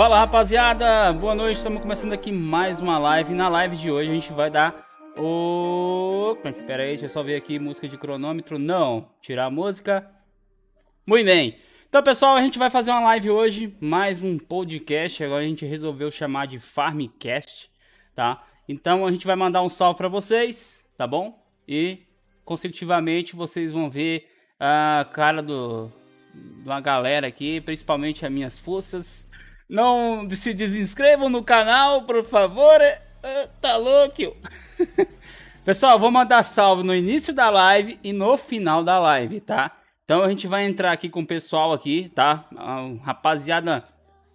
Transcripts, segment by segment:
Fala rapaziada, boa noite, estamos começando aqui mais uma live. Na live de hoje a gente vai dar o. É pera aí, deixa eu só ver aqui música de cronômetro. Não, tirar a música. Muito bem. Então pessoal, a gente vai fazer uma live hoje, mais um podcast. Agora a gente resolveu chamar de Farmcast, tá? Então a gente vai mandar um salve para vocês, tá bom? E consecutivamente vocês vão ver a cara do, de uma galera aqui, principalmente as minhas forças. Não se desinscrevam no canal, por favor. Uh, tá louco? Pessoal, vou mandar salve no início da live e no final da live, tá? Então a gente vai entrar aqui com o pessoal aqui, tá? rapaziada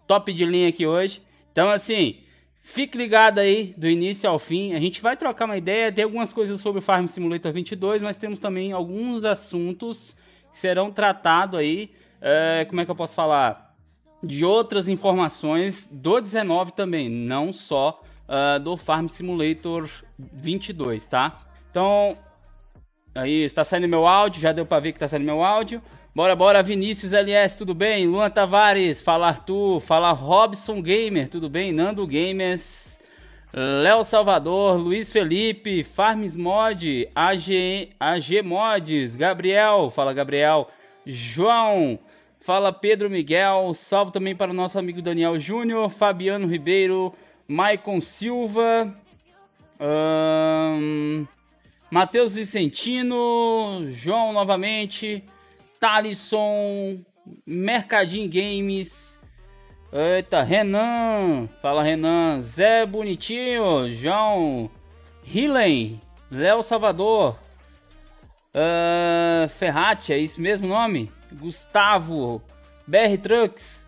top de linha aqui hoje. Então assim, fique ligado aí do início ao fim. A gente vai trocar uma ideia, tem algumas coisas sobre o Farm Simulator 22, mas temos também alguns assuntos que serão tratados aí. É, como é que eu posso falar? De outras informações do 19 também, não só uh, do Farm Simulator 22, tá? Então, aí está saindo meu áudio, já deu para ver que está saindo meu áudio. Bora, bora, Vinícius LS, tudo bem? Luan Tavares, fala Arthur, fala Robson Gamer, tudo bem? Nando Gamers, Léo Salvador, Luiz Felipe, Farms Mod, AG, AG Mods, Gabriel, fala Gabriel, João, fala Pedro Miguel, salve também para o nosso amigo Daniel Júnior, Fabiano Ribeiro, Maicon Silva, um, Matheus Vicentino, João novamente, Talisson, Mercadinho Games, eita, Renan, fala Renan, Zé Bonitinho, João, Hillen, Léo Salvador, uh, Ferrati, é isso mesmo nome? Gustavo, BR Trucks,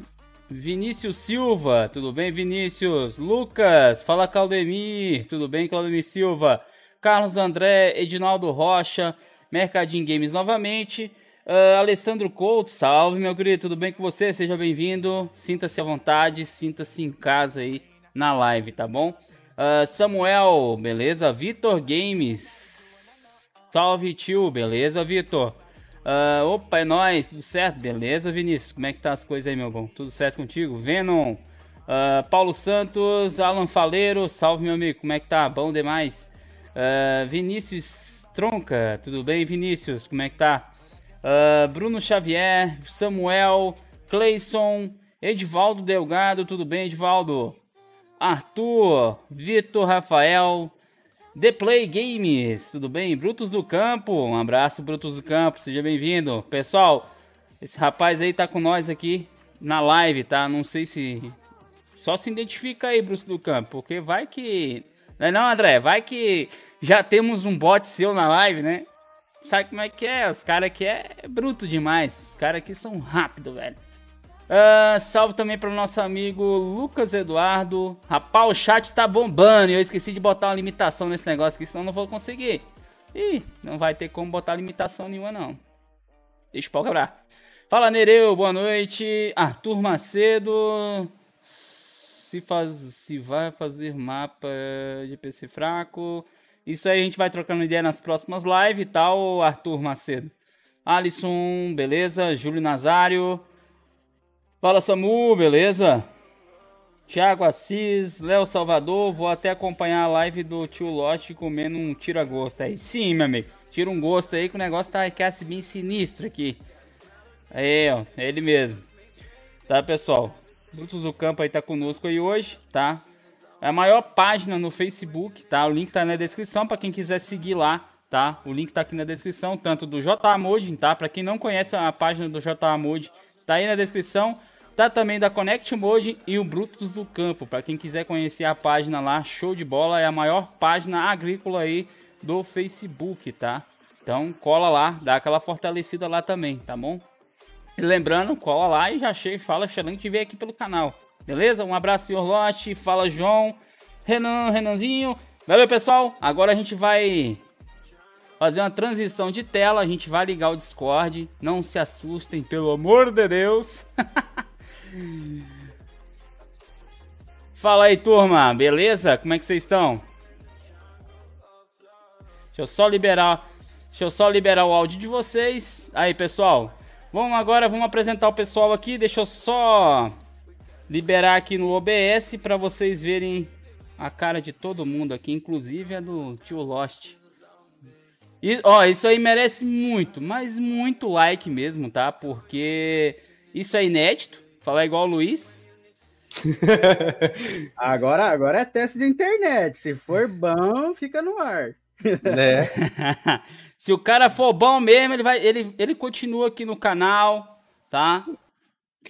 Vinícius Silva, tudo bem, Vinícius? Lucas, fala Claudemir, tudo bem, Claudemir Silva? Carlos André, Edinaldo Rocha, Mercadinho Games novamente. Uh, Alessandro Couto, salve meu querido, tudo bem com você? Seja bem-vindo, sinta-se à vontade, sinta-se em casa aí na live, tá bom? Uh, Samuel, beleza? Vitor Games, salve tio, beleza, Vitor? Uh, opa, é nóis, tudo certo? Beleza, Vinícius? Como é que tá as coisas aí, meu bom? Tudo certo contigo? Venom, uh, Paulo Santos, Alan Faleiro, salve, meu amigo, como é que tá? Bom demais. Uh, Vinícius Tronca, tudo bem, Vinícius? Como é que tá? Bruno Xavier, Samuel, Cleison, Edvaldo Delgado, tudo bem, Edvaldo? Arthur, Vitor Rafael, The Play Games, tudo bem? Brutos do Campo, um abraço, Brutos do Campo, seja bem-vindo. Pessoal, esse rapaz aí tá com nós aqui na live, tá? Não sei se. Só se identifica aí, Brutos do Campo, porque vai que. Não é não, André? Vai que já temos um bot seu na live, né? Sabe como é que é? Os caras aqui é bruto demais. Os caras aqui são rápidos, velho. Uh, salve também para o nosso amigo Lucas Eduardo. Rapaz, o chat tá bombando e eu esqueci de botar uma limitação nesse negócio aqui, senão não vou conseguir. Ih, não vai ter como botar limitação nenhuma não. Deixa o pau quebrar. Fala Nereu, boa noite. Arthur Macedo. Se, faz, se vai fazer mapa de PC fraco. Isso aí a gente vai trocando ideia nas próximas lives, tal, tá, Arthur Macedo. Alisson, beleza? Júlio Nazário. Fala Samu, beleza? Thiago Assis, Léo Salvador, vou até acompanhar a live do tio Lote comendo um tira-gosto aí. Sim, meu amigo, tira um gosto aí que o negócio tá aquece bem sinistro aqui. Aí, ó, é ele mesmo. Tá, pessoal? Brutos do Campo aí tá conosco aí hoje, tá? É a maior página no Facebook, tá? O link tá na descrição para quem quiser seguir lá, tá? O link tá aqui na descrição, tanto do JA Mode, tá? Para quem não conhece a página do JA Mode, tá aí na descrição. Tá também da Connect Mode e o Brutos do Campo. Para quem quiser conhecer a página lá, show de bola, é a maior página agrícola aí do Facebook, tá? Então cola lá, dá aquela fortalecida lá também, tá bom? E lembrando, cola lá e já chega e fala excelente te ver aqui pelo canal. Beleza? Um abraço, senhor Lote. Fala, João. Renan, Renanzinho. Valeu, pessoal. Agora a gente vai fazer uma transição de tela. A gente vai ligar o Discord. Não se assustem, pelo amor de Deus. Fala aí, turma, beleza? Como é que vocês estão? Deixa eu só liberar, deixa eu só liberar o áudio de vocês. Aí, pessoal, vamos agora, vamos apresentar o pessoal aqui. Deixa eu só liberar aqui no OBS para vocês verem a cara de todo mundo aqui, inclusive a do tio Lost. E, ó, isso aí merece muito, mas muito like mesmo, tá? Porque isso é inédito. Falar igual o Luiz. agora, agora é teste de internet. Se for bom, fica no ar. Né? Se o cara for bom mesmo, ele vai, ele, ele continua aqui no canal, tá?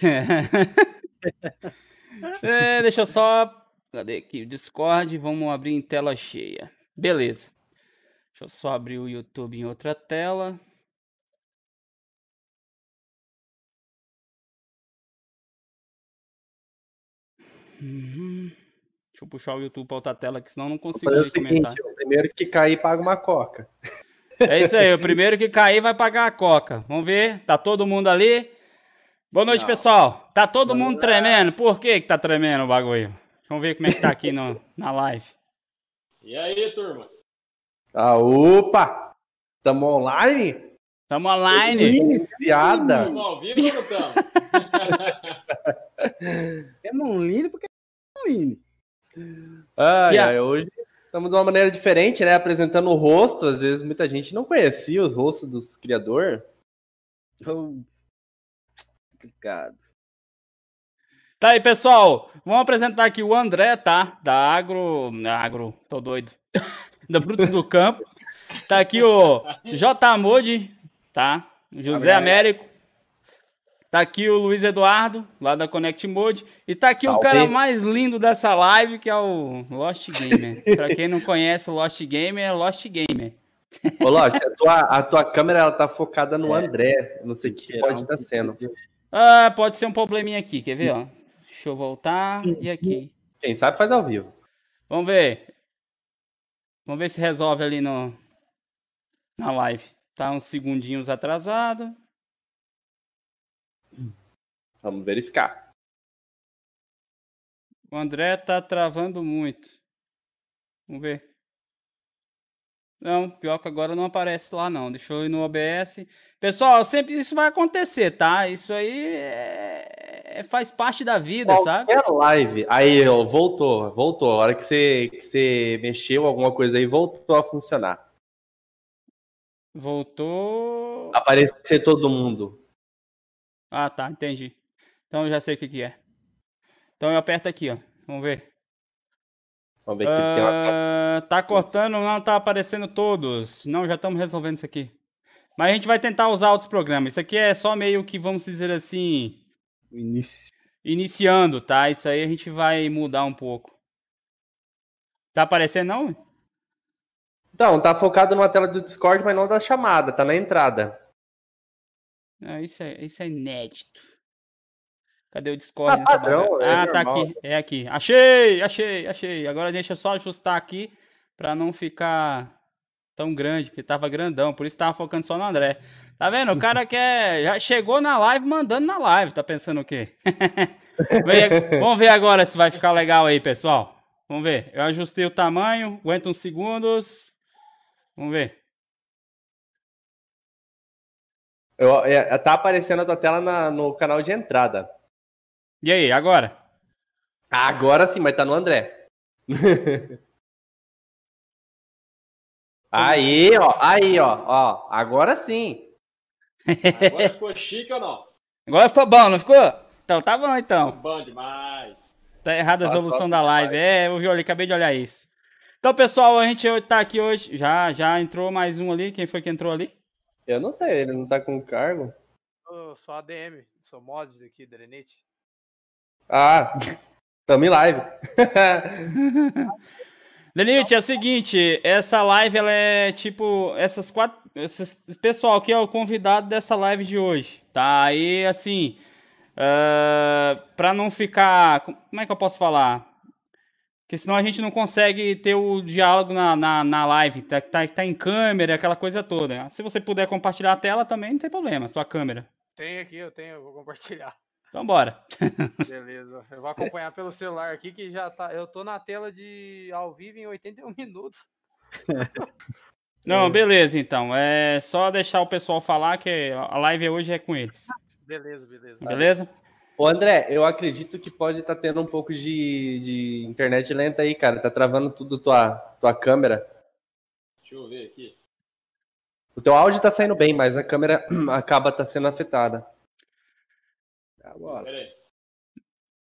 é, deixa eu só. Cadê aqui o Discord? Vamos abrir em tela cheia. Beleza. Deixa eu só abrir o YouTube em outra tela. Uhum. Deixa eu puxar o YouTube para outra tela, que senão não consigo ler comentar. o primeiro que cair paga uma coca. É isso aí, o primeiro que cair vai pagar a coca. Vamos ver, tá todo mundo ali. Boa noite, não. pessoal. Tá todo Vamos mundo lá. tremendo? Por que que tá tremendo o bagulho? Vamos ver como é que tá aqui no, na live. E aí, turma? Ah, opa! Tamo online? Tamo online. Piada. Tamo ao vivo ou não tamo? Tamo lindo porque é lindo. Ah, é, hoje estamos de uma maneira diferente, né? Apresentando o rosto. Às vezes muita gente não conhecia os rostos dos criadores. Oh. Obrigado. Tá aí, pessoal. Vamos apresentar aqui o André, tá? Da Agro. Agro, tô doido. da Brutos do Campo. Tá aqui o J. Modi, tá? José Américo. Tá aqui o Luiz Eduardo, lá da Connect Mode. E tá aqui Salve. o cara mais lindo dessa live, que é o Lost Gamer. pra quem não conhece o Lost Gamer, é Lost Gamer. Ô, Lost, a tua, a tua câmera ela tá focada no é. André. Não sei o que pode estar tá sendo. Ah, pode ser um probleminha aqui, quer ver, ó? Deixa eu voltar. E aqui? Quem sabe faz ao vivo. Vamos ver. Vamos ver se resolve ali no na live. Tá uns segundinhos atrasado. Vamos verificar. O André tá travando muito. Vamos ver. Não, pior que agora não aparece lá não. Deixa eu ir no OBS. Pessoal, sempre isso vai acontecer, tá? Isso aí é, é, faz parte da vida, Qualquer sabe? live. Aí, ó, voltou, voltou. A hora que você, que você mexeu alguma coisa aí, voltou a funcionar. Voltou. Aparecer todo mundo. Ah, tá, entendi. Então eu já sei o que, que é. Então eu aperto aqui, ó. Vamos ver. Vamos ver aqui. Uh, uma... Tá cortando, não tá aparecendo todos. Não, já estamos resolvendo isso aqui. Mas a gente vai tentar usar outros programas. Isso aqui é só meio que, vamos dizer assim. Inici... Iniciando, tá? Isso aí a gente vai mudar um pouco. Tá aparecendo não? Então, tá focado numa tela do Discord, mas não da chamada, tá na entrada. Ah, isso, é, isso é inédito. Cadê o Discord? Ah, padrão, é ah tá aqui. É aqui. Achei, achei, achei. Agora deixa eu só ajustar aqui pra não ficar tão grande, porque tava grandão. Por isso tava focando só no André. Tá vendo? O cara quer. Já chegou na live mandando na live. Tá pensando o quê? Vamos ver agora se vai ficar legal aí, pessoal. Vamos ver. Eu ajustei o tamanho. Aguenta uns segundos. Vamos ver. Eu, é, tá aparecendo a tua tela na, no canal de entrada. E aí, agora? Agora sim, mas tá no André. aí, ó, aí, ó, ó, agora sim. Agora ficou chique ou não? Agora ficou bom, não ficou? Então tá bom, então. Bom demais. Tá errada a resolução da live. É, eu vi, acabei de olhar isso. Então, pessoal, a gente tá aqui hoje. Já, já entrou mais um ali. Quem foi que entrou ali? Eu não sei, ele não tá com cargo. Eu sou ADM, sou mod aqui, Drenite. Ah, tamo em live. Lenite, é o seguinte, essa live ela é tipo essas quatro, esse pessoal aqui é o convidado dessa live de hoje, tá? Aí assim, uh, para não ficar, como é que eu posso falar? Porque senão a gente não consegue ter o diálogo na, na, na live, tá, tá, tá em câmera, aquela coisa toda. Se você puder compartilhar a tela também, não tem problema, sua câmera. Tem aqui, eu tenho, eu vou compartilhar. Então bora. Beleza. Eu vou acompanhar pelo celular aqui que já tá. Eu tô na tela de ao vivo em 81 minutos. Não, beleza então. É só deixar o pessoal falar que a live hoje é com eles. Beleza, beleza. Beleza? Ô André, eu acredito que pode estar tá tendo um pouco de, de internet lenta aí, cara. Tá travando tudo tua, tua câmera. Deixa eu ver aqui. O teu áudio tá saindo bem, mas a câmera acaba tá sendo afetada.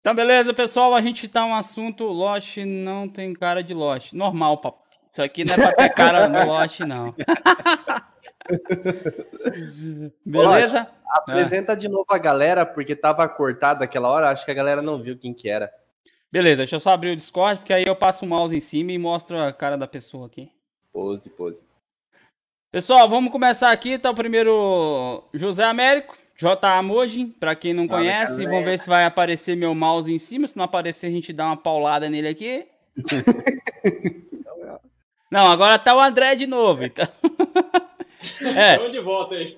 Então, beleza, pessoal. A gente tá um assunto. Lost não tem cara de Lost. Normal, papo. Isso aqui não é pra ter cara no Lost, não. beleza? Apresenta é. de novo a galera, porque tava cortado aquela hora. Acho que a galera não viu quem que era. Beleza, deixa eu só abrir o Discord, porque aí eu passo o mouse em cima e mostro a cara da pessoa aqui. Pose, pose. Pessoal, vamos começar aqui. Tá o primeiro José Américo, J. Mojin, para quem não conhece. Vamos ver se vai aparecer meu mouse em cima. Se não aparecer, a gente dá uma paulada nele aqui. não, agora tá o André de novo. Então... é. Estamos de volta aí.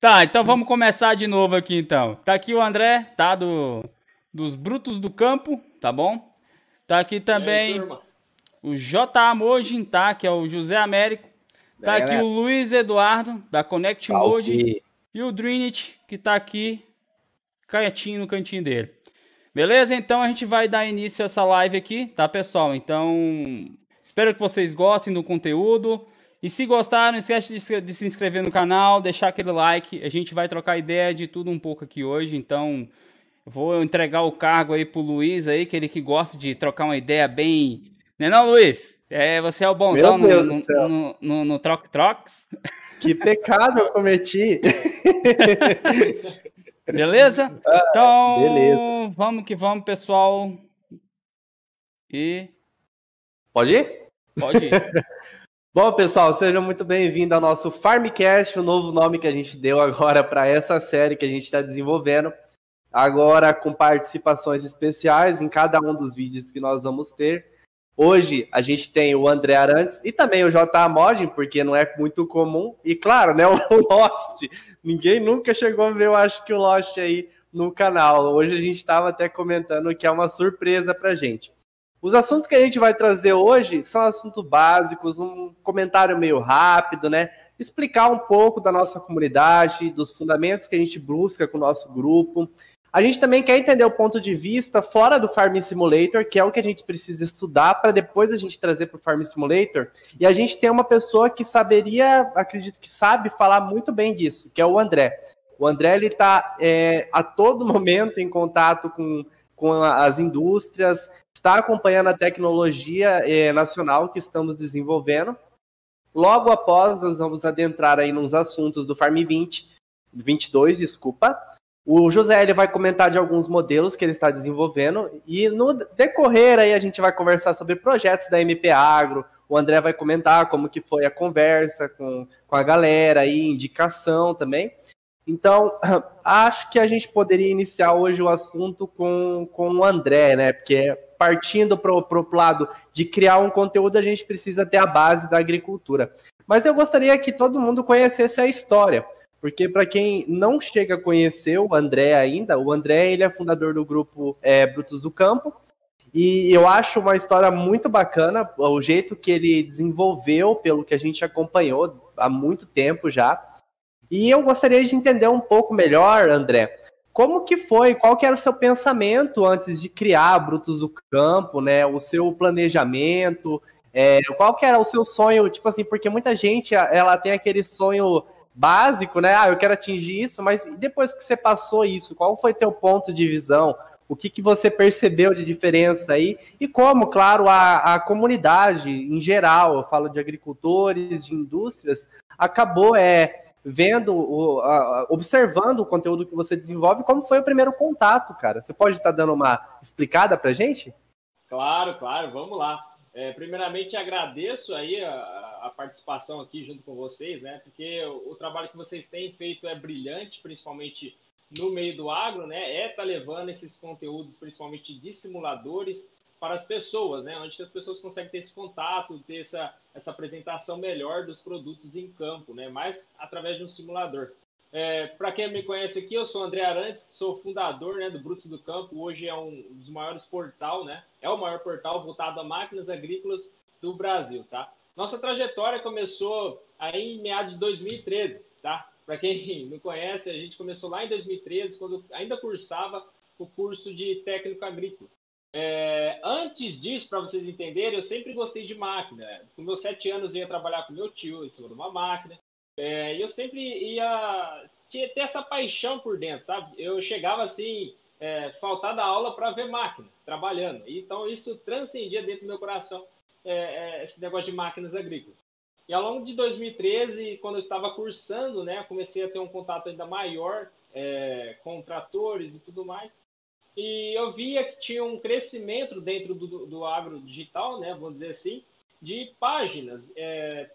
Tá, então vamos começar de novo aqui então. Tá aqui o André, tá? Do, dos Brutos do Campo, tá bom? Tá aqui também aí, o J. Mojin, tá? Que é o José Américo. Tá aqui o Luiz Eduardo, da Connect Mode. E o Drinit, que tá aqui, quietinho no cantinho dele. Beleza? Então a gente vai dar início a essa live aqui, tá, pessoal? Então, espero que vocês gostem do conteúdo. E se gostaram, não esquece de se inscrever no canal, deixar aquele like. A gente vai trocar ideia de tudo um pouco aqui hoje. Então, vou entregar o cargo aí pro Luiz aí, que ele que gosta de trocar uma ideia bem não é não, Luiz? É, você é o bonzão no, no, no, no, no Troc Trocs. Que pecado eu cometi. Beleza? Ah, então, beleza. vamos que vamos, pessoal. E... Pode ir? Pode ir. Bom, pessoal, sejam muito bem-vindos ao nosso Farmcast, o novo nome que a gente deu agora para essa série que a gente está desenvolvendo. Agora com participações especiais em cada um dos vídeos que nós vamos ter. Hoje a gente tem o André Arantes e também o J. Modin, porque não é muito comum. E claro, né, o Lost. Ninguém nunca chegou a ver, eu acho que o Lost aí no canal. Hoje a gente estava até comentando que é uma surpresa pra gente. Os assuntos que a gente vai trazer hoje são assuntos básicos, um comentário meio rápido, né? Explicar um pouco da nossa comunidade, dos fundamentos que a gente busca com o nosso grupo, a gente também quer entender o ponto de vista fora do Farm Simulator, que é o que a gente precisa estudar para depois a gente trazer para o Farm Simulator. E a gente tem uma pessoa que saberia, acredito que sabe falar muito bem disso, que é o André. O André ele está é, a todo momento em contato com, com as indústrias, está acompanhando a tecnologia é, nacional que estamos desenvolvendo. Logo após, nós vamos adentrar aí nos assuntos do Farm 20, 22, desculpa, o José ele vai comentar de alguns modelos que ele está desenvolvendo e no decorrer aí a gente vai conversar sobre projetos da MP Agro. O André vai comentar como que foi a conversa com, com a galera aí, indicação também. Então, acho que a gente poderia iniciar hoje o assunto com, com o André, né? Porque partindo para o lado de criar um conteúdo, a gente precisa ter a base da agricultura. Mas eu gostaria que todo mundo conhecesse a história. Porque para quem não chega a conhecer o André ainda, o André ele é fundador do grupo é, Brutos do Campo. E eu acho uma história muito bacana, o jeito que ele desenvolveu, pelo que a gente acompanhou há muito tempo já. E eu gostaria de entender um pouco melhor, André, como que foi, qual que era o seu pensamento antes de criar Brutos do Campo, né? O seu planejamento, é, qual que era o seu sonho, tipo assim, porque muita gente ela tem aquele sonho básico, né? Ah, eu quero atingir isso, mas depois que você passou isso, qual foi teu ponto de visão? O que, que você percebeu de diferença aí? E como, claro, a, a comunidade em geral, eu falo de agricultores, de indústrias, acabou é, vendo, o, a, observando o conteúdo que você desenvolve, como foi o primeiro contato, cara? Você pode estar tá dando uma explicada pra gente? Claro, claro, vamos lá. É, primeiramente, agradeço aí a, a, participação aqui junto com vocês, né? Porque o, o, trabalho que vocês têm feito é brilhante, principalmente no meio do agro, né? É tá levando esses conteúdos, principalmente de simuladores, para as pessoas, né? Onde as pessoas conseguem ter esse contato, ter essa, essa apresentação melhor dos produtos em campo, né? Mais através de um simulador. É, Para quem me conhece aqui, eu sou André Arantes, sou fundador né, do Brutos do Campo. Hoje é um dos maiores portal, né? É o maior portal voltado a máquinas agrícolas do Brasil, tá? Nossa trajetória começou aí em meados de 2013, tá? Para quem não conhece, a gente começou lá em 2013, quando ainda cursava o curso de técnico agrícola. É, antes disso, para vocês entenderem, eu sempre gostei de máquina. Com meus sete anos, eu ia trabalhar com meu tio em cima de uma máquina. É, eu sempre ia ter essa paixão por dentro, sabe? Eu chegava assim, é, faltar da aula para ver máquina trabalhando. Então, isso transcendia dentro do meu coração é, é, esse negócio de máquinas agrícolas. E ao longo de 2013, quando eu estava cursando, né, comecei a ter um contato ainda maior é, com tratores e tudo mais. E eu via que tinha um crescimento dentro do, do agro digital, né, vamos dizer assim, de páginas, é,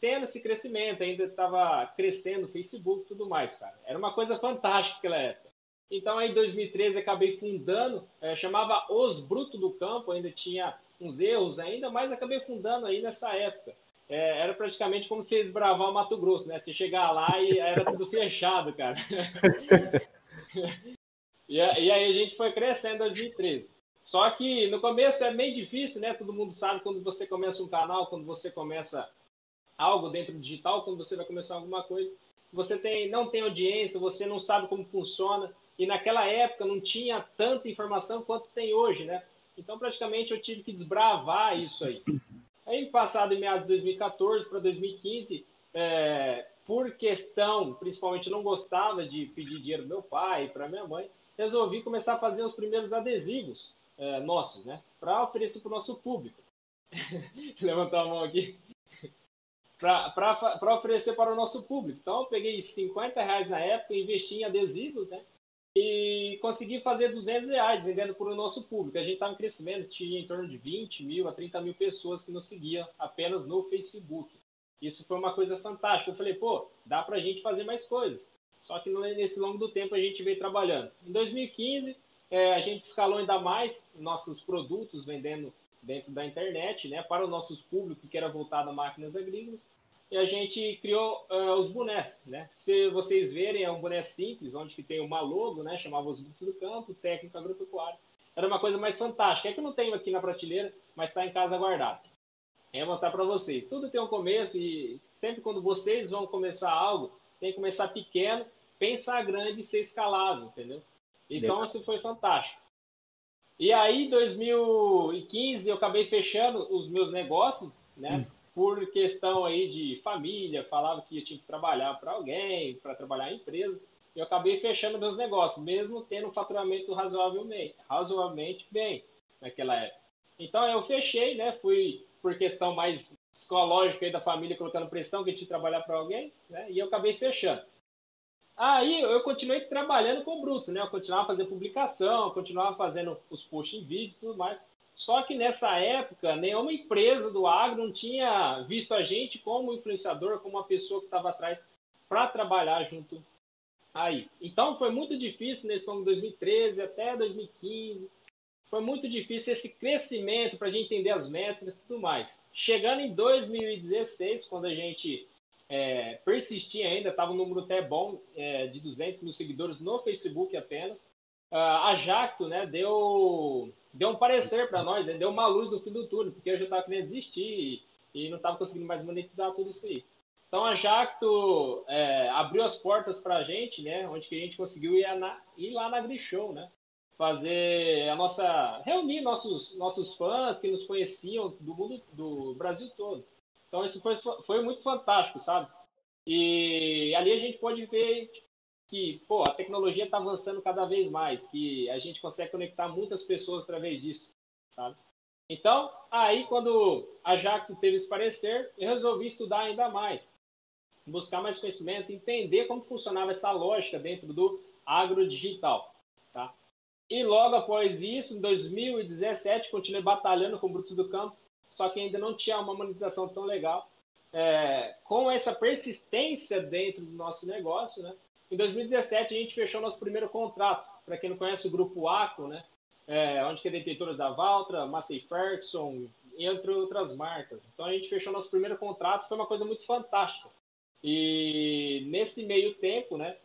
tendo esse crescimento, ainda estava crescendo o Facebook e tudo mais, cara. Era uma coisa fantástica aquela época. Então, aí em 2013, acabei fundando, é, chamava Os Bruto do Campo, ainda tinha uns erros ainda, mas acabei fundando aí nessa época. É, era praticamente como se desbravar o Mato Grosso, né? Você chegar lá e era tudo fechado, cara. E, e aí a gente foi crescendo em 2013. Só que no começo é meio difícil, né? Todo mundo sabe quando você começa um canal, quando você começa algo dentro do digital, quando você vai começar alguma coisa, você tem, não tem audiência, você não sabe como funciona. E naquela época não tinha tanta informação quanto tem hoje, né? Então praticamente eu tive que desbravar isso aí. Aí passado em meados de 2014 para 2015, é, por questão, principalmente não gostava de pedir dinheiro do meu pai, para minha mãe, resolvi começar a fazer os primeiros adesivos é, nossos, né? Para oferecer para o nosso público. Levantar a mão aqui. Para oferecer para o nosso público. Então, eu peguei 50 reais na época, investi em adesivos, né? E consegui fazer 200 reais vendendo para o nosso público. A gente estava crescimento, tinha em torno de 20 mil a 30 mil pessoas que nos seguiam apenas no Facebook. Isso foi uma coisa fantástica. Eu falei, pô, dá para a gente fazer mais coisas. Só que nesse longo do tempo a gente veio trabalhando. Em 2015, é, a gente escalou ainda mais nossos produtos vendendo dentro da internet, né, para os nossos públicos que era voltado a máquinas agrícolas. E a gente criou uh, os bonés, né? Se vocês verem, é um boné simples, onde que tem uma logo, né? Chamava os Brutos do Campo, técnico agropecuário. Era uma coisa mais fantástica. É que eu não tenho aqui na prateleira, mas está em casa guardado. É mostrar para vocês. Tudo tem um começo e sempre quando vocês vão começar algo, tem que começar pequeno, pensar grande e ser escalável, entendeu? Então, isso foi fantástico. E aí, em 2015, eu acabei fechando os meus negócios, né? Hum. Por questão aí de família, falava que eu tinha que trabalhar para alguém, para trabalhar em empresa. E eu acabei fechando meus negócios, mesmo tendo um faturamento razoavelmente, razoavelmente bem naquela época. Então, eu fechei, né? Fui por questão mais psicológica aí da família, colocando pressão que tinha que trabalhar para alguém, né? E eu acabei fechando. Aí eu continuei trabalhando com o Brutus, né? Eu continuava fazendo publicação, continuava fazendo os posts em vídeos e tudo mais. Só que nessa época, nenhuma empresa do agro não tinha visto a gente como influenciador, como uma pessoa que estava atrás para trabalhar junto aí. Então foi muito difícil nesse ano de 2013 até 2015. Foi muito difícil esse crescimento para a gente entender as métricas e tudo mais. Chegando em 2016, quando a gente é, persistir ainda, estava um número até bom é, de 200 mil seguidores no Facebook apenas. Uh, a Jacto né, deu, deu um parecer para nós, né, deu uma luz no fim do túnel, porque eu já estava querendo desistir e, e não estava conseguindo mais monetizar tudo isso aí. Então a Jacto é, abriu as portas para a gente, né, onde que a gente conseguiu ir, na, ir lá na Grishow, né, fazer a nossa reunir nossos nossos fãs que nos conheciam do mundo do Brasil todo. Então isso foi, foi muito fantástico, sabe? E ali a gente pode ver que pô, a tecnologia está avançando cada vez mais, que a gente consegue conectar muitas pessoas através disso, sabe? Então, aí quando a Jacto teve esse parecer, eu resolvi estudar ainda mais, buscar mais conhecimento, entender como funcionava essa lógica dentro do agrodigital, tá? E logo após isso, em 2017, continuei batalhando com o Bruto do Campo, só que ainda não tinha uma monetização tão legal. É, com essa persistência dentro do nosso negócio, né? Em 2017 a gente fechou nosso primeiro contrato. Para quem não conhece o grupo ACO, né? É, onde que é detentores da Valtra, Massey Ferguson, entre outras marcas. Então a gente fechou nosso primeiro contrato, foi uma coisa muito fantástica. E nesse meio tempo, né?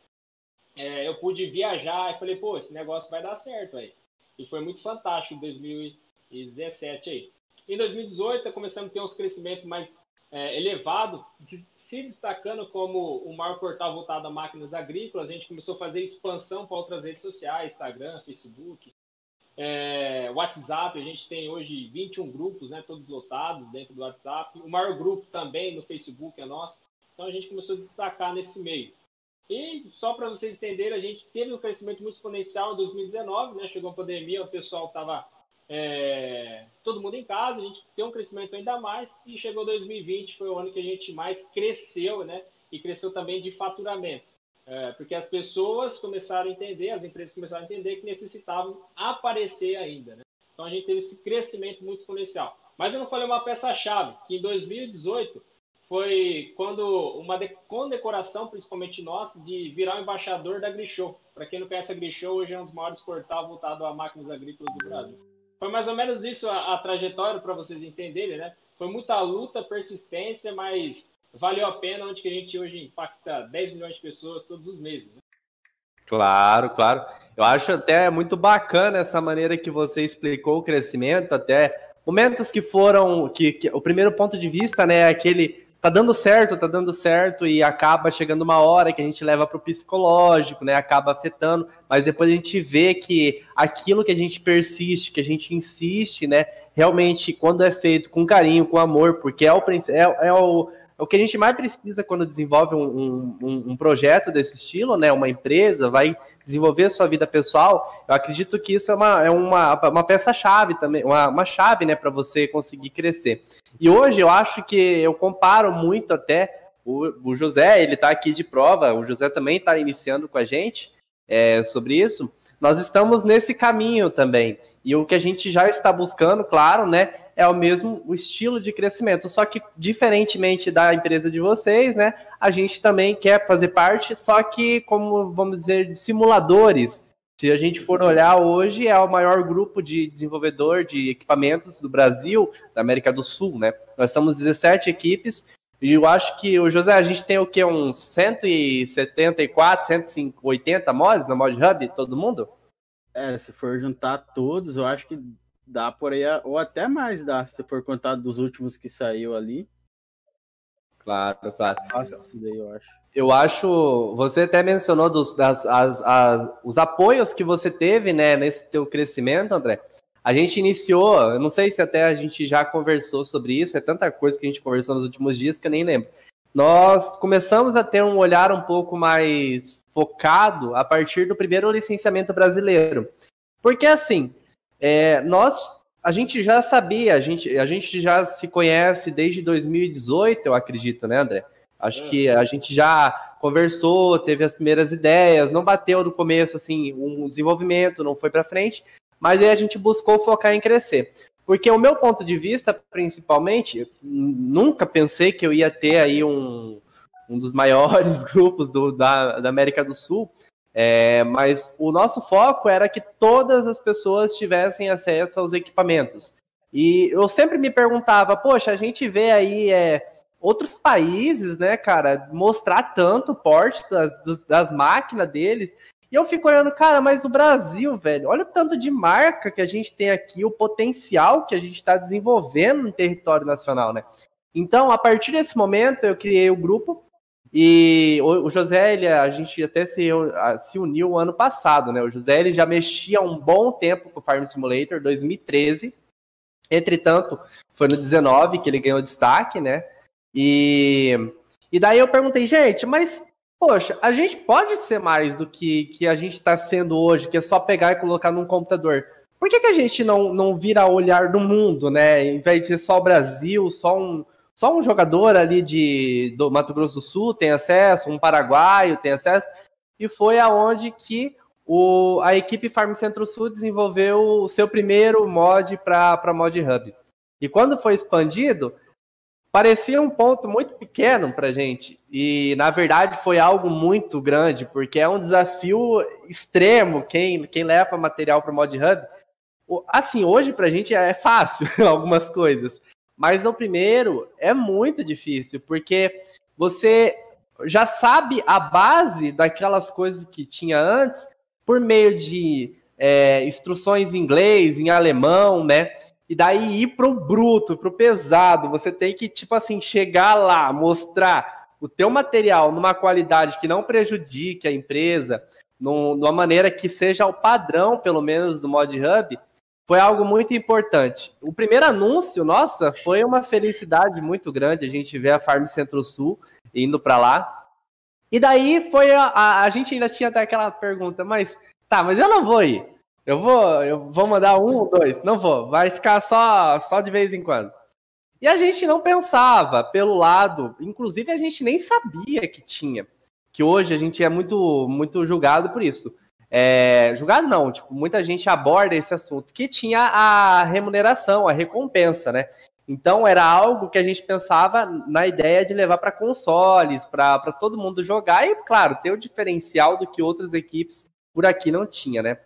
É, eu pude viajar e falei, pô, esse negócio vai dar certo aí. E foi muito fantástico em 2017 aí. Em 2018, começamos a ter uns crescimentos mais é, elevado, se destacando como o maior portal voltado a máquinas agrícolas. A gente começou a fazer expansão para outras redes sociais, Instagram, Facebook, é, WhatsApp. A gente tem hoje 21 grupos, né, todos lotados dentro do WhatsApp. O maior grupo também no Facebook é nosso. Então a gente começou a destacar nesse meio. E só para vocês entenderem, a gente teve um crescimento muito exponencial em 2019, né? Chegou a pandemia, o pessoal estava é, todo mundo em casa, a gente tem um crescimento ainda mais e chegou 2020, foi o ano que a gente mais cresceu, né? E cresceu também de faturamento. É, porque as pessoas começaram a entender, as empresas começaram a entender que necessitavam aparecer ainda, né? Então a gente teve esse crescimento muito exponencial. Mas eu não falei uma peça-chave, que em 2018 foi quando uma condecoração, principalmente nossa, de virar o embaixador da Grishow. Para quem não conhece a Grishow, hoje é um dos maiores portais voltado a máquinas agrícolas do Brasil. Foi mais ou menos isso a, a trajetória para vocês entenderem, né? Foi muita luta, persistência, mas valeu a pena onde que a gente hoje impacta 10 milhões de pessoas todos os meses. Né? Claro, claro. Eu acho até muito bacana essa maneira que você explicou o crescimento, até momentos que foram que, que o primeiro ponto de vista, né, é aquele tá dando certo, tá dando certo, e acaba chegando uma hora que a gente leva para o psicológico, né? Acaba afetando, mas depois a gente vê que aquilo que a gente persiste, que a gente insiste, né? Realmente, quando é feito com carinho, com amor, porque é o, é, é o o que a gente mais precisa quando desenvolve um, um, um, projeto desse estilo, né? Uma empresa vai desenvolver sua vida pessoal. Eu acredito que isso é uma, é uma, uma peça-chave também, uma, uma chave, né, para você conseguir crescer. E hoje eu acho que eu comparo muito até o, o José, ele está aqui de prova, o José também está iniciando com a gente é, sobre isso. Nós estamos nesse caminho também. E o que a gente já está buscando, claro, né, é o mesmo estilo de crescimento. Só que, diferentemente da empresa de vocês, né, a gente também quer fazer parte, só que, como vamos dizer, de simuladores. Se a gente for olhar hoje, é o maior grupo de desenvolvedor de equipamentos do Brasil, da América do Sul, né? Nós somos 17 equipes e eu acho que o José, a gente tem o que? Uns 174, 180 mods na Mod Hub, todo mundo? É, se for juntar todos, eu acho que Dá por aí, ou até mais dá, se for contar dos últimos que saiu ali. Claro, claro. Nossa, isso daí eu acho. Eu acho, você até mencionou dos, das, as, as, os apoios que você teve, né, nesse teu crescimento, André. A gente iniciou, eu não sei se até a gente já conversou sobre isso, é tanta coisa que a gente conversou nos últimos dias que eu nem lembro. Nós começamos a ter um olhar um pouco mais focado a partir do primeiro licenciamento brasileiro. Porque assim, é, nós, a gente já sabia, a gente, a gente já se conhece desde 2018, eu acredito, né, André? Acho é. que a gente já conversou, teve as primeiras ideias, não bateu no começo, assim, um desenvolvimento, não foi para frente, mas aí a gente buscou focar em crescer. Porque o meu ponto de vista, principalmente, nunca pensei que eu ia ter aí um, um dos maiores grupos do, da, da América do Sul, é, mas o nosso foco era que todas as pessoas tivessem acesso aos equipamentos. E eu sempre me perguntava, poxa, a gente vê aí é, outros países, né, cara, mostrar tanto o porte das, das máquinas deles. E eu fico olhando, cara, mas o Brasil, velho, olha o tanto de marca que a gente tem aqui, o potencial que a gente está desenvolvendo no território nacional, né? Então, a partir desse momento, eu criei o grupo e o, José, ele, a gente até se, se uniu ano passado, né? O José ele já mexia um bom tempo com o Farm Simulator, 2013. Entretanto, foi no 19 que ele ganhou destaque, né? E, e daí eu perguntei, gente, mas poxa, a gente pode ser mais do que, que a gente está sendo hoje, que é só pegar e colocar num computador. Por que, que a gente não, não vira olhar do mundo, né? Em vez de ser só o Brasil, só um, só um jogador ali de, do Mato Grosso do Sul tem acesso, um paraguaio tem acesso, e foi aonde que o, a equipe Farm Centro-Sul desenvolveu o seu primeiro mod para Mod Hub. E quando foi expandido, parecia um ponto muito pequeno para gente. E, na verdade, foi algo muito grande, porque é um desafio extremo quem, quem leva material para Mod Hub. Assim, hoje para gente é fácil algumas coisas. Mas no primeiro é muito difícil, porque você já sabe a base daquelas coisas que tinha antes por meio de é, instruções em inglês, em alemão, né? E daí ir pro bruto, pro pesado, você tem que, tipo assim, chegar lá, mostrar o teu material numa qualidade que não prejudique a empresa, numa maneira que seja o padrão, pelo menos, do Mod Hub, foi algo muito importante. O primeiro anúncio, nossa, foi uma felicidade muito grande a gente ver a Farm Centro-Sul indo para lá. E daí foi a, a, a, gente ainda tinha até aquela pergunta, mas tá, mas eu não vou ir. Eu vou, eu vou mandar um ou dois, não vou, vai ficar só só de vez em quando. E a gente não pensava pelo lado, inclusive a gente nem sabia que tinha, que hoje a gente é muito muito julgado por isso. É, julgado não, tipo, muita gente aborda esse assunto, que tinha a remuneração, a recompensa, né? Então era algo que a gente pensava na ideia de levar para consoles, para todo mundo jogar e, claro, ter o diferencial do que outras equipes por aqui não tinha, né?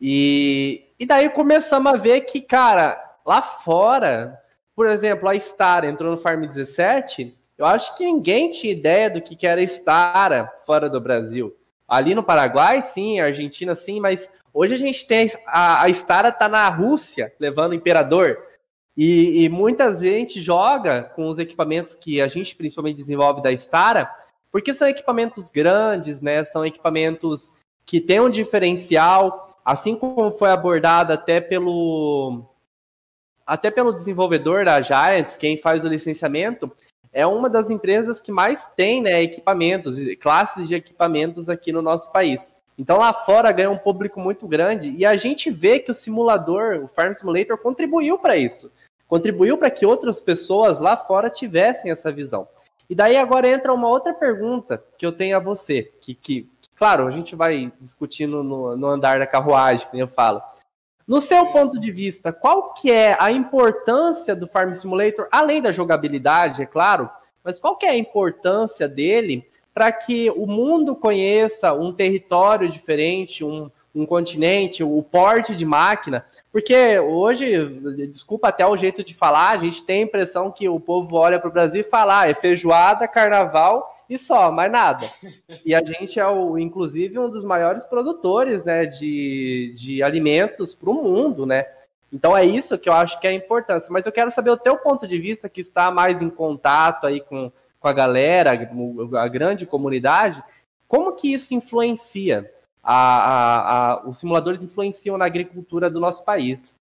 E, e daí começamos a ver que, cara, lá fora, por exemplo, a Star entrou no Farm 17, eu acho que ninguém tinha ideia do que era Star fora do Brasil. Ali no Paraguai, sim, Argentina, sim, mas hoje a gente tem a, a Stara tá na Rússia levando o Imperador. E, e muita gente joga com os equipamentos que a gente principalmente desenvolve da Stara, porque são equipamentos grandes, né? São equipamentos que têm um diferencial, assim como foi abordado até pelo até pelo desenvolvedor da Giants, quem faz o licenciamento, é uma das empresas que mais tem né, equipamentos, classes de equipamentos aqui no nosso país. Então lá fora ganha um público muito grande e a gente vê que o simulador, o Farm Simulator, contribuiu para isso. Contribuiu para que outras pessoas lá fora tivessem essa visão. E daí agora entra uma outra pergunta que eu tenho a você, que, que claro, a gente vai discutindo no, no andar da carruagem, como eu falo. No seu ponto de vista, qual que é a importância do Farm Simulator, além da jogabilidade, é claro, mas qual que é a importância dele para que o mundo conheça um território diferente, um, um continente, o porte de máquina? Porque hoje, desculpa até o jeito de falar, a gente tem a impressão que o povo olha para o Brasil e fala, ah, é feijoada, carnaval e só, mais nada. E a gente é, o, inclusive, um dos maiores produtores né, de, de alimentos para o mundo, né? Então é isso que eu acho que é a importância. Mas eu quero saber o teu ponto de vista, que está mais em contato aí com, com a galera, a grande comunidade, como que isso influencia? A, a, a, os simuladores influenciam na agricultura do nosso país?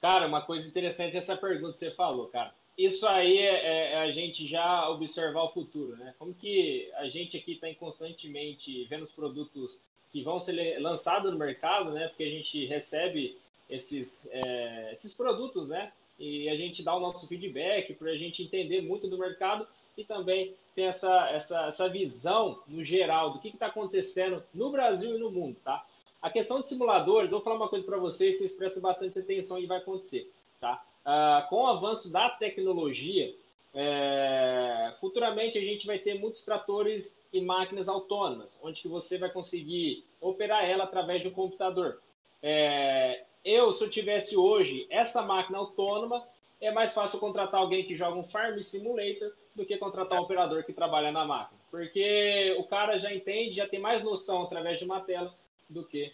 Cara, uma coisa interessante essa pergunta que você falou, cara isso aí é, é, é, a gente já observar o futuro, né? Como que a gente aqui está constantemente vendo os produtos que vão ser lançados no mercado, né? Porque a gente recebe esses, é, esses produtos, né? E a gente dá o nosso feedback para a gente entender muito do mercado e também tem essa, essa, essa visão no geral do que está acontecendo no Brasil e no mundo, tá? A questão de simuladores, vou falar uma coisa para vocês, vocês prestem bastante atenção e vai acontecer, tá? Ah, com o avanço da tecnologia, é, futuramente a gente vai ter muitos tratores e máquinas autônomas, onde que você vai conseguir operar ela através de um computador. É, eu, se eu tivesse hoje essa máquina autônoma, é mais fácil contratar alguém que joga um Farm Simulator do que contratar um operador que trabalha na máquina. Porque o cara já entende, já tem mais noção através de uma tela do que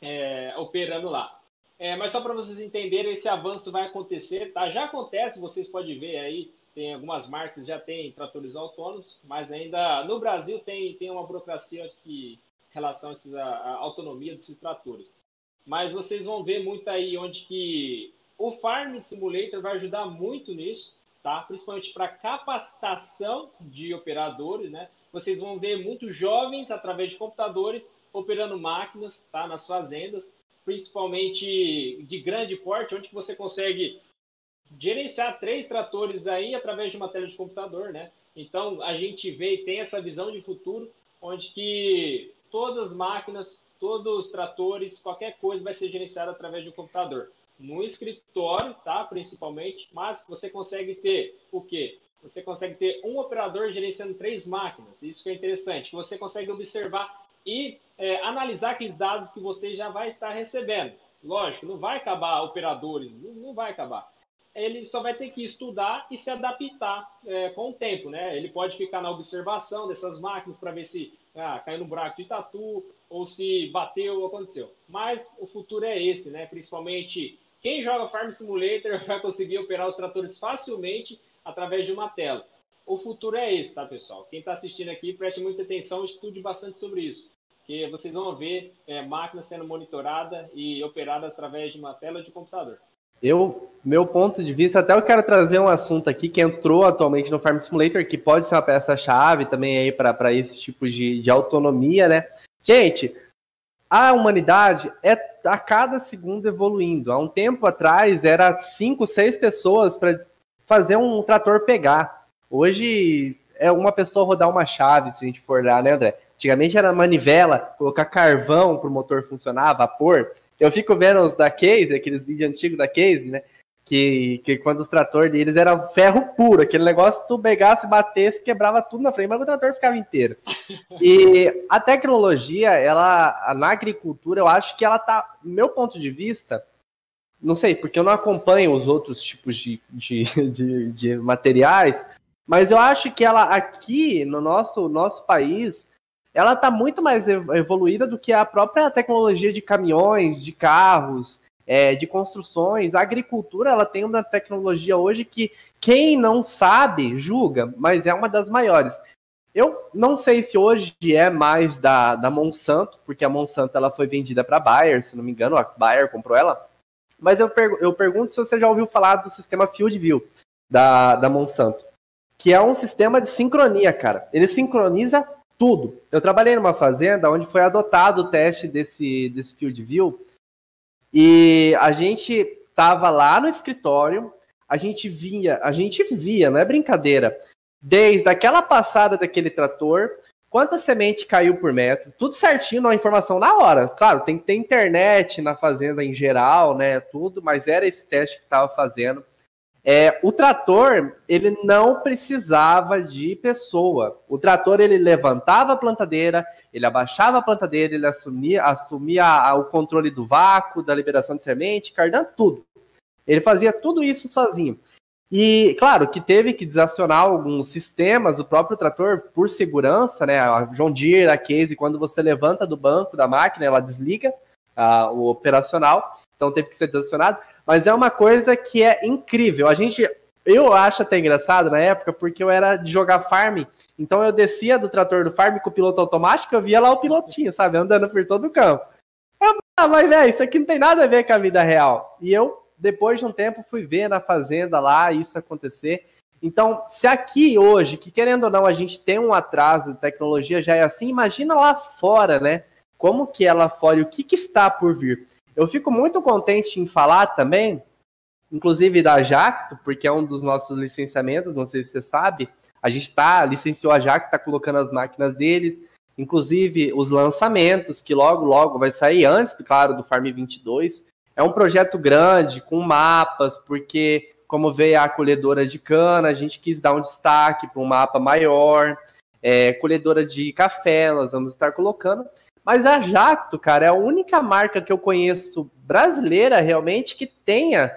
é, operando lá. É, mas só para vocês entenderem, esse avanço vai acontecer, tá? Já acontece, vocês podem ver aí, tem algumas marcas já tem tratores autônomos, mas ainda no Brasil tem, tem uma burocracia que em relação a, esses, a, a autonomia desses tratores. Mas vocês vão ver muito aí onde que o Farm Simulator vai ajudar muito nisso, tá? Principalmente para capacitação de operadores, né? Vocês vão ver muitos jovens através de computadores operando máquinas, tá? Nas fazendas principalmente de grande porte, onde você consegue gerenciar três tratores aí através de uma tela de computador, né? Então a gente vê e tem essa visão de futuro, onde que todas as máquinas, todos os tratores, qualquer coisa vai ser gerenciada através de um computador. No escritório, tá? Principalmente, mas você consegue ter o quê? Você consegue ter um operador gerenciando três máquinas. Isso que é interessante, você consegue observar e é, analisar aqueles dados que você já vai estar recebendo. Lógico, não vai acabar operadores, não, não vai acabar. Ele só vai ter que estudar e se adaptar é, com o tempo, né? Ele pode ficar na observação dessas máquinas para ver se ah, caiu no buraco de tatu ou se bateu ou aconteceu. Mas o futuro é esse, né? Principalmente Quem joga Farm Simulator vai conseguir operar os tratores facilmente através de uma tela. O futuro é esse, tá, pessoal? Quem está assistindo aqui, preste muita atenção, estude bastante sobre isso. Que vocês vão ver é, máquinas sendo monitoradas e operadas através de uma tela de computador. Eu, meu ponto de vista, até eu quero trazer um assunto aqui que entrou atualmente no Farm Simulator, que pode ser uma peça-chave também aí para esse tipo de, de autonomia, né? Gente, a humanidade é a cada segundo evoluindo. Há um tempo atrás era cinco, seis pessoas para fazer um trator pegar. Hoje é uma pessoa rodar uma chave, se a gente for lá, né, André? Antigamente era manivela, colocar carvão para o motor funcionar, vapor. Eu fico vendo os da Case, aqueles vídeos antigos da Case, né? Que, que quando os tratores deles eram ferro puro, aquele negócio, tu pegasse, batesse, quebrava tudo na frente, mas o trator ficava inteiro. E a tecnologia, ela, na agricultura, eu acho que ela tá, meu ponto de vista, não sei, porque eu não acompanho os outros tipos de, de, de, de materiais, mas eu acho que ela aqui no nosso, nosso país, ela está muito mais evoluída do que a própria tecnologia de caminhões, de carros, é, de construções. A agricultura ela tem uma tecnologia hoje que quem não sabe julga, mas é uma das maiores. Eu não sei se hoje é mais da, da Monsanto, porque a Monsanto ela foi vendida para a Bayer, se não me engano, a Bayer comprou ela. Mas eu, per eu pergunto se você já ouviu falar do sistema Field View da, da Monsanto, que é um sistema de sincronia, cara. Ele sincroniza tudo. Eu trabalhei numa fazenda onde foi adotado o teste desse, desse Field View e a gente estava lá no escritório, a gente via, a gente via, não é brincadeira, desde aquela passada daquele trator, quanta semente caiu por metro, tudo certinho, uma informação na hora. Claro, tem que ter internet na fazenda em geral, né, tudo, mas era esse teste que estava fazendo. É, o trator, ele não precisava de pessoa. O trator, ele levantava a plantadeira, ele abaixava a plantadeira, ele assumia, assumia a, o controle do vácuo, da liberação de semente, cardando tudo. Ele fazia tudo isso sozinho. E, claro, que teve que desacionar alguns sistemas, o próprio trator, por segurança, né? A John Deere, a Case, quando você levanta do banco da máquina, ela desliga uh, o operacional, então teve que ser desacionado. Mas é uma coisa que é incrível. A gente, eu acho até engraçado na época, porque eu era de jogar farm, então eu descia do trator do farm com o piloto automático, eu via lá o pilotinho, sabe, andando por todo o campo. Eu, ah, mas velho, isso aqui não tem nada a ver com a vida real. E eu, depois de um tempo, fui ver na fazenda lá isso acontecer. Então, se aqui hoje, que querendo ou não, a gente tem um atraso de tecnologia, já é assim, imagina lá fora, né? Como que é lá fora e o que, que está por vir. Eu fico muito contente em falar também, inclusive da Jacto, porque é um dos nossos licenciamentos, não sei se você sabe. A gente tá, licenciou a Jacto, está colocando as máquinas deles, inclusive os lançamentos, que logo, logo vai sair antes, claro, do Farm 22. É um projeto grande, com mapas, porque como veio a colhedora de cana, a gente quis dar um destaque para um mapa maior. É, colhedora de café, nós vamos estar colocando. Mas a Jacto, cara, é a única marca que eu conheço brasileira realmente que tenha,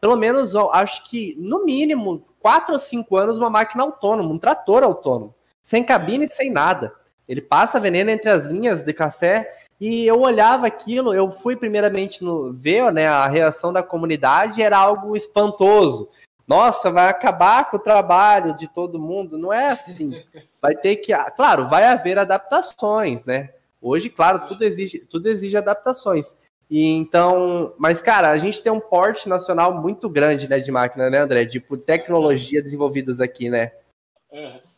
pelo menos, acho que no mínimo, quatro ou cinco anos, uma máquina autônoma, um trator autônomo, sem cabine e sem nada. Ele passa veneno entre as linhas de café e eu olhava aquilo, eu fui primeiramente no ver, né, a reação da comunidade era algo espantoso. Nossa, vai acabar com o trabalho de todo mundo. Não é assim. Vai ter que, claro, vai haver adaptações, né? Hoje, claro, tudo exige, tudo exige adaptações. E então, mas cara, a gente tem um porte nacional muito grande, né, de máquina, né, André? Tipo, tecnologia desenvolvidas aqui, né?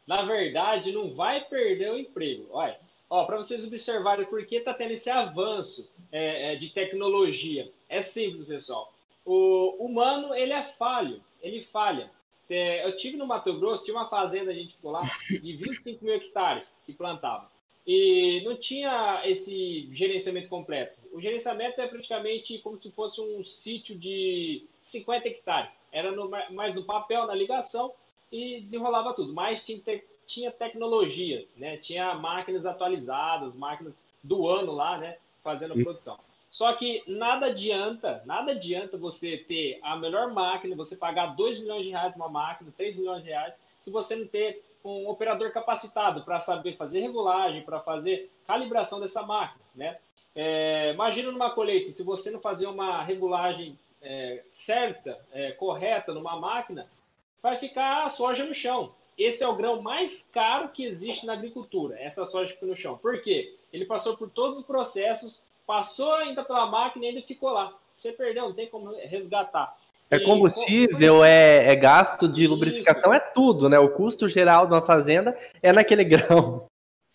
Na verdade, não vai perder o emprego. Olha, ó, para vocês observarem por que tá tendo esse avanço é, é, de tecnologia. É simples, pessoal. O humano, ele é falho, ele falha. É, eu tive no Mato Grosso, tinha uma fazenda, a gente ficou lá, de 25 mil hectares que plantava e não tinha esse gerenciamento completo. O gerenciamento é praticamente como se fosse um sítio de 50 hectares. Era no, mais no papel, na ligação, e desenrolava tudo. Mas tinha, tinha tecnologia, né? tinha máquinas atualizadas, máquinas do ano lá, né? fazendo a produção. Só que nada adianta, nada adianta você ter a melhor máquina, você pagar 2 milhões de reais uma máquina, 3 milhões de reais, se você não ter um operador capacitado para saber fazer regulagem, para fazer calibração dessa máquina, né? É, imagina numa colheita, se você não fazer uma regulagem é, certa, é, correta numa máquina, vai ficar a soja no chão. Esse é o grão mais caro que existe na agricultura, essa soja fica no chão. Por quê? Ele passou por todos os processos, passou ainda pela máquina e ainda ficou lá. Você perdeu, não tem como resgatar. É combustível, é, é, gasto de lubrificação, Isso. é tudo, né? O custo geral de uma fazenda é naquele grão.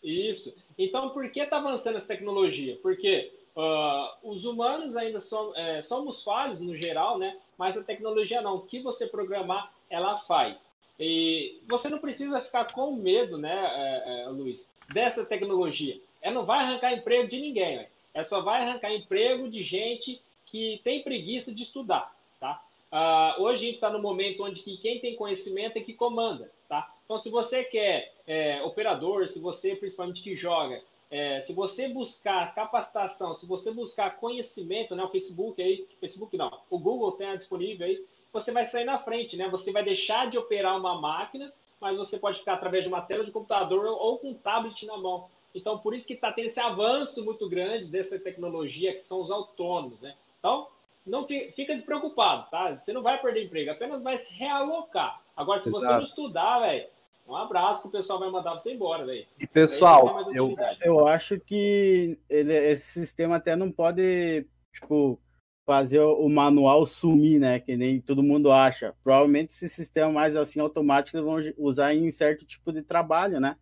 Isso. Então, por que está avançando essa tecnologia? Porque uh, os humanos ainda so, é, somos falhos no geral, né? Mas a tecnologia não. O que você programar, ela faz. E você não precisa ficar com medo, né, é, é, Luiz, dessa tecnologia. Ela não vai arrancar emprego de ninguém, né? ela só vai arrancar emprego de gente que tem preguiça de estudar, tá? Uh, hoje a gente está no momento onde que quem tem conhecimento é que comanda, tá? Então, se você quer é, operador, se você principalmente que joga, é, se você buscar capacitação, se você buscar conhecimento, né, o Facebook aí, Facebook não, o Google tem disponível aí, você vai sair na frente, né? Você vai deixar de operar uma máquina, mas você pode ficar através de uma tela de computador ou com um tablet na mão. Então, por isso que está tendo esse avanço muito grande dessa tecnologia, que são os autônomos, né? Então, não fica despreocupado, tá? Você não vai perder emprego, apenas vai se realocar. Agora, se Exato. você não estudar, velho, um abraço que o pessoal vai mandar você embora, velho. E pessoal, eu, eu acho que ele, esse sistema até não pode, tipo, fazer o manual sumir, né? Que nem todo mundo acha. Provavelmente esse sistema mais assim automático eles vão usar em certo tipo de trabalho, né?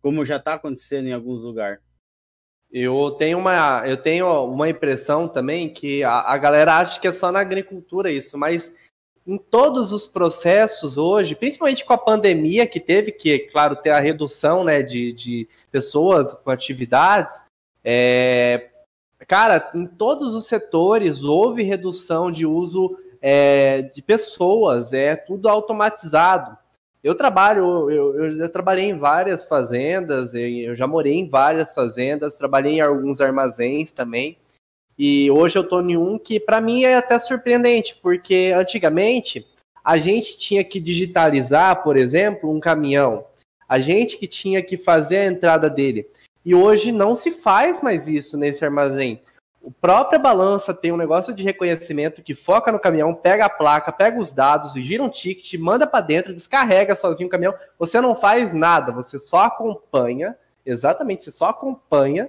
Como já está acontecendo em alguns lugares. Eu tenho uma, eu tenho uma impressão também que a, a galera acha que é só na agricultura isso, mas em todos os processos hoje, principalmente com a pandemia que teve que, claro, ter a redução né, de, de pessoas com atividades, é, Cara, em todos os setores houve redução de uso é, de pessoas, é tudo automatizado. Eu trabalho, eu, eu, eu, trabalhei em várias fazendas, eu já morei em várias fazendas, trabalhei em alguns armazéns também. E hoje eu estou em um que para mim é até surpreendente, porque antigamente a gente tinha que digitalizar, por exemplo, um caminhão. A gente que tinha que fazer a entrada dele. E hoje não se faz mais isso nesse armazém. O própria balança tem um negócio de reconhecimento que foca no caminhão, pega a placa, pega os dados, gira um ticket, manda para dentro, descarrega sozinho o caminhão. Você não faz nada, você só acompanha, exatamente, você só acompanha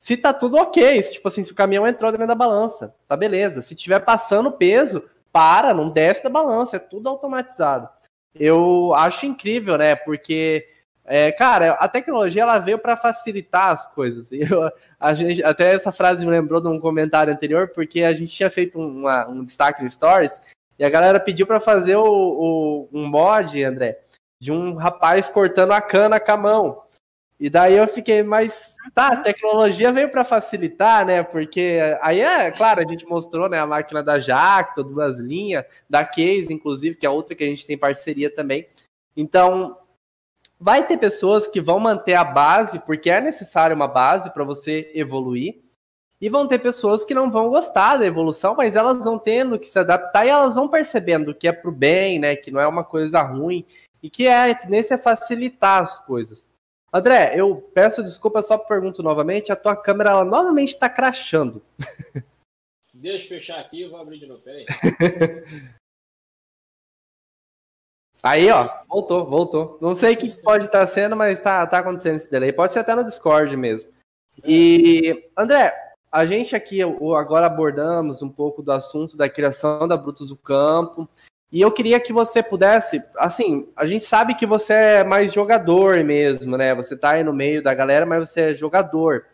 se tá tudo ok. Se, tipo assim, se o caminhão entrou dentro da balança, tá beleza. Se tiver passando peso, para, não desce da balança, é tudo automatizado. Eu acho incrível, né? Porque é, cara, a tecnologia ela veio para facilitar as coisas. Eu, a gente, até essa frase me lembrou de um comentário anterior, porque a gente tinha feito uma, um destaque no Stories e a galera pediu para fazer o, o, um mod, André, de um rapaz cortando a cana com a mão. E daí eu fiquei, mas tá, a tecnologia veio para facilitar, né? Porque aí é, claro, a gente mostrou, né, a máquina da Jacto, duas linhas, da Case, inclusive, que é outra que a gente tem parceria também. Então, Vai ter pessoas que vão manter a base, porque é necessário uma base para você evoluir. E vão ter pessoas que não vão gostar da evolução, mas elas vão tendo que se adaptar e elas vão percebendo que é pro bem, né? Que não é uma coisa ruim. E que é que nesse é facilitar as coisas. André, eu peço desculpa, só pergunto novamente, a tua câmera ela novamente está crachando. Deixa eu fechar aqui, eu vou abrir de novo, peraí. Aí, ó, voltou, voltou. Não sei o que pode estar sendo, mas tá, tá acontecendo esse delay. Pode ser até no Discord mesmo. E, André, a gente aqui agora abordamos um pouco do assunto da criação da Brutus do Campo. E eu queria que você pudesse, assim, a gente sabe que você é mais jogador mesmo, né? Você tá aí no meio da galera, mas você é jogador.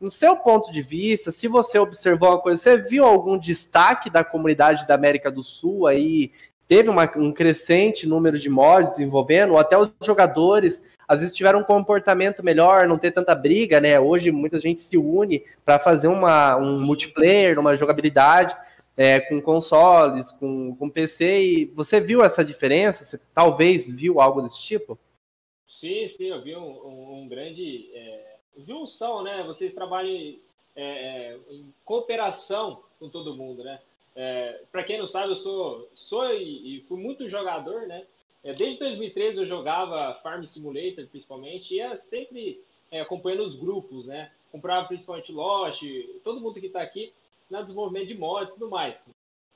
No seu ponto de vista, se você observou uma coisa, você viu algum destaque da comunidade da América do Sul aí teve uma, um crescente número de mods desenvolvendo, ou até os jogadores às vezes tiveram um comportamento melhor, não ter tanta briga, né? Hoje muita gente se une para fazer uma, um multiplayer, uma jogabilidade é, com consoles, com, com PC. E você viu essa diferença? Você talvez viu algo desse tipo? Sim, sim, eu vi um, um, um grande é, junção, né? Vocês trabalham é, é, em cooperação com todo mundo, né? É, para quem não sabe, eu sou, sou e, e fui muito jogador, né? É, desde 2013 eu jogava Farm Simulator, principalmente, e ia sempre é, acompanhando os grupos, né? Comprava principalmente Lost, todo mundo que está aqui na desenvolvimento de mods e tudo mais.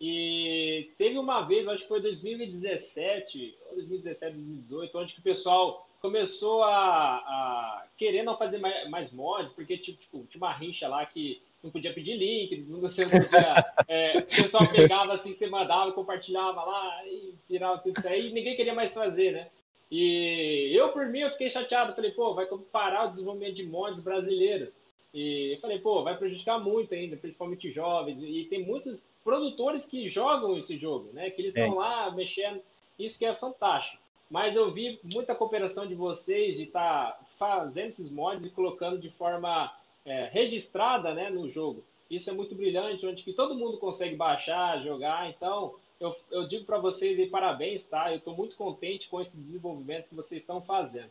E teve uma vez, acho que foi 2017, ou 2017, 2018, onde que o pessoal começou a, a querer não fazer mais, mais mods, porque tipo, tipo, tinha uma rincha lá que não podia pedir link, você não podia. É, o pessoal pegava assim, você mandava, compartilhava lá e virava tudo isso aí, e ninguém queria mais fazer, né? E eu, por mim, eu fiquei chateado. Falei, pô, vai parar o desenvolvimento de mods brasileiros. E eu falei, pô, vai prejudicar muito ainda, principalmente jovens. E tem muitos produtores que jogam esse jogo, né? Que eles estão é. lá mexendo. Isso que é fantástico. Mas eu vi muita cooperação de vocês de estar tá fazendo esses mods e colocando de forma é, registrada né, no jogo. Isso é muito brilhante, onde que todo mundo consegue baixar, jogar. Então, eu, eu digo para vocês aí parabéns, tá? Eu estou muito contente com esse desenvolvimento que vocês estão fazendo.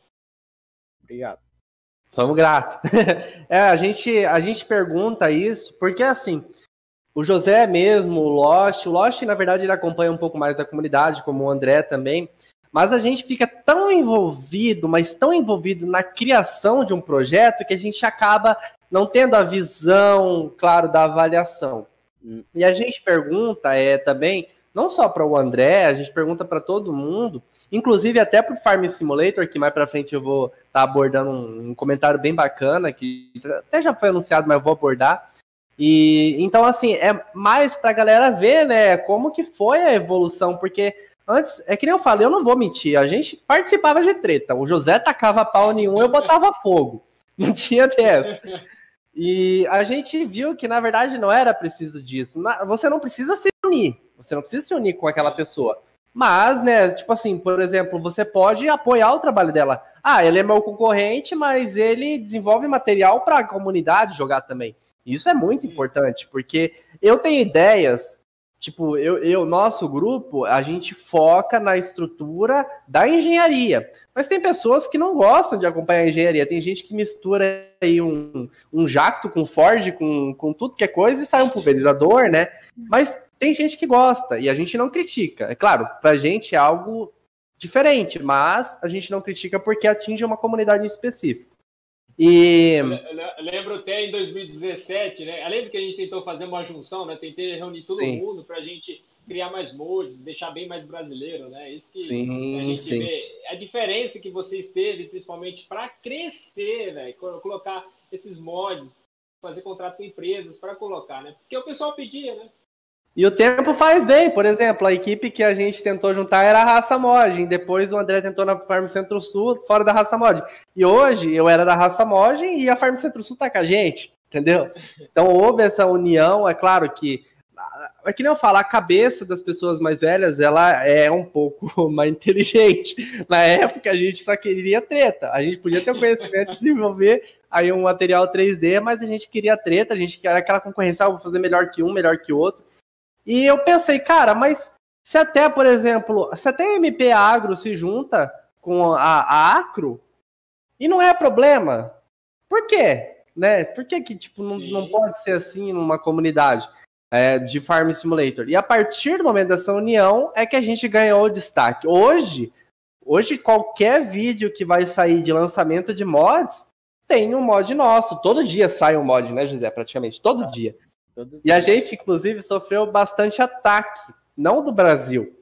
Obrigado. Somos gratos. é, a gente, a gente pergunta isso porque, assim, o José mesmo, o Lost, o Lost, na verdade, ele acompanha um pouco mais a comunidade, como o André também, mas a gente fica tão envolvido, mas tão envolvido na criação de um projeto que a gente acaba não tendo a visão, claro, da avaliação. Hum. E a gente pergunta é também não só para o André, a gente pergunta para todo mundo, inclusive até para o Farm Simulator, que mais para frente eu vou estar tá abordando um, um, comentário bem bacana, que até já foi anunciado, mas eu vou abordar. E então, assim, é mais para a galera ver, né, como que foi a evolução, porque antes, é que nem eu falei, eu não vou mentir, a gente participava de treta, o José tacava pau nenhum, eu botava fogo, não tinha dessa. E a gente viu que, na verdade, não era preciso disso. Você não precisa se unir. Você não precisa se unir com aquela pessoa. Mas, né, tipo assim, por exemplo, você pode apoiar o trabalho dela. Ah, ele é meu concorrente, mas ele desenvolve material para a comunidade jogar também. Isso é muito importante, porque eu tenho ideias, tipo, eu, eu, nosso grupo, a gente foca na estrutura da engenharia. Mas tem pessoas que não gostam de acompanhar a engenharia. Tem gente que mistura aí um, um jacto com Ford, com, com tudo que é coisa e sai um pulverizador, né? Mas tem gente que gosta e a gente não critica. É claro, pra gente é algo diferente, mas a gente não critica porque atinge uma comunidade específica. E eu lembro até em 2017, né? Eu lembro que a gente tentou fazer uma junção, né? Tentei reunir todo sim. mundo para a gente criar mais mods, deixar bem mais brasileiro, né? Isso que sim, a gente sim. vê a diferença que vocês teve, principalmente para crescer, né? Colocar esses mods, fazer contrato com empresas para colocar, né? Porque o pessoal pedia, né? E o tempo faz bem, por exemplo, a equipe que a gente tentou juntar era a Raça Mod, depois o André tentou na Farm Centro Sul, fora da Raça Mod. E hoje eu era da Raça Mod e a Farm Centro Sul tá com a gente, entendeu? Então houve essa união, é claro que é que nem eu falo, a cabeça das pessoas mais velhas, ela é um pouco mais inteligente. Na época, a gente só queria treta. A gente podia ter o conhecimento de desenvolver aí um material 3D, mas a gente queria treta, a gente queria aquela concorrência, ah, vou fazer melhor que um, melhor que outro. E eu pensei, cara, mas se até, por exemplo, se até a MP Agro se junta com a, a Acro, e não é problema, por quê? Né? Por que, que tipo, não, não pode ser assim numa comunidade é, de Farm Simulator? E a partir do momento dessa união é que a gente ganhou o destaque. Hoje, hoje qualquer vídeo que vai sair de lançamento de mods tem um mod nosso. Todo dia sai um mod, né, José? Praticamente, todo dia. E a gente, inclusive, sofreu bastante ataque, não do Brasil.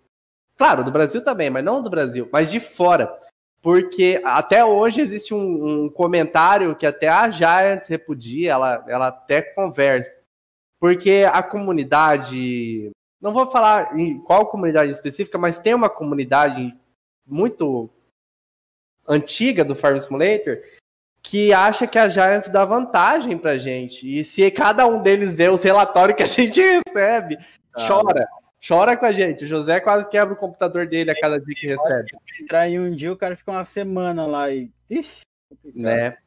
Claro, do Brasil também, mas não do Brasil, mas de fora. Porque até hoje existe um, um comentário que até a Giants repudia, ela, ela até conversa. Porque a comunidade, não vou falar em qual comunidade específica, mas tem uma comunidade muito antiga do Farm Simulator que acha que a Giants dá vantagem pra gente. E se cada um deles der os relatórios que a gente recebe, ah. chora. Chora com a gente. O José quase quebra o computador dele a cada dia que recebe. Entrar em um dia, o cara fica uma semana lá e. Ixi, né?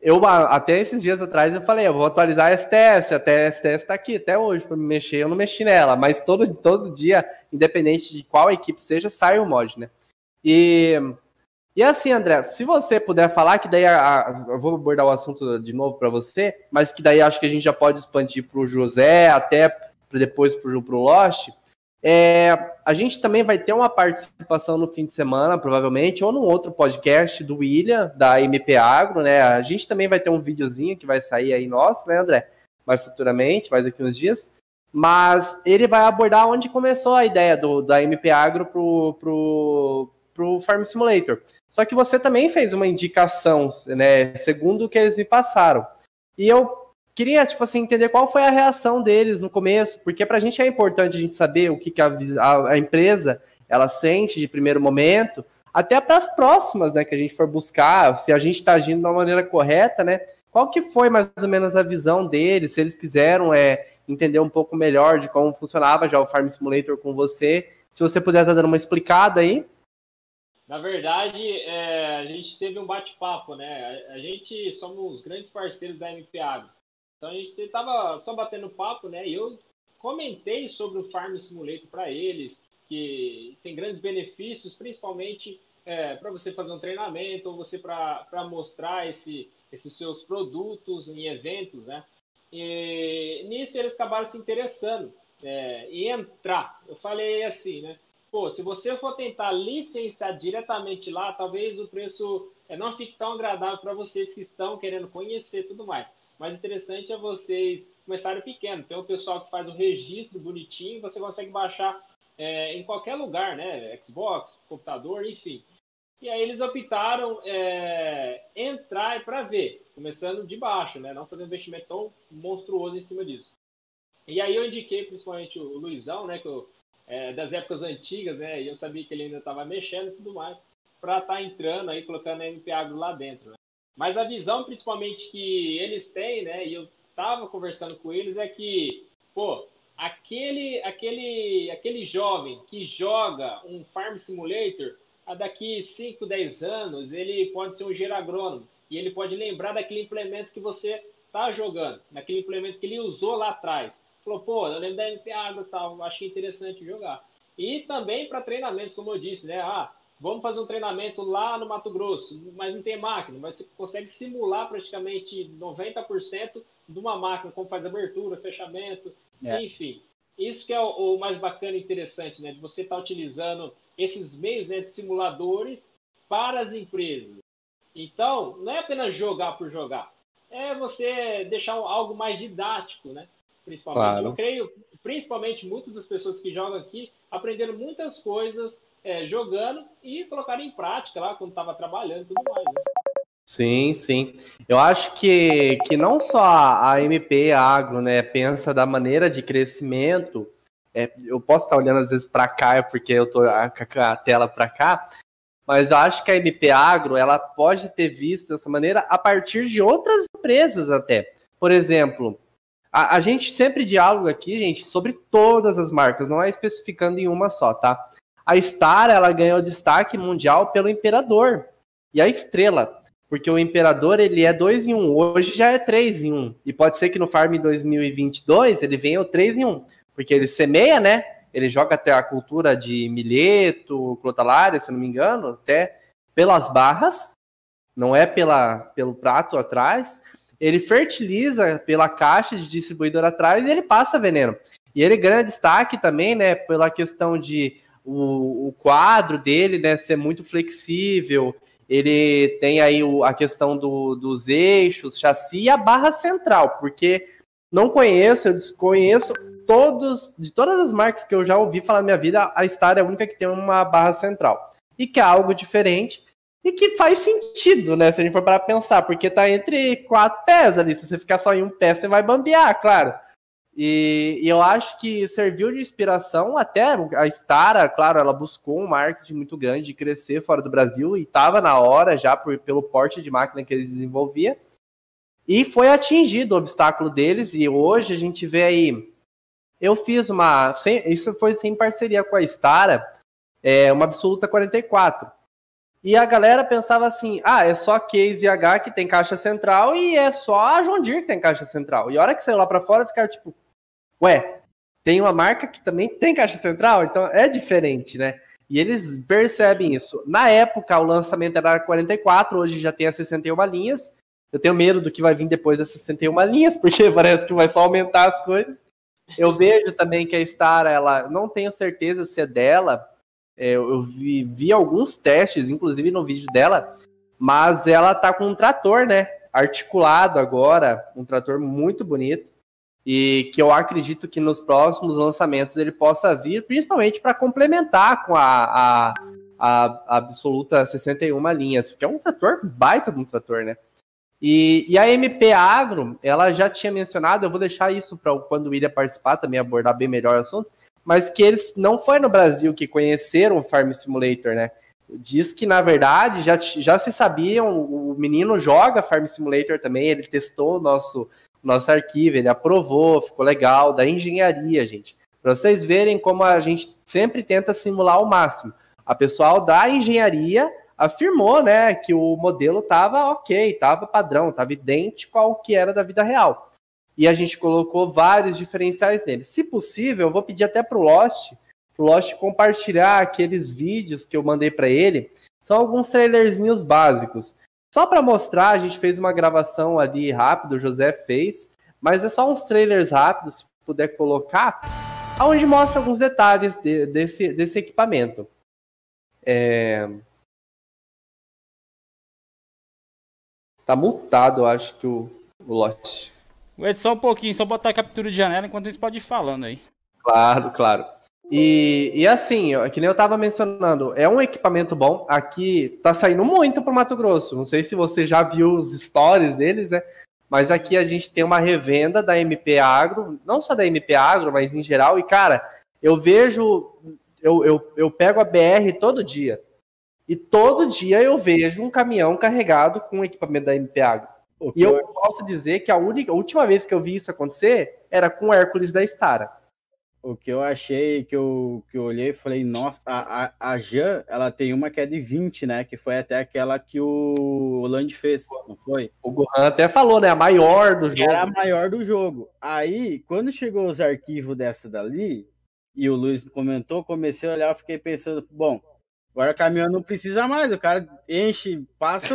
Eu, até esses dias atrás, eu falei, eu vou atualizar a STS, até a STS tá aqui, até hoje, para me mexer, eu não mexi nela, mas todo, todo dia, independente de qual equipe seja, sai o mod, né? E e assim, André, se você puder falar, que daí a, a, eu vou abordar o assunto de novo para você, mas que daí acho que a gente já pode expandir para o José, até depois para o Lost. É, a gente também vai ter uma participação no fim de semana, provavelmente, ou num outro podcast do William, da MP Agro, né? A gente também vai ter um videozinho que vai sair aí nosso, né, André? Mais futuramente, mais daqui uns dias. mas ele vai abordar onde começou a ideia do, da MP Agro pro, pro, pro Farm Simulator. Só que você também fez uma indicação, né, segundo o que eles me passaram. E eu queria, tipo assim, entender qual foi a reação deles no começo, porque para a gente é importante a gente saber o que, que a, a, a empresa ela sente de primeiro momento, até para as próximas, né, que a gente for buscar, se a gente está agindo da maneira correta, né? Qual que foi mais ou menos a visão deles, se eles quiseram é, entender um pouco melhor de como funcionava já o Farm Simulator com você, se você puder estar tá dando uma explicada aí. Na verdade, é, a gente teve um bate-papo, né? A, a, gente somos grandes parceiros da MP Agro. Então a gente estava só batendo papo, né? E eu comentei sobre o Farm Simulator para eles, que tem grandes benefícios, principalmente é, para você fazer um treinamento ou você para mostrar esse, esses seus produtos em eventos, né? E nisso eles acabaram se interessando é, em entrar. Eu falei assim, né? Pô, se você for tentar licenciar diretamente lá, talvez o preço é, não fique tão agradável para vocês que estão querendo conhecer tudo mais. Mas interessante é vocês começarem pequeno. Tem o pessoal que faz o registro bonitinho, você consegue baixar é, em qualquer lugar, né? Xbox, computador, enfim. E aí eles optaram é, entrar para ver, começando de baixo, né? Não fazer um investimento tão monstruoso em cima disso. E aí eu indiquei principalmente o Luizão, né? Que eu, é, das épocas antigas, né? E eu sabia que ele ainda estava mexendo e tudo mais, para estar tá entrando aí, colocando a MP Agro lá dentro. Né? Mas a visão, principalmente, que eles têm, né? E eu estava conversando com eles, é que, pô, aquele, aquele, aquele jovem que joga um Farm Simulator, a daqui 5, 10 anos, ele pode ser um geragrônomo e ele pode lembrar daquele implemento que você está jogando, daquele implemento que ele usou lá atrás. Falou, pô, eu lembro da MP Agro e tal, achei interessante jogar. E também para treinamentos, como eu disse, né? Ah, vamos fazer um treinamento lá no Mato Grosso, mas não tem máquina, mas você consegue simular praticamente 90% de uma máquina, como faz abertura, fechamento, é. enfim. Isso que é o, o, mais bacana e interessante, né? De você estar tá utilizando esses meios, né, simuladores para as empresas. Então, não é apenas jogar por jogar, é você deixar algo mais didático, né? Principalmente. Claro. Eu creio, principalmente, muitas das pessoas que jogam aqui aprenderam muitas coisas é, jogando e colocaram em prática lá quando estava trabalhando e tudo mais. Né? Sim, sim. Eu acho que, que não só a MP Agro né, pensa da maneira de crescimento, é, eu posso estar olhando às vezes para cá, é porque eu estou com a tela para cá, mas eu acho que a MP Agro ela pode ter visto dessa maneira a partir de outras empresas até. Por exemplo, a, a gente sempre dialoga aqui, gente, sobre todas as marcas, não é especificando em uma só, tá? A Star, ela ganhou destaque mundial pelo Imperador. E a Estrela, porque o Imperador, ele é 2 em 1. Um. Hoje já é 3 em 1. Um. E pode ser que no Farm 2022 ele venha o 3 em 1. Um, porque ele semeia, né? Ele joga até a cultura de milheto, crotalária, se não me engano, até pelas barras. Não é pela, pelo prato atrás. Ele fertiliza pela caixa de distribuidor atrás e ele passa veneno. E ele ganha destaque também, né? Pela questão de o, o quadro dele né, ser muito flexível, ele tem aí o, a questão do, dos eixos, chassi e a barra central, porque não conheço, eu desconheço todos, de todas as marcas que eu já ouvi falar na minha vida, a Star é a única que tem uma barra central. E que é algo diferente e que faz sentido, né? Se a gente for para pensar, porque tá entre quatro pés ali. Se você ficar só em um pé, você vai bambear, claro. E, e, eu acho que serviu de inspiração até a Stara, claro, ela buscou um marketing muito grande de crescer fora do Brasil e estava na hora já por, pelo porte de máquina que eles desenvolviam. E foi atingido o obstáculo deles e hoje a gente vê aí. Eu fiz uma. Sem, isso foi sem parceria com a Stara, é, uma absoluta 44. E a galera pensava assim: ah, é só Case H que tem caixa central e é só a John Deere que tem caixa central. E a hora que saiu lá para fora, ficaram tipo, ué, tem uma marca que também tem caixa central, então é diferente, né? E eles percebem isso. Na época, o lançamento era 44, hoje já tem as 61 linhas. Eu tenho medo do que vai vir depois das 61 linhas, porque parece que vai só aumentar as coisas. Eu vejo também que a Star, ela não tenho certeza se é dela. É, eu vi, vi, alguns testes, inclusive no vídeo dela, mas ela tá com um trator, né? Articulado agora, um trator muito bonito. e que eu acredito que nos próximos lançamentos ele possa vir, principalmente para complementar com a, a, a, absoluta 61 linhas, que é um trator baita de um trator, né? E, e, a MP Agro, ela já tinha mencionado, eu vou deixar isso para quando o William participar também abordar bem melhor o assunto, mas que eles não foi no Brasil que conheceram o Farm Simulator, né? Diz que, na verdade, já, já se sabiam, o menino joga Farm Simulator também, ele testou o nosso, nosso arquivo, ele aprovou, ficou legal, da engenharia, gente. Para vocês verem como a gente sempre tenta simular ao máximo. A pessoal da engenharia afirmou, né, que o modelo estava ok, estava padrão, estava idêntico ao que era da vida real. E a gente colocou vários diferenciais nele. Se possível, eu vou pedir até para o Lost, pro Lost compartilhar aqueles vídeos que eu mandei para ele. São alguns trailerzinhos básicos. Só para mostrar, a gente fez uma gravação ali rápido, o José fez, mas é só uns trailers rápidos, se puder colocar, onde mostra alguns detalhes de, desse, desse equipamento. É... Tá multado, acho que o, o Lost. O Ed, só um pouquinho, só botar a captura de janela enquanto isso pode ir falando aí. Claro, claro. E, e assim, que nem eu tava mencionando, é um equipamento bom. Aqui tá saindo muito pro Mato Grosso. Não sei se você já viu os stories deles, né? Mas aqui a gente tem uma revenda da MP Agro, não só da MP Agro, mas em geral. E, cara, eu vejo, eu, eu, eu pego a BR todo dia. E todo dia eu vejo um caminhão carregado com equipamento da MP Agro. E eu posso dizer que a, única, a última vez que eu vi isso acontecer era com o Hércules da Stara o que eu achei, que eu, que eu olhei e falei, nossa, a, a, a Jan, ela tem uma que é de 20, né? Que foi até aquela que o Land fez, não foi? O Gohan até falou, né? A maior do jogo. Era a maior do jogo. Aí, quando chegou os arquivos dessa dali, e o Luiz comentou, comecei a olhar, fiquei pensando, bom, agora o caminhão não precisa mais, o cara enche, passa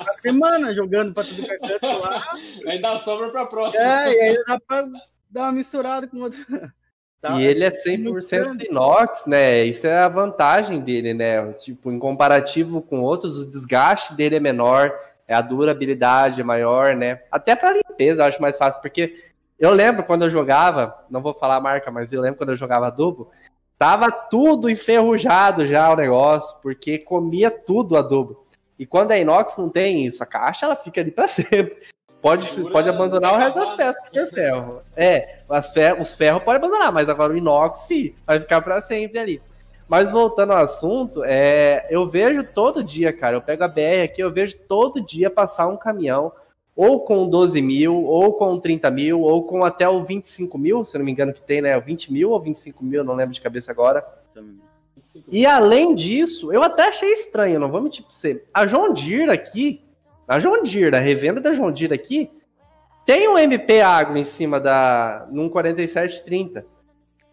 a semana jogando para tudo que é canto lá. Ainda sobra para próxima. É, e aí dá para dar uma misturada com outro. Tá, e ele é 100% inox, né? Isso é a vantagem dele, né? Tipo, em comparativo com outros, o desgaste dele é menor, é a durabilidade é maior, né? Até para limpeza eu acho mais fácil, porque eu lembro quando eu jogava, não vou falar a marca, mas eu lembro quando eu jogava adubo, tava tudo enferrujado já o negócio, porque comia tudo adubo. E quando é inox não tem isso, a caixa ela fica ali para sempre. Pode, pode abandonar o resto das peças que é ferro. É, os ferros pode abandonar, mas agora o inox vai ficar para sempre ali. Mas voltando ao assunto, é, eu vejo todo dia, cara, eu pego a BR aqui, eu vejo todo dia passar um caminhão, ou com 12 mil, ou com 30 mil, ou com até o 25 mil, se não me engano que tem, né? 20 mil ou 25 mil, não lembro de cabeça agora. E além disso, eu até achei estranho, não vou mentir pra você. A John Deere aqui, a John Deere, a revenda da John Deere aqui, tem um MP Agro em cima da num 4730.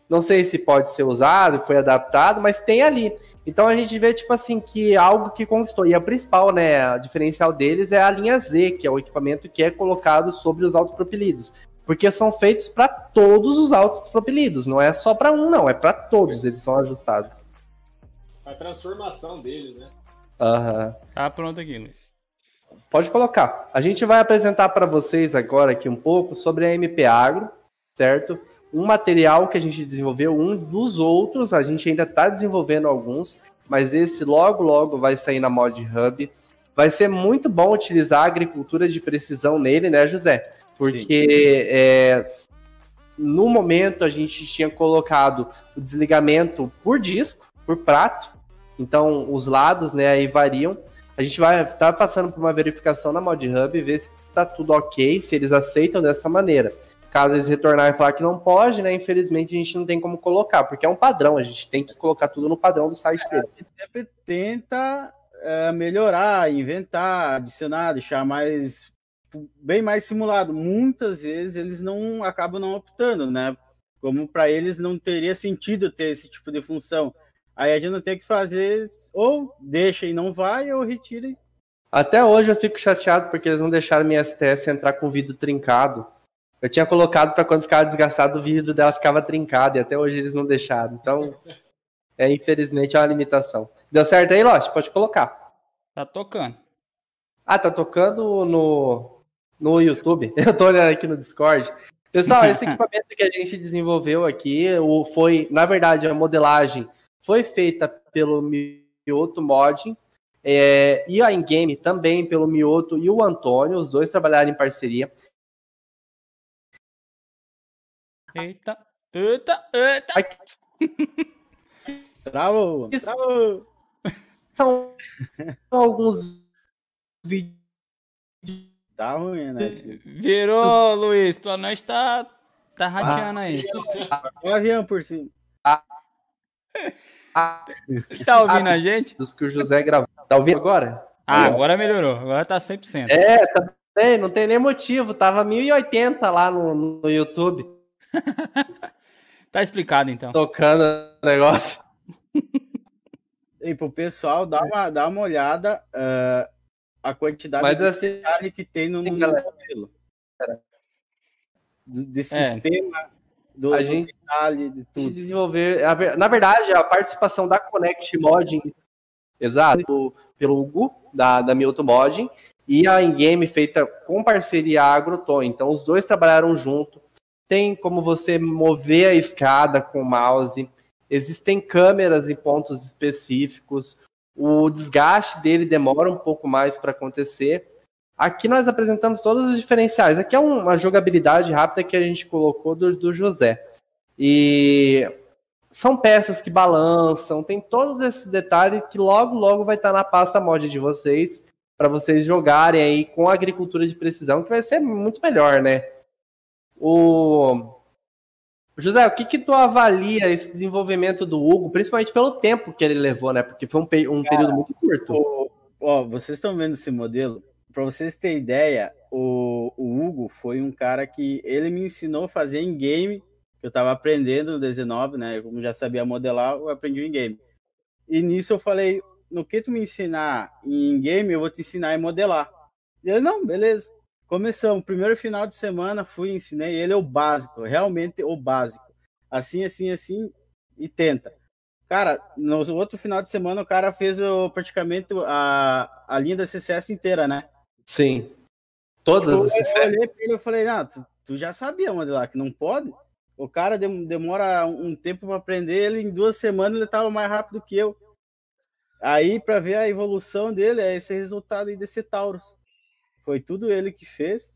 Não sei se pode ser usado, foi adaptado, mas tem ali. Então a gente vê tipo assim que é algo que conquistou. E a principal, né, a diferencial deles é a linha Z, que é o equipamento que é colocado sobre os autopropelidos, porque são feitos para todos os autopropelidos, não é só para um, não, é para todos, eles são ajustados. A transformação deles, né? Aham. Uhum. Tá pronto aqui, Luiz. Pode colocar. A gente vai apresentar para vocês agora aqui um pouco sobre a MP Agro, certo? Um material que a gente desenvolveu, um dos outros, a gente ainda está desenvolvendo alguns, mas esse logo, logo vai sair na Mod Hub. Vai ser muito bom utilizar a agricultura de precisão nele, né, José? Porque é, no momento a gente tinha colocado o desligamento por disco, por prato, então os lados né, aí variam. A gente vai estar tá passando por uma verificação na Mod Hub e ver se está tudo ok, se eles aceitam dessa maneira. Caso eles retornarem e falar que não pode, né? Infelizmente a gente não tem como colocar, porque é um padrão, a gente tem que colocar tudo no padrão do site deles. A gente sempre tenta é, melhorar, inventar, adicionar, deixar mais bem mais simulado. Muitas vezes eles não acabam não optando, né? Como para eles não teria sentido ter esse tipo de função. Aí a gente não tem que fazer, ou deixa e não vai, ou retira. Até hoje eu fico chateado porque eles não deixaram minha STS entrar com o vidro trincado. Eu tinha colocado para quando ficava desgastado o vidro dela ficava trincado e até hoje eles não deixaram. Então, é infelizmente é uma limitação. Deu certo aí, Lote? Pode colocar. Tá tocando. Ah, tá tocando no, no YouTube. Eu tô olhando aqui no Discord. Pessoal, esse equipamento que a gente desenvolveu aqui, foi, na verdade, a modelagem foi feita pelo Mioto Modding, é, e a Ingame também pelo Mioto e o Antônio, os dois trabalharam em parceria. Eita, eita, eita. Bravo, bravo. São alguns vídeos. Tá ruim, né? Virou, Luiz. Tua nós tá, tá rateando aí. O avião por cima. Tá ouvindo a gente? Dos que o José gravou. Tá ouvindo agora? Ah, agora melhorou. Agora tá 100%. É, tá bem, não tem nem motivo. Tava 1080 lá no, no YouTube. tá explicado então. Tocando o negócio. E pro pessoal dar uma, dar uma olhada uh, a quantidade Mas, de assim, detalhe que tem no, no galera. modelo. Do, de É. sistema, do, A do gente- detalhe, de tudo. desenvolver. Na verdade, a participação da Connect Modding, exato, pelo- pelo Hugo, da, da Milton Modding, e a Ingame feita com parceria Agroton. Então, os dois trabalharam junto. Tem como você mover a escada com o mouse. Existem câmeras em pontos específicos. O desgaste dele demora um pouco mais para acontecer. Aqui nós apresentamos todos os diferenciais. Aqui é um- uma jogabilidade rápida que a gente colocou do, do José. E são peças que balançam, tem todos esses detalhes que logo, logo vai estar na pasta mod de vocês, para vocês jogarem aí com agricultura de precisão, que vai ser muito melhor, né? O José, o que que tu avalia esse desenvolvimento do Hugo, principalmente pelo tempo que ele levou, né? Porque foi um, um período muito curto. O- ó, vocês estão vendo esse modelo? Para vocês terem ideia, o, o Hugo foi um cara que ele me ensinou a fazer em game, que eu estava aprendendo no 19, né? Como já sabia modelar, eu aprendi em game. E nisso eu falei, no que tu me ensinar em game, eu vou te ensinar a modelar. E ele, não, beleza. Começamos, primeiro final de semana, fui ensinei ele o básico, realmente o básico. Assim, assim, assim, e tenta. Cara, no outro final de semana o cara fez o, praticamente a, a linha da CCS inteira, né? Sim. Todas Eu, essas eu olhei pra ele e falei, não, tu, tu já sabia modelar, que não pode? O cara dem- demora um tempo para aprender, ele em duas semanas ele tava mais rápido que eu. Aí, para ver a evolução dele, é esse resultado aí desse Taurus. Foi tudo ele que fez.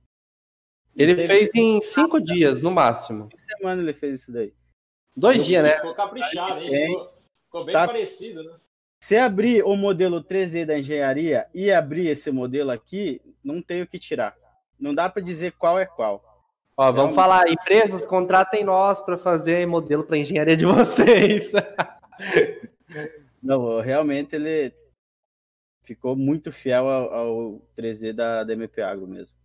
Ele Teve- fez em cinco dias, no máximo. Que semana ele fez isso daí? Dois dias, né? Ficou caprichado, hein? Tem. Ficou, ficou bem Tá. parecido, né? Se abrir o modelo 3D da engenharia e abrir esse modelo aqui, não tem o que tirar. Não dá para dizer qual é qual. Ó, vamos Realmente. falar, empresas, contratem nós para fazer modelo para engenharia de vocês. Não, realmente ele ficou muito fiel ao, ao 3D da, da MP Agro mesmo.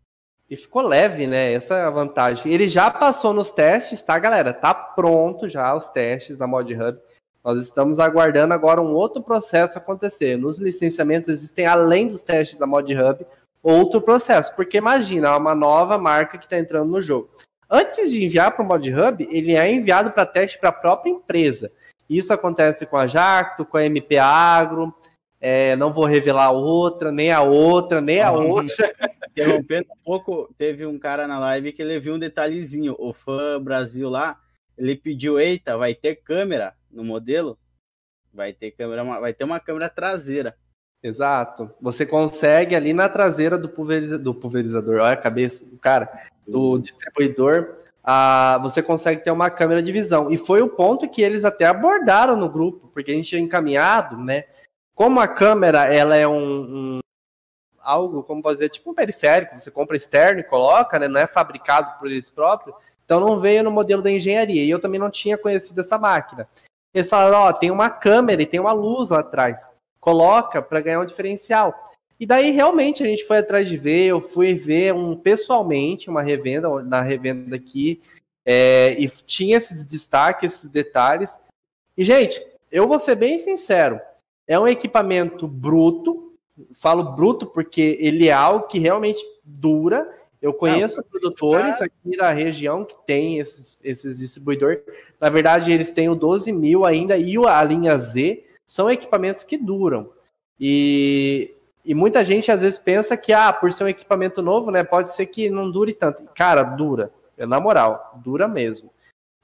E ficou leve, né? Essa é a vantagem. Ele já passou nos testes, tá, galera? Tá pronto já os testes da Mod Hub. Nós estamos aguardando agora um outro processo acontecer. Nos licenciamentos existem, além dos testes da Mod Hub, outro processo. Porque imagina, é uma nova marca que está entrando no jogo. Antes de enviar para o Mod Hub, ele é enviado para teste para a própria empresa. Isso acontece com a Jacto, com a MP Agro. É, não vou revelar outra, nem a outra, nem a outra. Interrompendo um pouco, teve um cara na live que ele viu um detalhezinho. O fã Brasil lá, ele pediu: Eita, vai ter câmera no modelo? Vai ter câmera, vai ter uma câmera traseira. Exato. Você consegue ali na traseira do, pulveriza- do pulverizador, olha a cabeça do cara, do distribuidor, ah, você consegue ter uma câmera de visão. E foi o ponto que eles até abordaram no grupo, porque a gente tinha encaminhado, né? Como a câmera ela é um, um- algo, como pode dizer, tipo um periférico, você compra externo e coloca, né? Não é fabricado por eles próprios, então não veio no modelo da engenharia. E eu também não tinha conhecido essa máquina. Eles falaram, ó, tem uma câmera e tem uma luz lá atrás coloca para ganhar um diferencial. E daí realmente a gente foi atrás de ver, eu fui ver um pessoalmente uma revenda na revenda aqui é, e tinha esses destaques, esses detalhes. E gente, eu vou ser bem sincero, é um equipamento bruto. Falo bruto porque ele é algo que realmente dura. Eu conheço produtores aqui da região que tem esses, esses distribuidores. Na verdade, eles têm o 12 mil ainda e o- a linha Z são equipamentos que duram. E, e muita gente às vezes pensa que, ah, por ser um equipamento novo, né, pode ser que não dure tanto. Cara, dura. Na moral, dura mesmo.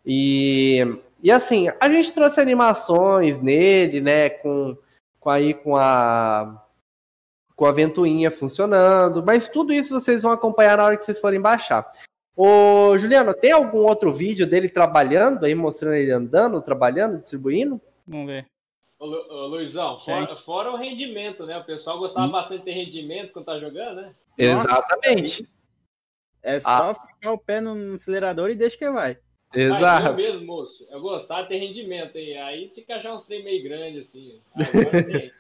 E, e assim, a gente trouxe animações nele, né? Com, com aí com a com a ventoinha funcionando, mas tudo isso vocês vão acompanhar na hora que vocês forem baixar. Ô, Juliano, tem algum outro vídeo dele trabalhando aí, mostrando ele andando, trabalhando, distribuindo? Vamos ver. Ô, Lu- ô, Luizão, fora, fora o rendimento, né? O pessoal gostava bastante de ter rendimento quando tá jogando, né? Exatamente. É só ficar o pé no acelerador e deixa que vai. Mas Exato. mesmo, moço, eu gostava de ter rendimento, hein? Aí tinha que achar uns trem meio grande, assim. Agora tem.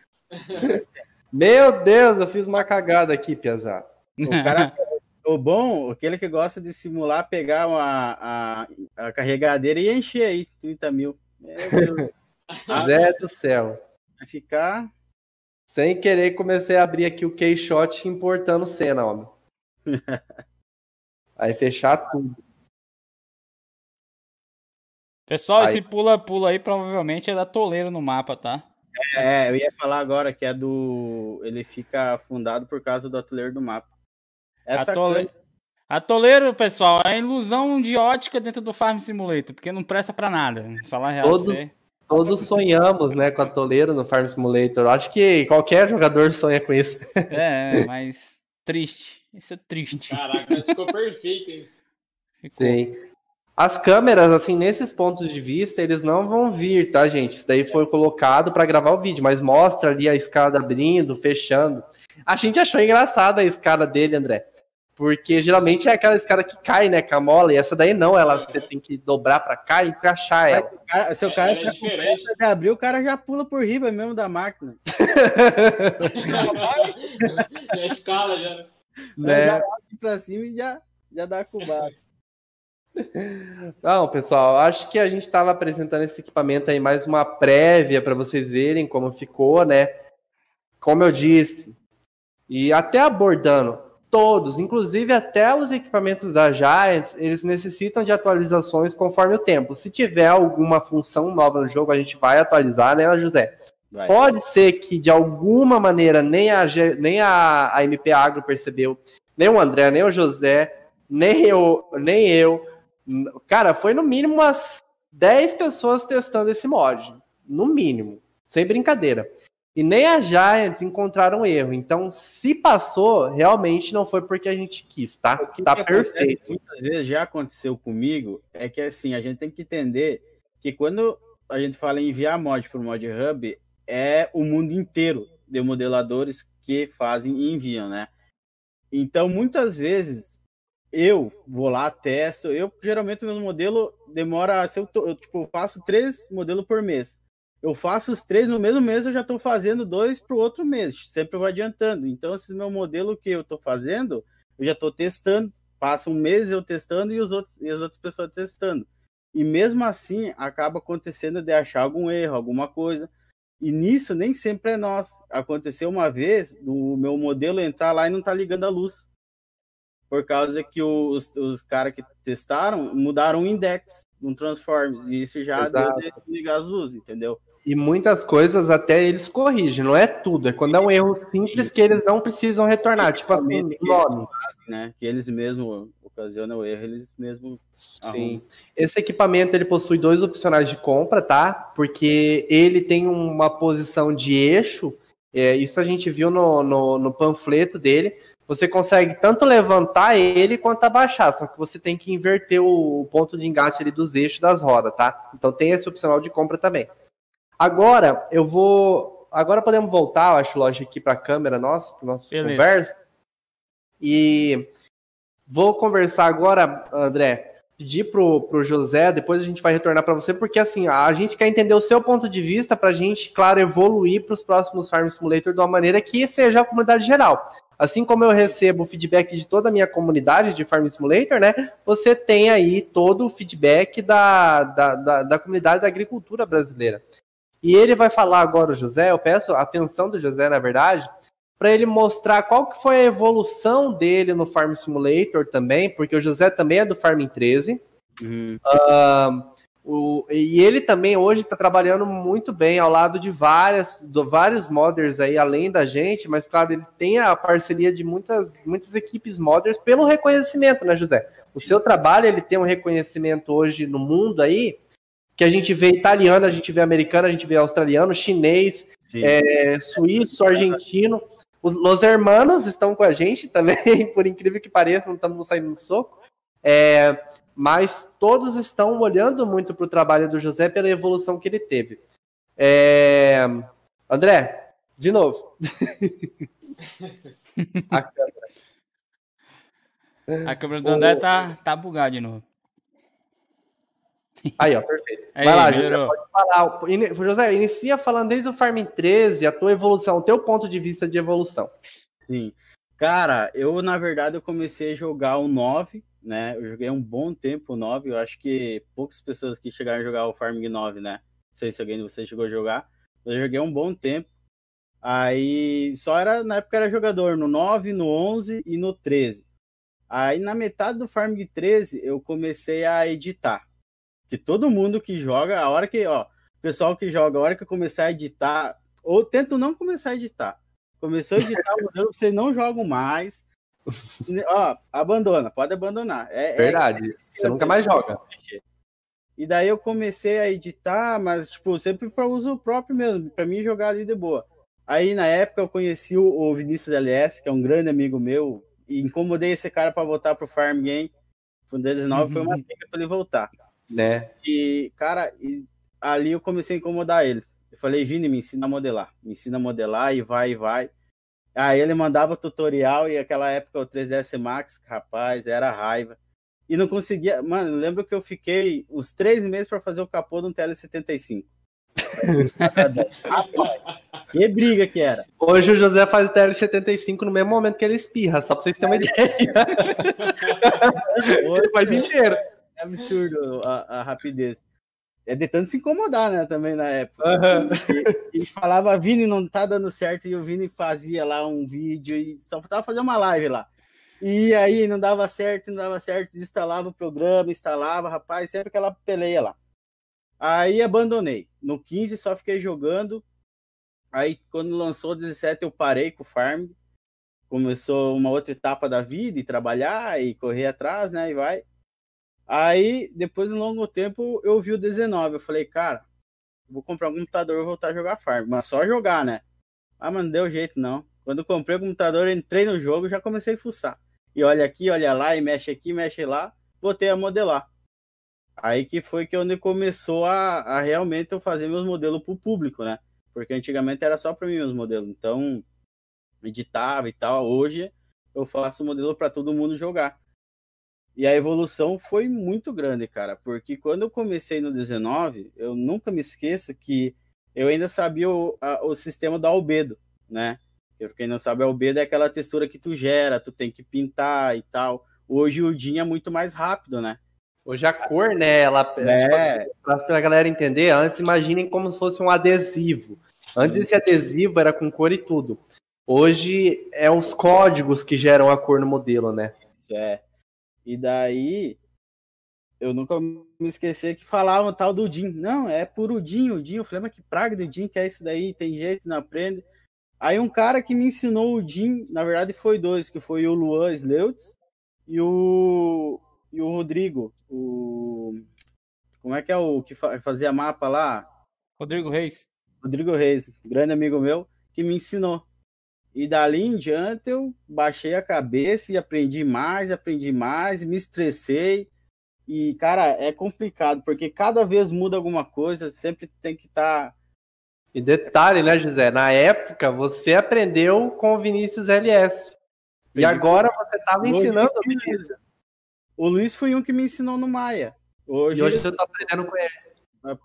Meu Deus, eu fiz uma cagada aqui, Piazá. O cara. O bom, aquele que gosta de simular, pegar uma, a, a carregadeira e encher aí 30 mil. Meu Deus, Zé do céu. vai ficar. Sem querer, comecei a abrir aqui o Keyshot importando cena, homem. Aí fechar tudo. Pessoal, Aí. esse pula-pula aí provavelmente é da toleiro no mapa, tá? É, eu ia falar agora que é do. Ele fica afundado por causa do atuleiro do mapa. Essa A, tole... a toleiro, pessoal, é a ilusão de ótica dentro do Farm Simulator, porque não presta pra nada. Falar a real Todos- você. Todos sonhamos, né, com a toleiro no Farm Simulator. Acho que qualquer jogador sonha com isso. É, mas triste. Isso é triste. Caraca, mas ficou perfeito, hein? Ficou. Sim. As câmeras, assim, nesses pontos de vista, eles não vão vir, tá, gente? Isso daí foi colocado para gravar o vídeo, mas mostra ali a escada abrindo, fechando. A gente achou engraçada a escada dele, André. Porque geralmente é aquela escada que cai, né, com a mola, e essa daí não, ela você tem que dobrar para cá e encaixar ela. O cara- se o cara é pressa de abrir, o cara já pula por riba mesmo da máquina. Já escala, já. né? Né? Já abre pra cima e já, já dá cubado. Não, pessoal, acho que a gente estava apresentando esse equipamento aí mais uma prévia para vocês verem como ficou, né? Como eu disse, e até abordando todos, inclusive até os equipamentos da Giants, eles necessitam de atualizações conforme o tempo. Se tiver alguma função nova no jogo, a gente vai atualizar, né, José? Vai. Pode ser que de alguma maneira nem a, nem a, a MP Agro percebeu, nem o André, nem o José, nem eu, nem eu. Cara, foi no mínimo umas 10 pessoas testando esse mod. No mínimo. Sem brincadeira. E nem a Giants encontraram erro. Então, se passou, realmente não foi porque a gente quis, tá? O que Tá que perfeito. Muitas vezes já aconteceu comigo, é que assim, a gente tem que entender que quando a gente fala em enviar mod para o Mod Hub, é o mundo inteiro de modeladores que fazem e enviam, né? Então, muitas vezes, eu vou lá, testo, eu geralmente o meu modelo demora, se eu, tô, eu tipo, faço três modelos por mês. Eu faço os três no mesmo mês, eu já estou fazendo dois para o outro mês, sempre vou adiantando. Então, esse meu modelo que eu estou fazendo, eu já estou testando, passa um mês eu testando e, os outros, e as outras pessoas testando. E mesmo assim, acaba acontecendo de achar algum erro, alguma coisa. E nisso nem sempre é nós. Aconteceu uma vez do meu modelo entrar lá e não tá ligando a luz. Por causa que os, os caras que testaram mudaram o index no Transformers. E isso já Exato. deu de ligar as luzes, entendeu? E muitas coisas até eles corrigem, não é tudo. É quando é um erro simples que eles não precisam retornar. Tipo assim, nome. Né? Que eles mesmos ocasionam o erro, eles mesmos Sim. Esse equipamento ele possui dois opcionais de compra, tá? Porque ele tem uma posição de eixo. é, isso a gente viu no, no, no panfleto dele. Você consegue tanto levantar ele quanto abaixar, só que você tem que inverter o, ponto de engate ali dos eixos das rodas, tá? Então tem esse opcional de compra também. Agora eu vou. Agora podemos voltar, eu acho, lógico, aqui para a câmera nossa, para nossa Beleza. conversa. E vou conversar agora, André, pedir pro, pro José, depois a gente vai retornar para você, porque assim, a gente quer entender o seu ponto de vista para a gente, claro, evoluir para os próximos Farm Simulator de uma maneira que seja a comunidade geral. Assim como eu recebo o feedback de toda a minha comunidade de Farm Simulator, né? Você tem aí todo o feedback da, da, da, da comunidade da agricultura brasileira. E ele vai falar agora, o José, eu peço a atenção do José, na verdade, para ele mostrar qual que foi a evolução dele no Farm Simulator também, porque o José também é do Farming 13. Uhum. Ah, o- e ele também hoje está trabalhando muito bem ao lado de várias, do, vários modders aí, além da gente, mas claro, ele tem a parceria de muitas, muitas equipes modders pelo reconhecimento, né, José? O seu trabalho ele tem um reconhecimento hoje no mundo aí que a gente vê italiano, a gente vê americano, a gente vê australiano, chinês, é, suíço, argentino. Os Los Hermanos estão com a gente também, por incrível que pareça, não estamos saindo no soco. É, mas todos estão olhando muito para o trabalho do José pela evolução que ele teve. É, André, de novo. a câmera. A câmera do André tá, tá bugada de novo. Aí, ó, perfeito. Aí, Vai lá, José, pode falar. José, inicia falando desde o Farm 13, a tua evolução, o teu ponto de vista de evolução. Sim. Cara, eu, na verdade, eu comecei a jogar o 9, né? Eu joguei um bom tempo o 9, eu acho que poucas pessoas que chegaram a jogar o Farming 9, né? Não sei se alguém de vocês chegou a jogar. Eu joguei um bom tempo. Aí, só era, na época era jogador no 9, no 11 e no 13. Aí, na metade do Farming 13, eu comecei a editar que todo mundo que joga, a hora que, ó, pessoal que joga, a hora que começar a editar, ou tento não começar a editar. Começou a editar o modelo, vocês não jogam mais. Ó, abandona, pode abandonar. É, é Verdade, é, você nunca mais joga. E daí eu comecei a editar, mas, tipo, sempre para uso próprio mesmo, para mim jogar ali de boa. Aí, na época, eu conheci o Vinícius LS, que é um grande amigo meu, e incomodei esse cara para voltar pro Farm Game. O 19 foi uma dica para ele voltar né? E, cara, e ali eu comecei a incomodar ele. Eu falei, Vini, me ensina a modelar. Me ensina a modelar e vai, e vai. Aí ele mandava tutorial e aquela época o 3ds Max, rapaz, era raiva. E não conseguia. Mano, lembro que eu fiquei uns três meses para fazer o capô de um TL75. que briga que era. Hoje o José faz TL75 no mesmo momento que ele espirra, só pra vocês terem uma ideia. Hoje faz inteiro. É absurdo a, a, rapidez. É de tanto se incomodar, né, também na época. Uhum. E, e, falava, Vini, não tá dando certo, e o Vini fazia lá um vídeo e só tava fazer uma live lá. E aí não dava certo, não dava certo, desinstalava o programa, instalava, rapaz, sempre aquela peleia lá. Aí abandonei. No 15 só fiquei jogando. Aí quando lançou o 17 eu parei com o farm. Começou uma outra etapa da vida e trabalhar e correr atrás, né? E vai. Aí, depois de um longo tempo, eu vi o 19. Eu falei, cara, vou comprar um computador e voltar a jogar Farm. Mas só jogar, né? Ah, mas não deu jeito, não. Quando comprei o computador, entrei no jogo já comecei a fuçar. E olha aqui, olha lá, e mexe aqui, mexe lá. Botei a modelar. Aí que foi que onde começou a, a realmente eu fazer meus modelos para o público, né? Porque antigamente era só para mim os modelos. Então, editava e tal. Hoje eu faço modelo para todo mundo jogar. E a evolução foi muito grande, cara, porque quando eu comecei no 19, eu nunca me esqueço que eu ainda sabia o, a, o sistema do albedo, né? Porque quem não sabe, albedo é aquela textura que tu gera, tu tem que pintar e tal. Hoje o DIN é muito mais rápido, né? Hoje a cor, né, ela, é. para a galera entender, antes imaginem como se fosse um adesivo. Antes esse adesivo era com cor e tudo. Hoje é os códigos que geram a cor no modelo, né? É. E daí eu nunca me esqueci que falavam tal do Din. Não, é por o Din, o Din. Eu falei, mas que praga do Din que é isso daí? Tem jeito, não aprende. Aí um cara que me ensinou o Din, na verdade foi dois, que foi o Luan Sleutz e o, e o Rodrigo. O, como é que é o que fazia mapa lá? Rodrigo Reis. Rodrigo Reis, grande amigo meu, que me ensinou. E dali em diante eu baixei a cabeça e aprendi mais, aprendi mais, me estressei. E, cara, é complicado, porque cada vez muda alguma coisa, sempre tem que estar. Tá... E detalhe, né, José? Na época você aprendeu com o Vinícius LS. E agora você estava ensinando o Vinícius. O Luiz foi um que me ensinou no Maia. Hoje, e hoje eu tô aprendendo com ele.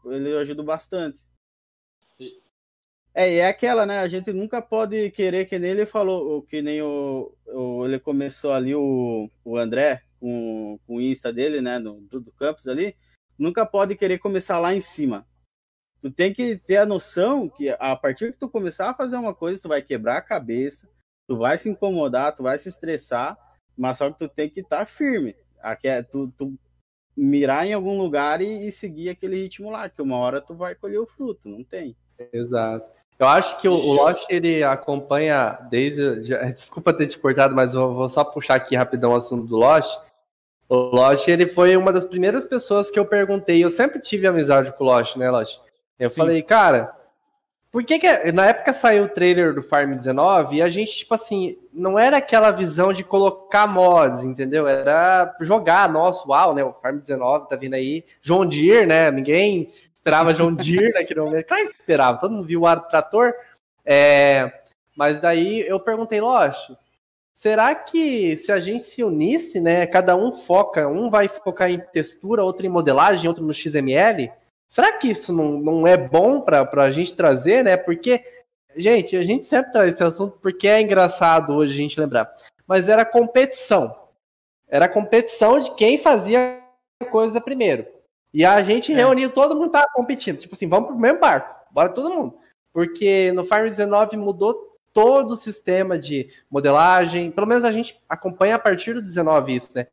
Ele ajuda bastante. É, e é aquela, né? A gente nunca pode querer que nem ele falou, que nem o, o ele começou ali, o, o André, com, com o Insta dele, né? No, do, campus ali. Nunca pode querer começar lá em cima. Tu tem que ter a noção que a partir que tu começar a fazer uma coisa, tu vai quebrar a cabeça, tu vai se incomodar, tu vai se estressar, mas só que tu tem que estar tá firme. Aqui é, tu, tu mirar em algum lugar e, e seguir aquele ritmo lá, que uma hora tu vai colher o fruto, não tem. Exato. Eu acho que o, o Lost ele acompanha desde. Já, desculpa ter te cortado, mas vou, vou, só puxar aqui rapidão o assunto do Lost. O Lost, ele foi uma das primeiras pessoas que eu perguntei. Eu sempre tive amizade com o Lost, né, Lost? Eu Sim. falei, cara, por que, que na época saiu o trailer do Farm 19 e a gente, tipo assim, não era aquela visão de colocar mods, entendeu? Era jogar, nossa, uau, né? O Farm 19 tá vindo aí. John Deere, né? Ninguém esperava John Deere naquele momento. Claro que esperava, todo mundo viu o ar do trator. É, mas daí eu perguntei, Lost, será que se a gente se unisse, né? Cada um foca, um vai focar em textura, outro em modelagem, outro no XML Será que isso não, não é bom para a gente trazer, né? Porque, gente, a gente sempre traz esse assunto porque é engraçado hoje a gente lembrar. Mas era competição. Era competição de quem fazia a coisa primeiro. E a gente é. reuniu, todo mundo tava competindo. Tipo assim, vamos pro mesmo barco. Bora todo mundo. Porque no Farm 19 mudou todo o sistema de modelagem. Pelo menos a gente acompanha a partir do 19 isso, né?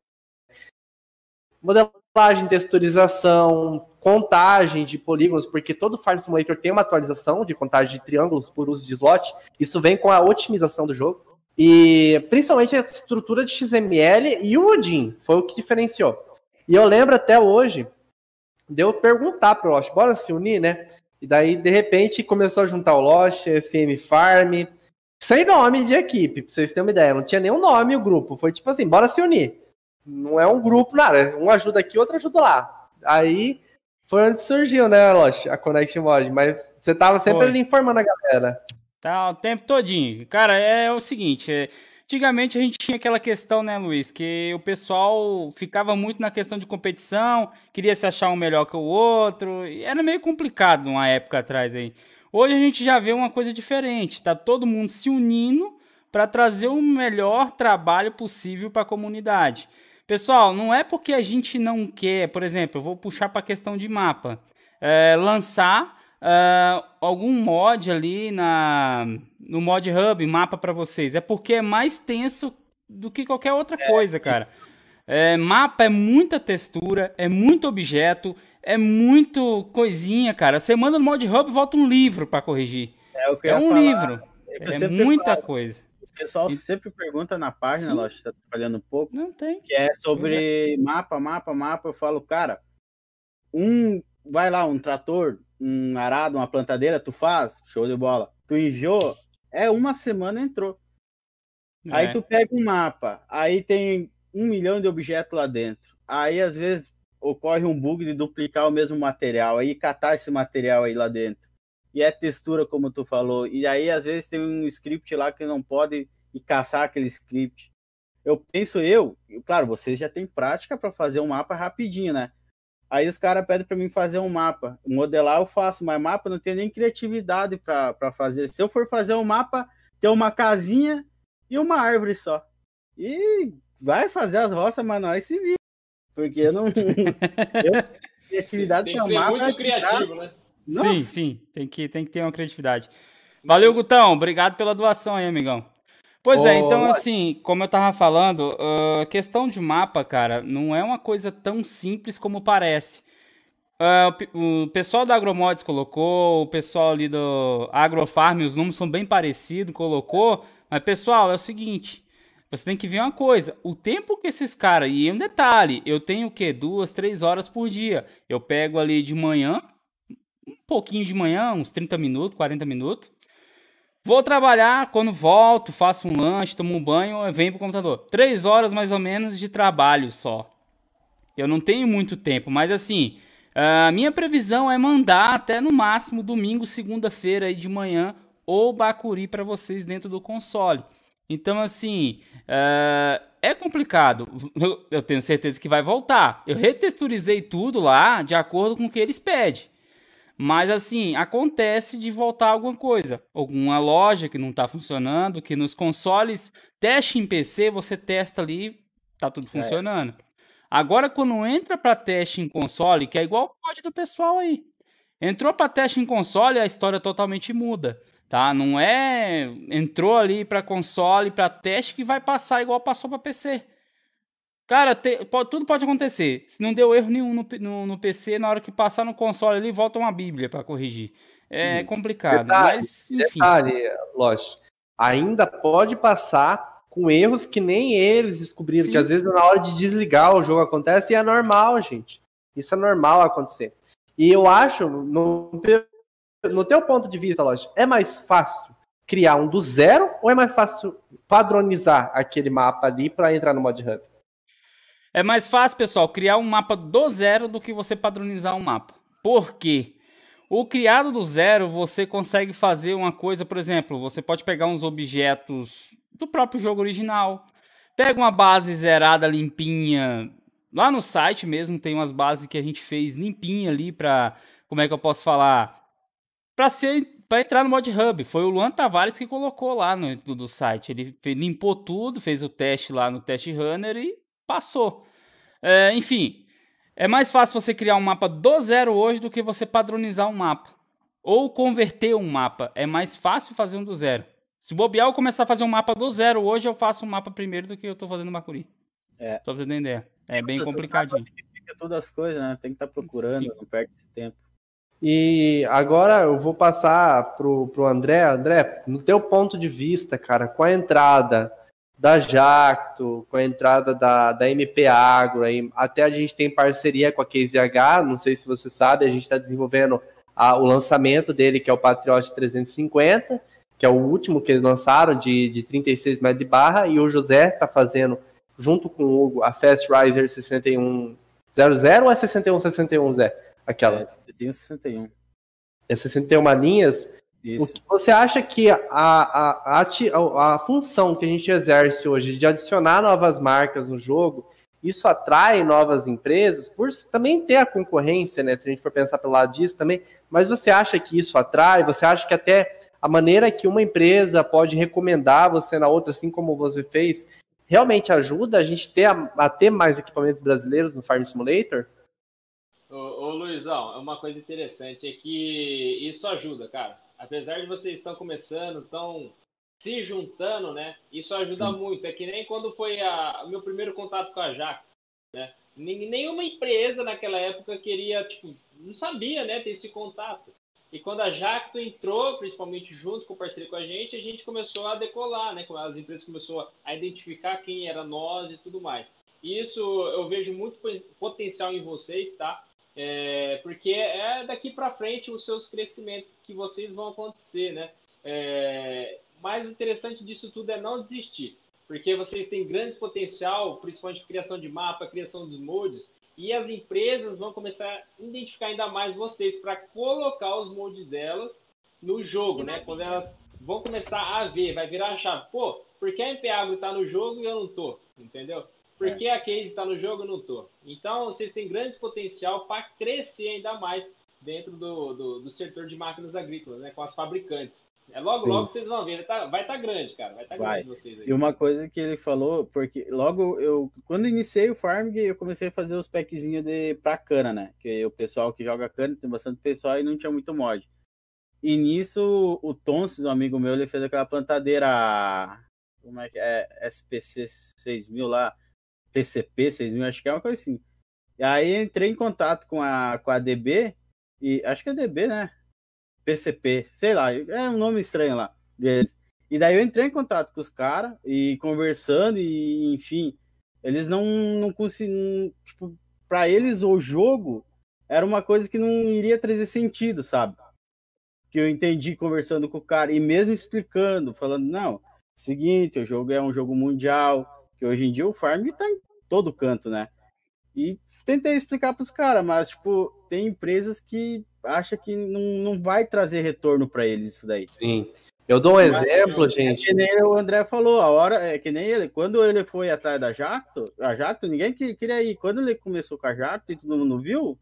Modelagem, texturização, contagem de polígonos, porque todo Farm Simulator tem uma atualização de contagem de triângulos por uso de slot. Isso vem com a otimização do jogo. E principalmente a estrutura de XML e o Odin foi o que diferenciou. E eu lembro até hoje de eu perguntar pro Lost, bora se unir, né? E daí, de repente, começou a juntar o Lost, SM Farm, sem nome de equipe, pra vocês terem uma ideia. Não tinha nenhum nome o grupo. Foi tipo assim, bora se unir. Não é um grupo, nada. Um ajuda aqui, outro ajuda lá. Aí foi onde surgiu, né, Lost, a Connect Mod, mas você tava sempre foi. ali informando a galera. Tá, o tempo todinho. Cara, é o seguinte, é, antigamente a gente tinha aquela questão, né, Luiz, que o pessoal ficava muito na questão de competição, queria se achar um melhor que o outro, e era meio complicado uma época atrás aí. Hoje a gente já vê uma coisa diferente, tá todo mundo se unindo para trazer o melhor trabalho possível para a comunidade. Pessoal, não é porque a gente não quer, por exemplo, eu vou puxar para a questão de mapa, é, lançar é, algum mod ali na, no Mod Hub, mapa para vocês. É porque é mais tenso do que qualquer outra é. coisa, cara. É, mapa é muita textura, é muito objeto, é muito coisinha, cara. Você manda no Mod Hub e volta um livro para corrigir. É, é um falar. livro. É, muita falo. coisa pessoal e... sempre pergunta na página, Lost está trabalhando um pouco. Não tem. Que é sobre mapa, mapa, mapa. Eu falo, cara, um. Vai lá, um trator, um arado, uma plantadeira, tu faz, show de bola. Tu enviou, é uma semana entrou. É. Aí tu pega um mapa, aí tem um milhão de objetos lá dentro. Aí às vezes ocorre um bug de duplicar o mesmo material, aí catar esse material aí lá dentro e é textura, como tu falou. E aí, às vezes, tem um script lá que não pode ir caçar aquele script. Eu penso, eu, claro, vocês já têm prática para fazer um mapa rapidinho, né? Aí os caras pedem para mim fazer um mapa. Modelar eu faço, mas mapa não tem nem criatividade para fazer. Se eu for fazer um mapa, tem uma casinha e uma árvore só. E vai fazer as roças manuais se vir. Porque eu não. eu, criatividade tem que ser mapa, muito é criativo, né? Nossa. Sim, sim, tem que, tem que ter uma criatividade. Valeu, Gutão, obrigado pela doação aí, amigão. Pois oh, é, então assim, como eu tava falando, uh, questão de mapa, cara, não é uma coisa tão simples como parece. Uh, o pessoal da Agromods colocou, o pessoal ali do Agrofarm, os números são bem parecidos, colocou. Mas, pessoal, é o seguinte: você tem que ver uma coisa. O tempo que esses caras. E um detalhe: eu tenho o quê? Duas, três horas por dia. Eu pego ali de manhã, um pouquinho de manhã, uns 30 minutos, 40 minutos. Vou trabalhar, quando volto, faço um lanche, tomo um banho, venho pro computador. Três horas mais ou menos de trabalho só. Eu não tenho muito tempo, mas assim, a minha previsão é mandar até no máximo domingo, segunda-feira aí de manhã ou Bacuri para vocês dentro do console. Então, assim, uh, é complicado. Eu, eu, tenho certeza que vai voltar. Eu retexturizei tudo lá de acordo com o que eles pedem. Mas assim, acontece de voltar alguma coisa. Alguma loja que não está funcionando, que nos consoles, teste em PC, você testa ali, tá tudo é. funcionando. É. Agora, quando entra para teste em console, que é igual o código do pessoal aí. Entrou para teste em console, a história totalmente muda, tá? Não é entrou ali para console, para teste que vai passar igual passou para PC. Cara, te, pode, tudo pode acontecer. Se não deu erro nenhum no, no, no, PC, na hora que passar no console ali, volta uma bíblia para corrigir. É complicado, detalhe, mas enfim. Detalhe, lógico. Ainda pode passar com erros que nem eles descobriram, Sim. que às vezes na hora de desligar o jogo acontece e é normal, gente. Isso é normal acontecer. E eu acho, no, no teu ponto de vista, lógico, é mais fácil criar um do zero ou é mais fácil padronizar aquele mapa ali para entrar no Mod Hub? É mais fácil, pessoal, criar um mapa do zero do que você padronizar um mapa. Por quê? O criado do zero, você consegue fazer uma coisa, por exemplo, você pode pegar uns objetos do próprio jogo original, pega uma base zerada, limpinha. Lá no site mesmo tem umas bases que a gente fez limpinha ali pra, como é que eu posso falar? Pra ser para entrar no Mod Hub. Foi o Luan Tavares que colocou lá no do, do site. Ele limpou tudo, fez o teste lá no Test Runner e passou. É, enfim, é mais fácil você criar um mapa do zero hoje do que você padronizar um mapa. Ou converter um mapa. É mais fácil fazer um do zero. Se bobear, eu começar a fazer um mapa do zero hoje, eu faço um mapa primeiro do que eu tô fazendo no Bacuri. É. Só pra você ter ideia. É bem Tu- tu complicadinho. Fica todas as coisas, né? Tem que estar procurando, Sim. não perde esse tempo. E agora eu vou passar pro, pro André. André, no teu ponto de vista, cara, com a entrada da Jacto, com a entrada da, da MP Agro, aí, até a gente tem parceria com a KZH, não sei se você sabe, a gente está desenvolvendo a- o lançamento dele, que é o Patriot 350, que é o último que eles lançaram, de, de 36 metros de barra, e o José está fazendo, junto com o Hugo, a Fast Riser 6100 ou é 6161, Zé? Aquela. É, eu tenho 61. É 61 linhas. Isso. você acha que a, a, a- a função que a gente exerce hoje de adicionar novas marcas no jogo, isso atrai novas empresas, por também ter a concorrência, né? Se a gente for pensar pelo lado disso também, mas você acha que isso atrai? Você acha que até a maneira que uma empresa pode recomendar você na outra, assim como você fez, realmente ajuda a gente ter a, a ter mais equipamentos brasileiros no Farm Simulator? Ô, ô Luizão, é uma coisa interessante, é que isso ajuda, cara. Apesar de vocês estão começando, estão se juntando, né? Isso ajuda muito. É que nem quando foi a- o meu primeiro contato com a Jaco, né? Nenhuma empresa naquela época queria, tipo, não sabia, né, ter esse contato. E quando a Jacto entrou, principalmente junto com parceria com a gente, a gente começou a decolar, né? As empresas começaram a identificar quem era nós e tudo mais. E isso eu vejo muito potencial em vocês, tá? É, porque é daqui para frente os seus crescimentos que vocês vão acontecer, né? É, mais interessante disso tudo é não desistir, porque vocês têm grande potencial, principalmente criação de mapa, criação dos mods, e as empresas vão começar a identificar ainda mais vocês para colocar os mods delas no jogo, né? Quando elas vão começar a ver, vai virar a chave. Pô, por que a MP Agro tá no jogo e eu não tô? Entendeu? Por que a Case está no jogo não tô? Então, vocês têm grande potencial para crescer ainda mais dentro do, do, do, setor de máquinas agrícolas, né? Com as fabricantes. É logo, Sim. logo vocês vão ver. Tá, vai estar tá grande, cara. Vai estar tá grande vocês aí. E uma coisa que ele falou, porque logo eu, quando iniciei o Farm, eu comecei a fazer os packzinhos de pra cana, né? Que o pessoal que joga cana tem bastante pessoal e não tinha muito mod. E nisso, o Tonsis, um amigo meu, ele fez aquela plantadeira. Como é que é? SPC 6000 lá. PCP 6000, acho que é uma coisa assim. E aí entrei em contato com a, com a DB, e acho que é DB, né? PCP, sei lá, é um nome estranho lá deles. E daí eu entrei em contato com os caras e conversando, e enfim, eles não, não conseguiam. Tipo, pra eles o jogo era uma coisa que não iria trazer sentido, sabe? Que eu entendi conversando com o cara, e mesmo explicando, falando, não, seguinte, o jogo é um jogo mundial, que hoje em dia o farm tá em todo canto, né? E tentei explicar para os caras, mas tipo, tem empresas que acham que não, não vai trazer retorno para eles isso daí. Sim. Eu dou um mas, exemplo, gente. É que nem o André falou, a hora é que nem ele, quando ele foi atrás da Jacto, a Jacto ninguém queria ir. Quando ele começou com a Jacto e todo mundo viu,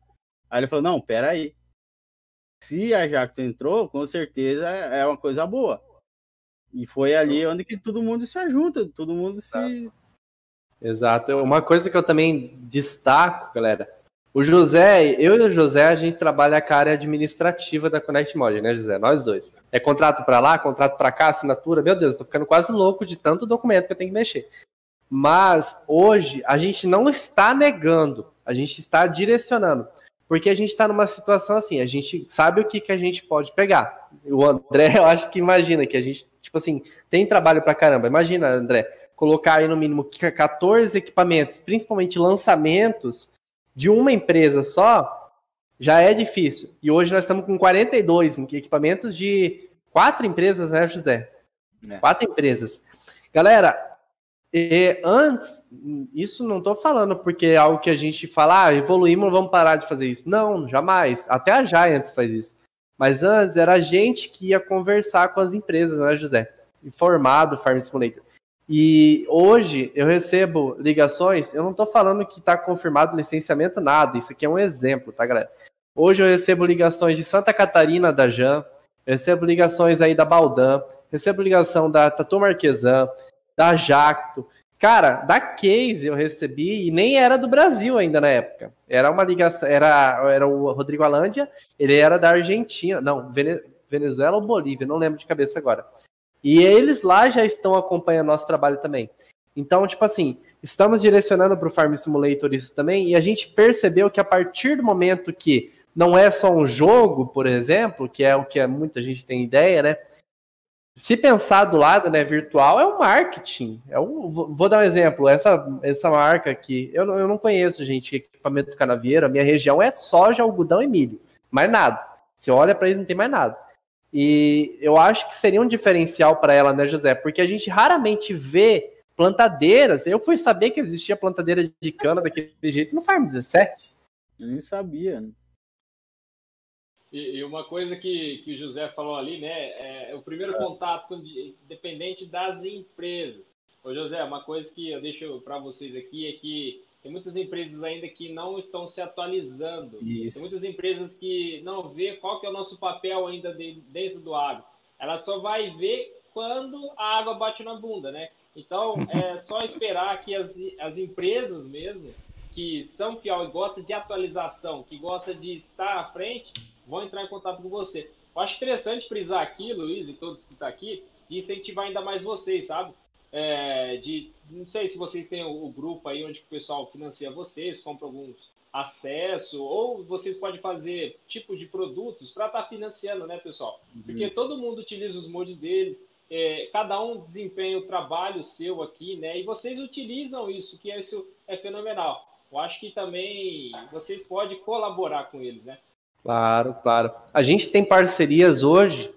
aí ele falou: "Não, pera aí. Se a Jacto entrou, com certeza é uma coisa boa". E foi ali onde que todo mundo se ajunta, todo mundo se Exato. Uma coisa que eu também destaco, galera. O José, eu e o José, a gente trabalha com a área administrativa da Connect Mod, né, José? Nós dois. É contrato para lá, contrato para cá, assinatura. Meu Deus, eu tô ficando quase louco de tanto documento que eu tenho que mexer. Mas hoje a gente não está negando, a gente está direcionando. Porque a gente está numa situação assim, a gente sabe o que, que a gente pode pegar. O André, eu acho que imagina que a gente, tipo assim, tem trabalho para caramba. Imagina, André, colocar aí no mínimo 14 equipamentos, principalmente lançamentos, de uma empresa só, já é difícil. E hoje nós estamos com 42 equipamentos de quatro empresas, né, José? É. Quatro empresas. Galera, e antes, isso não estou falando porque é algo que a gente fala, ah, evoluímos, vamos parar de fazer isso. Não, jamais. Até a Giants faz isso. Mas antes era a gente que ia conversar com as empresas, né, José? Informado Farm Simulator. E hoje eu recebo ligações, eu não estou falando que está confirmado licenciamento, nada. Isso aqui é um exemplo, tá, galera? Hoje eu recebo ligações de Santa Catarina, da Jan, recebo ligações aí da Baldan, recebo ligação da Tatu Marquesan, da Jacto. Cara, da Case eu recebi e nem era do Brasil ainda na época. Era uma ligação, era, era o Rodrigo Alândia, ele era da Argentina, não, Venezuela ou Bolívia, não lembro de cabeça agora. E eles lá já estão acompanhando nosso trabalho também. Então, tipo assim, estamos direcionando para o Farm Simulator isso também, e a gente percebeu que a partir do momento que não é só um jogo, por exemplo, que é o que muita gente tem ideia, né? se pensar do lado né, virtual, é um marketing. É um, vou dar um exemplo. Essa, essa marca aqui, eu, eu não conheço, gente, equipamento canavieiro. A minha região é soja, algodão e milho. Mais nada. Você olha para eles, não tem mais nada. E eu acho que seria um diferencial para ela, né, José? Porque a gente raramente vê plantadeiras. Eu fui saber que existia plantadeira de cana daquele jeito no Farm 17. Eu nem sabia. E, e, uma coisa que, que o José falou ali, né? É, é o primeiro contato com, dependente das empresas. Ô José, uma coisa que eu deixo para vocês aqui é que tem muitas empresas ainda que não estão se atualizando. Isso. Tem muitas empresas que não vê qual que é o nosso papel ainda de, dentro do agro. Ela só vai ver quando a água bate na bunda, né? Então, é só esperar que as, as empresas mesmo, que são fiel e gostam de atualização, que gostam de estar à frente, vão entrar em contato com você. Eu acho interessante frisar aqui, Luiz, e todos que estão tá aqui, e incentivar ainda mais vocês, sabe? É, de, não sei se vocês têm o, o, grupo aí onde o pessoal financia vocês, compra alguns acesso, ou vocês podem fazer tipo de produtos para estar tá financiando, né, pessoal? Uhum. Porque todo mundo utiliza os mods deles, é, cada um desempenha o trabalho seu aqui, né? E vocês utilizam isso, que é, isso é fenomenal. Eu acho que também vocês podem colaborar com eles, né? Claro, claro. A gente tem parcerias hoje,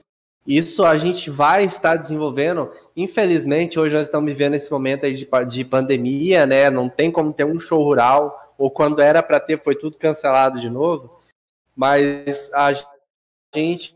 isso a gente vai estar desenvolvendo. Infelizmente, hoje nós estamos vivendo esse momento aí de, de pandemia, né? Não tem como ter um show rural, ou quando era para ter, foi tudo cancelado de novo. Mas a gente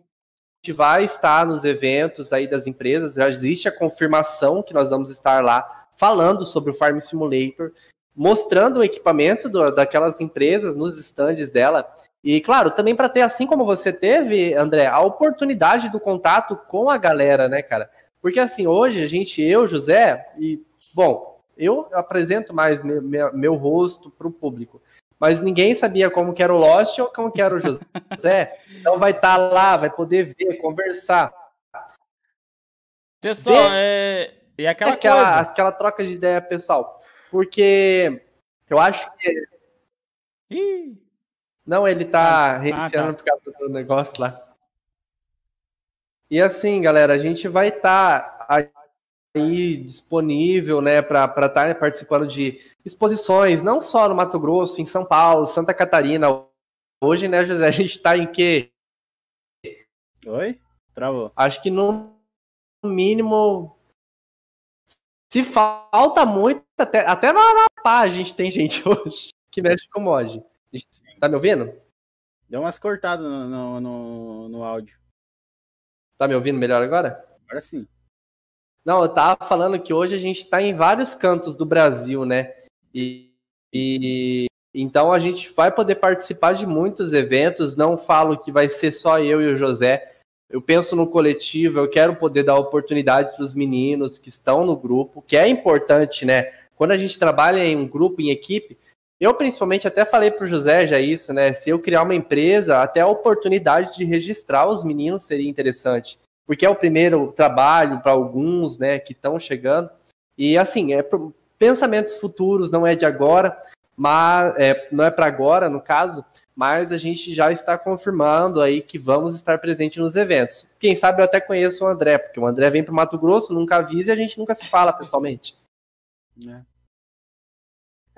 vai estar nos eventos aí das empresas, já existe a confirmação que nós vamos estar lá falando sobre o Farm Simulator, mostrando o equipamento do, daquelas empresas nos estandes dela. E, claro, também para ter, assim como você teve, André, a oportunidade do contato com a galera, né, cara? Porque, assim, hoje a gente, eu, José, e, bom, eu apresento mais meu, meu, meu rosto para o público, mas ninguém sabia como que era o Lost ou como que era o José. então vai estar tá lá, vai poder ver, conversar. Pessoal, é... E aquela, aquela, coisa. aquela troca de ideia pessoal. Porque eu acho que. Ih. Não, ele tá ah, reiniciando ah, tá. por causa do negócio lá. E assim, galera, a gente vai estar tá aí disponível, né, para estar tá participando de exposições, não só no Mato Grosso, em São Paulo, Santa Catarina. Hoje, né, José, a gente está em quê? Oi? Travou. Acho que no mínimo se falta muito, até, até na, na pá a gente tem gente hoje que mexe com mod. Tá me ouvindo? Deu umas cortadas no, no, no, no áudio. Tá me ouvindo melhor agora? Agora sim. Não, eu tava falando que hoje a gente está em vários cantos do Brasil, né? E, e, então a gente vai poder participar de muitos eventos. Não falo que vai ser só eu e o José. Eu penso no coletivo, eu quero poder dar oportunidade para os meninos que estão no grupo, que é importante, né? Quando a gente trabalha em um grupo, em equipe, eu, principalmente, até falei para o José já isso, né? Se eu criar uma empresa, até a oportunidade de registrar os meninos seria interessante. Porque é o primeiro trabalho para alguns, né, que estão chegando. E, assim, é pensamentos futuros, não é de agora, mas é, não é para agora, no caso, mas a gente já está confirmando aí que vamos estar presente nos eventos. Quem sabe eu até conheço o André, porque o André vem para o Mato Grosso, nunca avisa e a gente nunca se fala pessoalmente. né?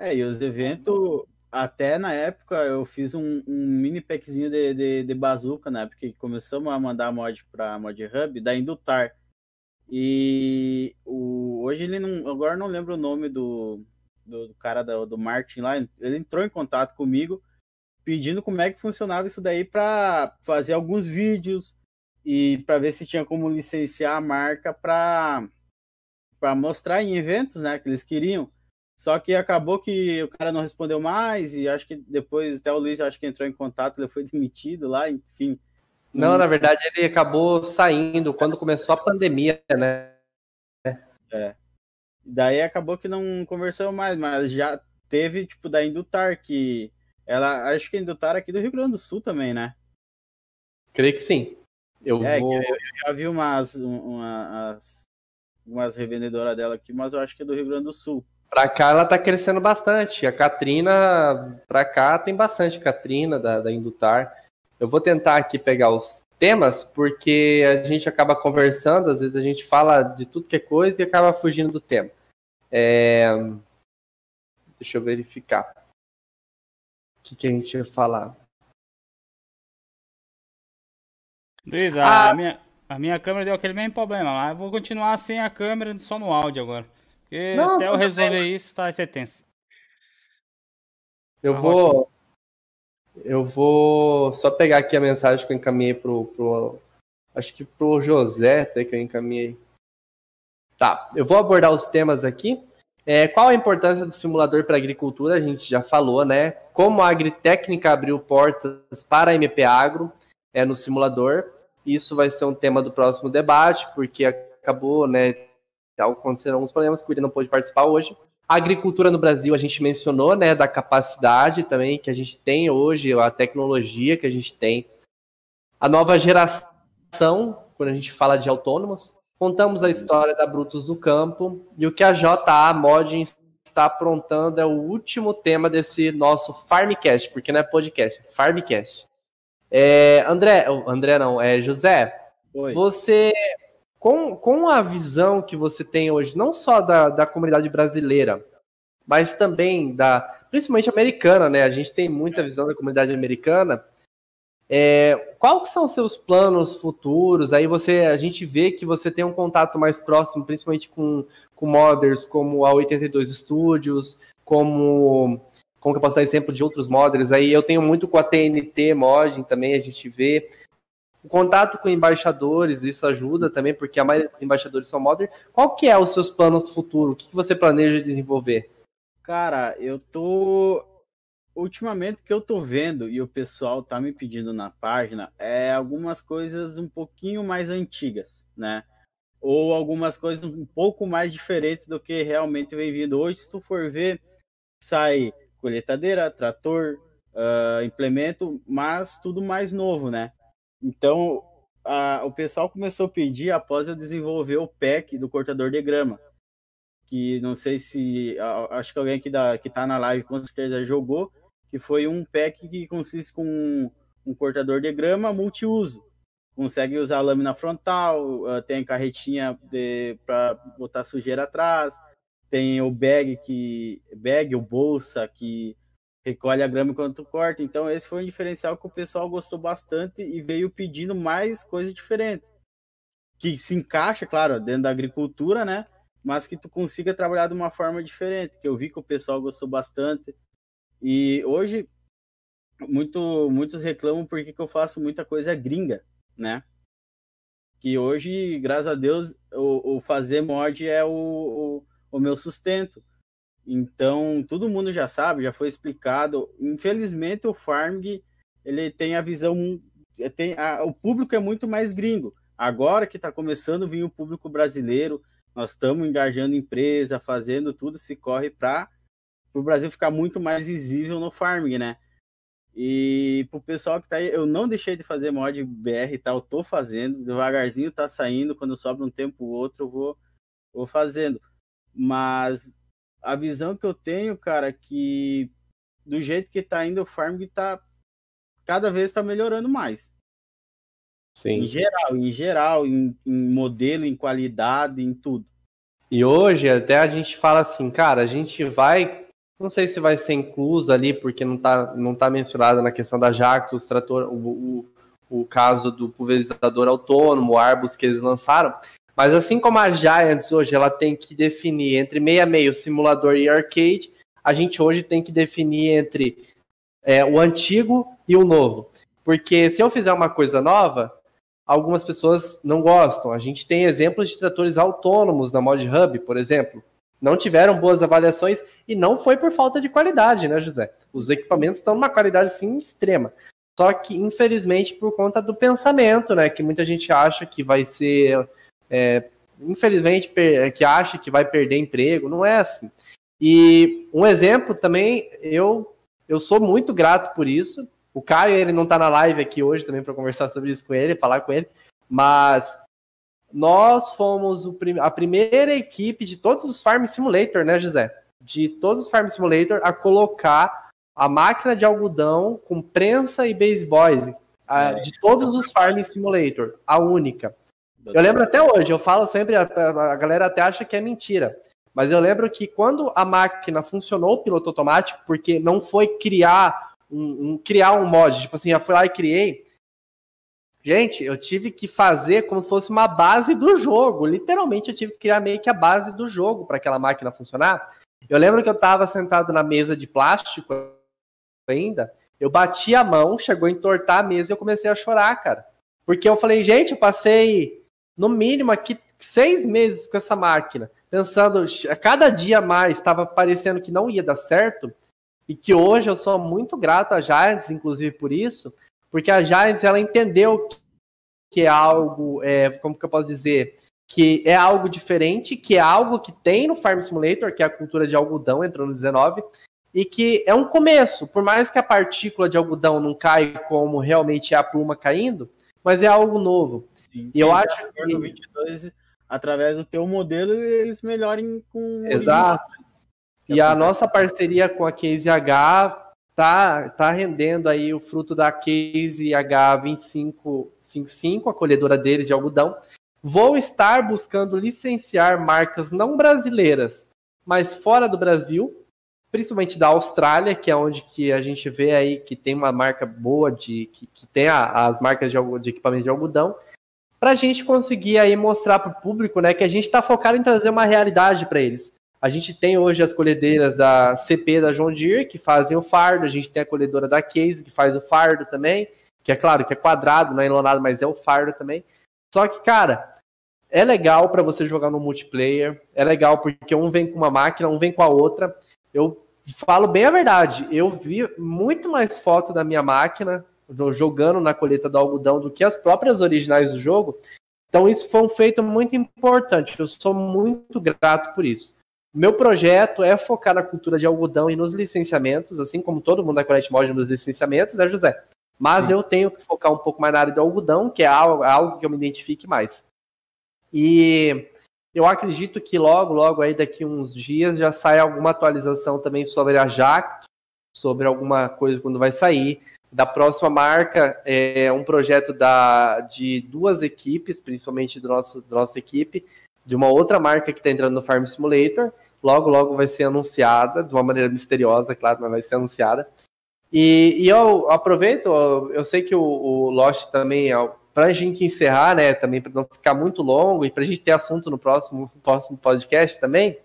É, e os eventos, até na época, eu fiz um, um mini packzinho de, de, de bazuca, né? Porque começamos a mandar mod pra Mod Hub da Indutar. E o, hoje ele não. Agora não lembro o nome do, do, do cara do, do marketing lá. Ele entrou em contato comigo pedindo como é que funcionava isso daí para fazer alguns vídeos e para ver se tinha como licenciar a marca para para mostrar em eventos, né, que eles queriam. Só que acabou que o cara não respondeu mais e acho que depois até o Luiz acho que entrou em contato, ele foi demitido lá, enfim. Não, na verdade ele acabou saindo quando começou a pandemia, né? É. Daí acabou que não conversou mais, mas já teve tipo da Indutar que ela acho que a Indutar é aqui do Rio Grande do Sul também, né? Creio que sim. Eu é, vou... eu, eu já vi umas, umas, umas revendedoras dela aqui, mas eu acho que é do Rio Grande do Sul. Pra cá ela tá crescendo bastante. A Katrina, pra cá tem bastante Katrina da, da Indutar. Eu vou tentar aqui pegar os temas, porque a gente acaba conversando, às vezes a gente fala de tudo que é coisa e acaba fugindo do tema. É... Deixa eu verificar. O que, que a gente ia falar? Luiz, a, ah. minha, a minha câmera deu aquele mesmo problema, mas eu vou continuar sem a câmera, só no áudio agora. Porque Não, até eu resolver bem. isso, tá, vai ser tenso. Eu vou. Eu vou só pegar aqui a mensagem que eu encaminhei pro. pro acho que pro José, até que eu encaminhei. Tá, eu vou abordar os temas aqui. É, qual a importância do simulador para a agricultura? A gente já falou, né? Como a Agritécnica abriu portas para a MP Agro é, no simulador. Isso vai ser um tema do próximo debate, porque acabou, né? Aconteceram alguns problemas que o William não pôde participar hoje. A agricultura no Brasil, a gente mencionou, né? Da capacidade também que a gente tem hoje, a tecnologia que a gente tem. A nova geração, quando a gente fala de autônomos, Contamos a história da Brutus do Campo e o que a JA Mod está aprontando é o último tema desse nosso Farmcast, porque não é podcast, é Farmcast. É, André, André não, é José. Oi. Você, com, com a visão que você tem hoje, não só da, da comunidade brasileira, mas também da, principalmente americana, né? A gente tem muita visão da comunidade americana. É, quais são seus planos futuros? Aí você, a gente vê que você tem um contato mais próximo, principalmente com, com modders como a 82 Studios, como como que eu posso dar exemplo de outros modders? Aí eu tenho muito com a TNT Modding também, a gente vê. O contato com embaixadores, isso ajuda também, porque a maioria dos embaixadores são modders. Qual que é os seus planos futuros? O que, você planeja desenvolver? Cara, eu tô ultimamente que eu tô vendo e o pessoal tá me pedindo na página é algumas coisas um pouquinho mais antigas, né? Ou algumas coisas um pouco mais diferentes do que realmente vem vindo hoje. Se tu for ver, sai colheitadeira, trator, uh, implemento, mas tudo mais novo, né? Então, a, o pessoal começou a pedir após eu desenvolver o pack do cortador de grama. Que não sei se. Acho que alguém que, dá, que tá na live com certeza jogou que foi um pack que consiste com um cortador de grama multiuso. Consegue usar a lâmina frontal, uh, tem carretinha para botar sujeira atrás, tem o bag que bag o bolsa que recolhe a grama enquanto corta. Então esse foi um diferencial que o pessoal gostou bastante e veio pedindo mais coisas diferentes. Que se encaixa, claro, dentro da agricultura, né? Mas que tu consiga trabalhar de uma forma diferente, que eu vi que o pessoal gostou bastante. E hoje, muito, muitos reclamam porque que eu faço muita coisa gringa, né? Que hoje, graças a Deus, o, o fazer mod é o, o, o, meu sustento. Então, todo mundo já sabe, já foi explicado. Infelizmente, o Farming, ele tem a visão... Tem a, o público é muito mais gringo. Agora que está começando a vir o público brasileiro, nós estamos engajando empresa, fazendo tudo, se corre para o Brasil ficar muito mais visível no farming, né? E pro pessoal que tá aí, eu não deixei de fazer mod BR e tá? tal, tô fazendo, devagarzinho tá saindo, quando sobra um tempo ou outro eu vou, vou fazendo. Mas a visão que eu tenho, cara, é que do jeito que tá indo o farming tá cada vez tá melhorando mais. Sim. Em geral, em geral, em, em modelo, em qualidade, em tudo. E hoje até a gente fala assim, cara, a gente vai, não sei se vai ser incluso ali, porque não está não tá mencionado na questão da Jactos, trator, o, o, o caso do pulverizador autônomo, o Arbus que eles lançaram, mas assim como a Giants hoje ela tem que definir entre meia meio simulador e arcade, a gente hoje tem que definir entre é, o antigo e o novo. Porque se eu fizer uma coisa nova, algumas pessoas não gostam. A gente tem exemplos de tratores autônomos na Mod Hub, por exemplo. Não tiveram boas avaliações e não foi por falta de qualidade, né, José? Os equipamentos estão numa qualidade sim extrema. Só que, infelizmente, por conta do pensamento, né? Que muita gente acha que vai ser. É, infelizmente, que acha que vai perder emprego. Não é assim. E um exemplo também, eu, eu sou muito grato por isso. O Caio, ele não está na live aqui hoje também para conversar sobre isso com ele, falar com ele, mas nós fomos a primeira equipe de todos os Farm Simulator, né, José? De todos os Farm Simulator a colocar a máquina de algodão com prensa e base boys, a, é. de todos os Farm Simulator, a única. Eu lembro até hoje, eu falo sempre, a, a galera até acha que é mentira. Mas eu lembro que quando a máquina funcionou o piloto automático, porque não foi criar um, um, criar um mod. Tipo assim, eu fui lá e criei. Gente, eu tive que fazer como se fosse uma base do jogo. Literalmente, eu tive que criar meio que a base do jogo para aquela máquina funcionar. Eu lembro que eu estava sentado na mesa de plástico ainda. Eu bati a mão, chegou a entortar a mesa e eu comecei a chorar, cara. Porque eu falei, gente, eu passei no mínimo aqui seis meses com essa máquina, pensando, a cada dia mais estava parecendo que não ia dar certo e que hoje eu sou muito grato a Giants, inclusive por isso, porque a Giants ela entendeu que é algo, é, como que eu posso dizer, que é algo diferente, que é algo que tem no Farm Simulator, que é a cultura de algodão, entrou no 19, e que é um começo, por mais que a partícula de algodão não caia como realmente é a pluma caindo, mas é algo novo. Sim, e eu acho que 22 através do teu modelo eles melhorem com Exato. E a nossa parceria com a Case H tá, tá rendendo aí o fruto da Case H2555, a colhedora deles de algodão. Vou estar buscando licenciar marcas não brasileiras, mas fora do Brasil, principalmente da Austrália, que é onde que a gente vê aí que tem uma marca boa de que, que tem a, as marcas de, de equipamento de algodão, para a gente conseguir aí mostrar para o público, né, que a gente está focado em trazer uma realidade para eles. A gente tem hoje as colhedeiras da CP da John Deere, que fazem o fardo, a gente tem a colhedora da Case, que faz o fardo também, que é claro que é quadrado, não é enlonado, mas é o fardo também. Só que, cara, é legal para você jogar no multiplayer, é legal porque um vem com uma máquina, um vem com a outra. Eu falo bem a verdade, eu vi muito mais foto da minha máquina jogando na colheita do algodão do que as próprias originais do jogo. Então isso foi um feito muito importante. Eu sou muito grato por isso. Meu projeto é focar na cultura de algodão e nos licenciamentos, assim como todo mundo da Colete Mod nos licenciamentos, né, José? Mas Sim. eu tenho que focar um pouco mais na área do algodão, que é algo, algo que eu me identifique mais. E eu acredito que logo, logo aí daqui uns dias já sai alguma atualização também sobre a Jack, sobre alguma coisa quando vai sair. Da próxima marca é um projeto da, de duas equipes, principalmente do nosso, da nossa equipe, de uma outra marca que está entrando no Farm Simulator. Logo, logo vai ser anunciada, de uma maneira misteriosa, claro, mas vai ser anunciada. E, e eu aproveito, eu sei que o, o Lost também, para a gente encerrar, né, também para não ficar muito longo e para a gente ter assunto no próximo, próximo podcast também,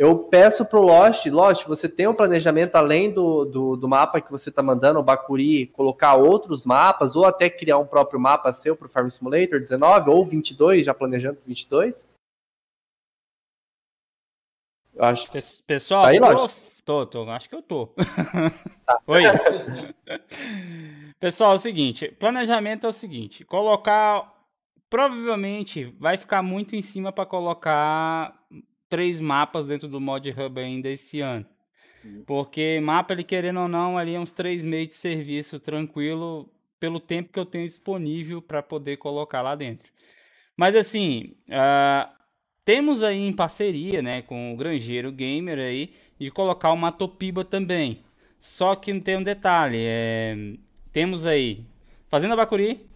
eu peço pro Lost, Lost, você tem um planejamento além do, do, do mapa que você está mandando, o Bakuri, colocar outros mapas, ou até criar um próprio mapa seu para o Farm Simulator 19 ou 22, já planejando 22? Eu acho. Pessoal, tá aí, tô, tô, tô, acho que eu tô. Tá. Oi. Pessoal, é o seguinte, planejamento é o seguinte, colocar provavelmente vai ficar muito em cima para colocar três mapas dentro do Mod Hub ainda esse ano. Porque mapa, ele querendo ou não, ali é uns três meses de serviço tranquilo pelo tempo que eu tenho disponível para poder colocar lá dentro. Mas assim, uh, temos aí em parceria né, com o Grangeiro Gamer aí de colocar uma Topiba também. Só que tem um detalhe, é, temos aí Fazenda Bacuri,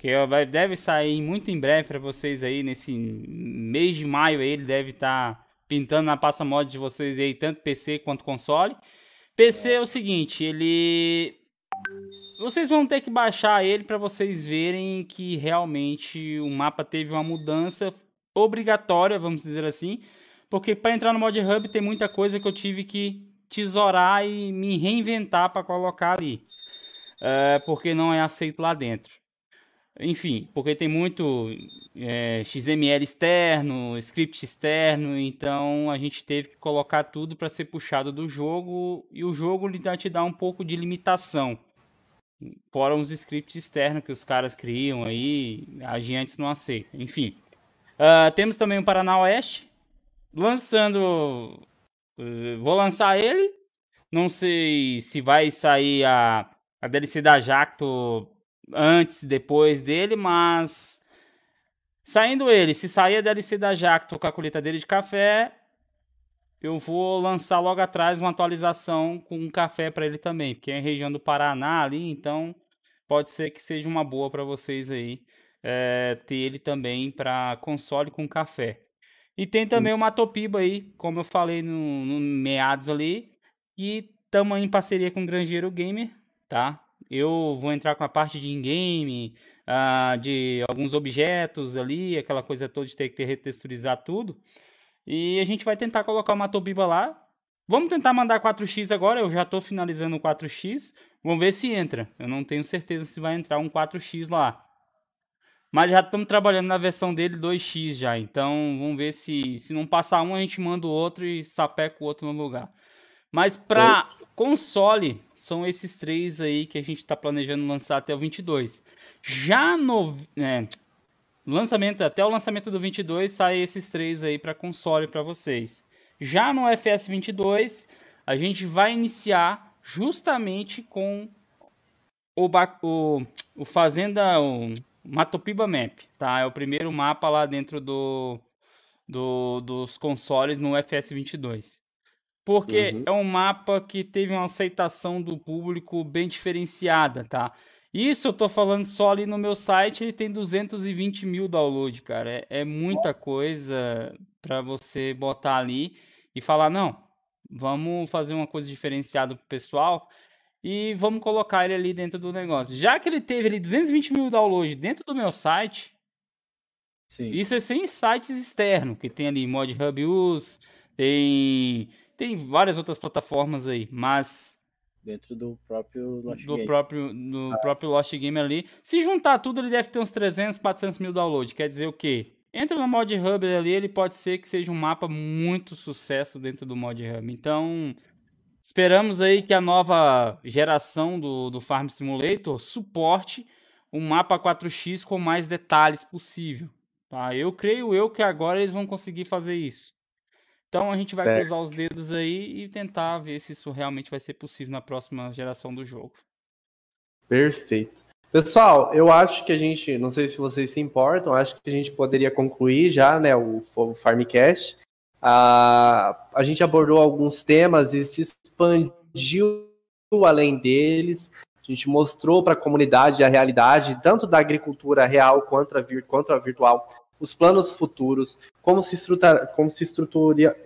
que vai, deve sair muito em breve para vocês aí, nesse mês de maio aí, ele deve estar tá pintando na pasta mod de vocês aí, tanto PC quanto console. PC é o seguinte, ele... Vocês vão ter que baixar ele para vocês verem que realmente o mapa teve uma mudança obrigatória, vamos dizer assim, porque para entrar no Mod Hub tem muita coisa que eu tive que tesourar e me reinventar para colocar ali, é, porque não é aceito lá dentro. Enfim, porque tem muito é, XML externo, script externo, então a gente teve que colocar tudo para ser puxado do jogo e o jogo te dá um pouco de limitação. Fora os scripts externos que os caras criam aí, a gente não aceita. Enfim, uh, temos também o Paraná Oeste, lançando. Uh, vou lançar ele. Não sei se vai sair a, a DLC da Jacto antes, depois dele, mas saindo ele, se sair a DLC da Jacto com a colheitadeira de café, eu vou lançar logo atrás uma atualização com um café para ele também, porque é região do Paraná ali, então pode ser que seja uma boa para vocês aí é, ter ele também para console com café. E tem também o Matopiba aí, como eu falei no, no meados ali, e estamos em parceria com o Grangeiro Gamer, tá? Eu vou entrar com a parte de in-game, uh, de alguns objetos ali, aquela coisa toda de ter que retexturizar tudo. E a gente vai tentar colocar uma Tobiba lá. Vamos tentar mandar 4x agora, eu já estou finalizando o 4x. Vamos ver se entra. Eu não tenho certeza se vai entrar um 4x lá. Mas já estamos trabalhando na versão dele 2x já. Então vamos ver se se não passar um, a gente manda o outro e sapeca o outro no lugar. Mas para console, são esses três aí que a gente está planejando lançar até o 22. Já no é, lançamento, até o lançamento do 22, sai esses três aí para console para vocês. Já no FS 22, a gente vai iniciar justamente com o, o, o Fazenda o Matopiba Map, tá? É o primeiro mapa lá dentro do, do dos consoles no FS 22 porque uhum. é um mapa que teve uma aceitação do público bem diferenciada, tá? Isso eu tô falando só ali no meu site, ele tem 220 mil downloads, cara. É, é muita coisa para você botar ali e falar, não, vamos fazer uma coisa diferenciada pro pessoal e vamos colocar ele ali dentro do negócio. Já que ele teve ali 220 mil downloads dentro do meu site, Sim. isso é sem sites externos, que tem ali Mod Hub Use, tem tem várias outras plataformas aí, mas dentro do próprio Lost do Game. próprio do ah. próprio Lost Game ali. Se juntar tudo, ele deve ter uns 300, 400 mil downloads. Quer dizer o quê? Entra no Mod Hub ali, ele pode ser que seja um mapa muito sucesso dentro do Mod Hub. Então, esperamos aí que a nova geração do, do Farm Simulator suporte um mapa 4x com mais detalhes possível. Tá? Eu creio eu que agora eles vão conseguir fazer isso. Então a gente vai certo. cruzar os dedos aí e tentar ver se isso realmente vai ser possível na próxima geração do jogo. Perfeito. Pessoal, eu acho que a gente, não sei se vocês se importam, acho que a gente poderia concluir já, né, o, o Farmcast. Ah, a gente abordou alguns temas e se expandiu além deles. A gente mostrou para a comunidade a realidade, tanto da agricultura real quanto a, vir, quanto a virtual, os planos futuros, como se estrutura, como se estrutura,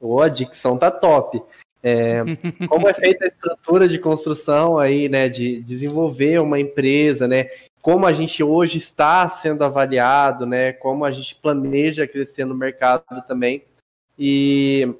oh, a dicção tá top. É, como é feita a estrutura de construção aí, né, de desenvolver uma empresa, né, como a gente hoje está sendo avaliado, né, como a gente planeja crescer no mercado também. E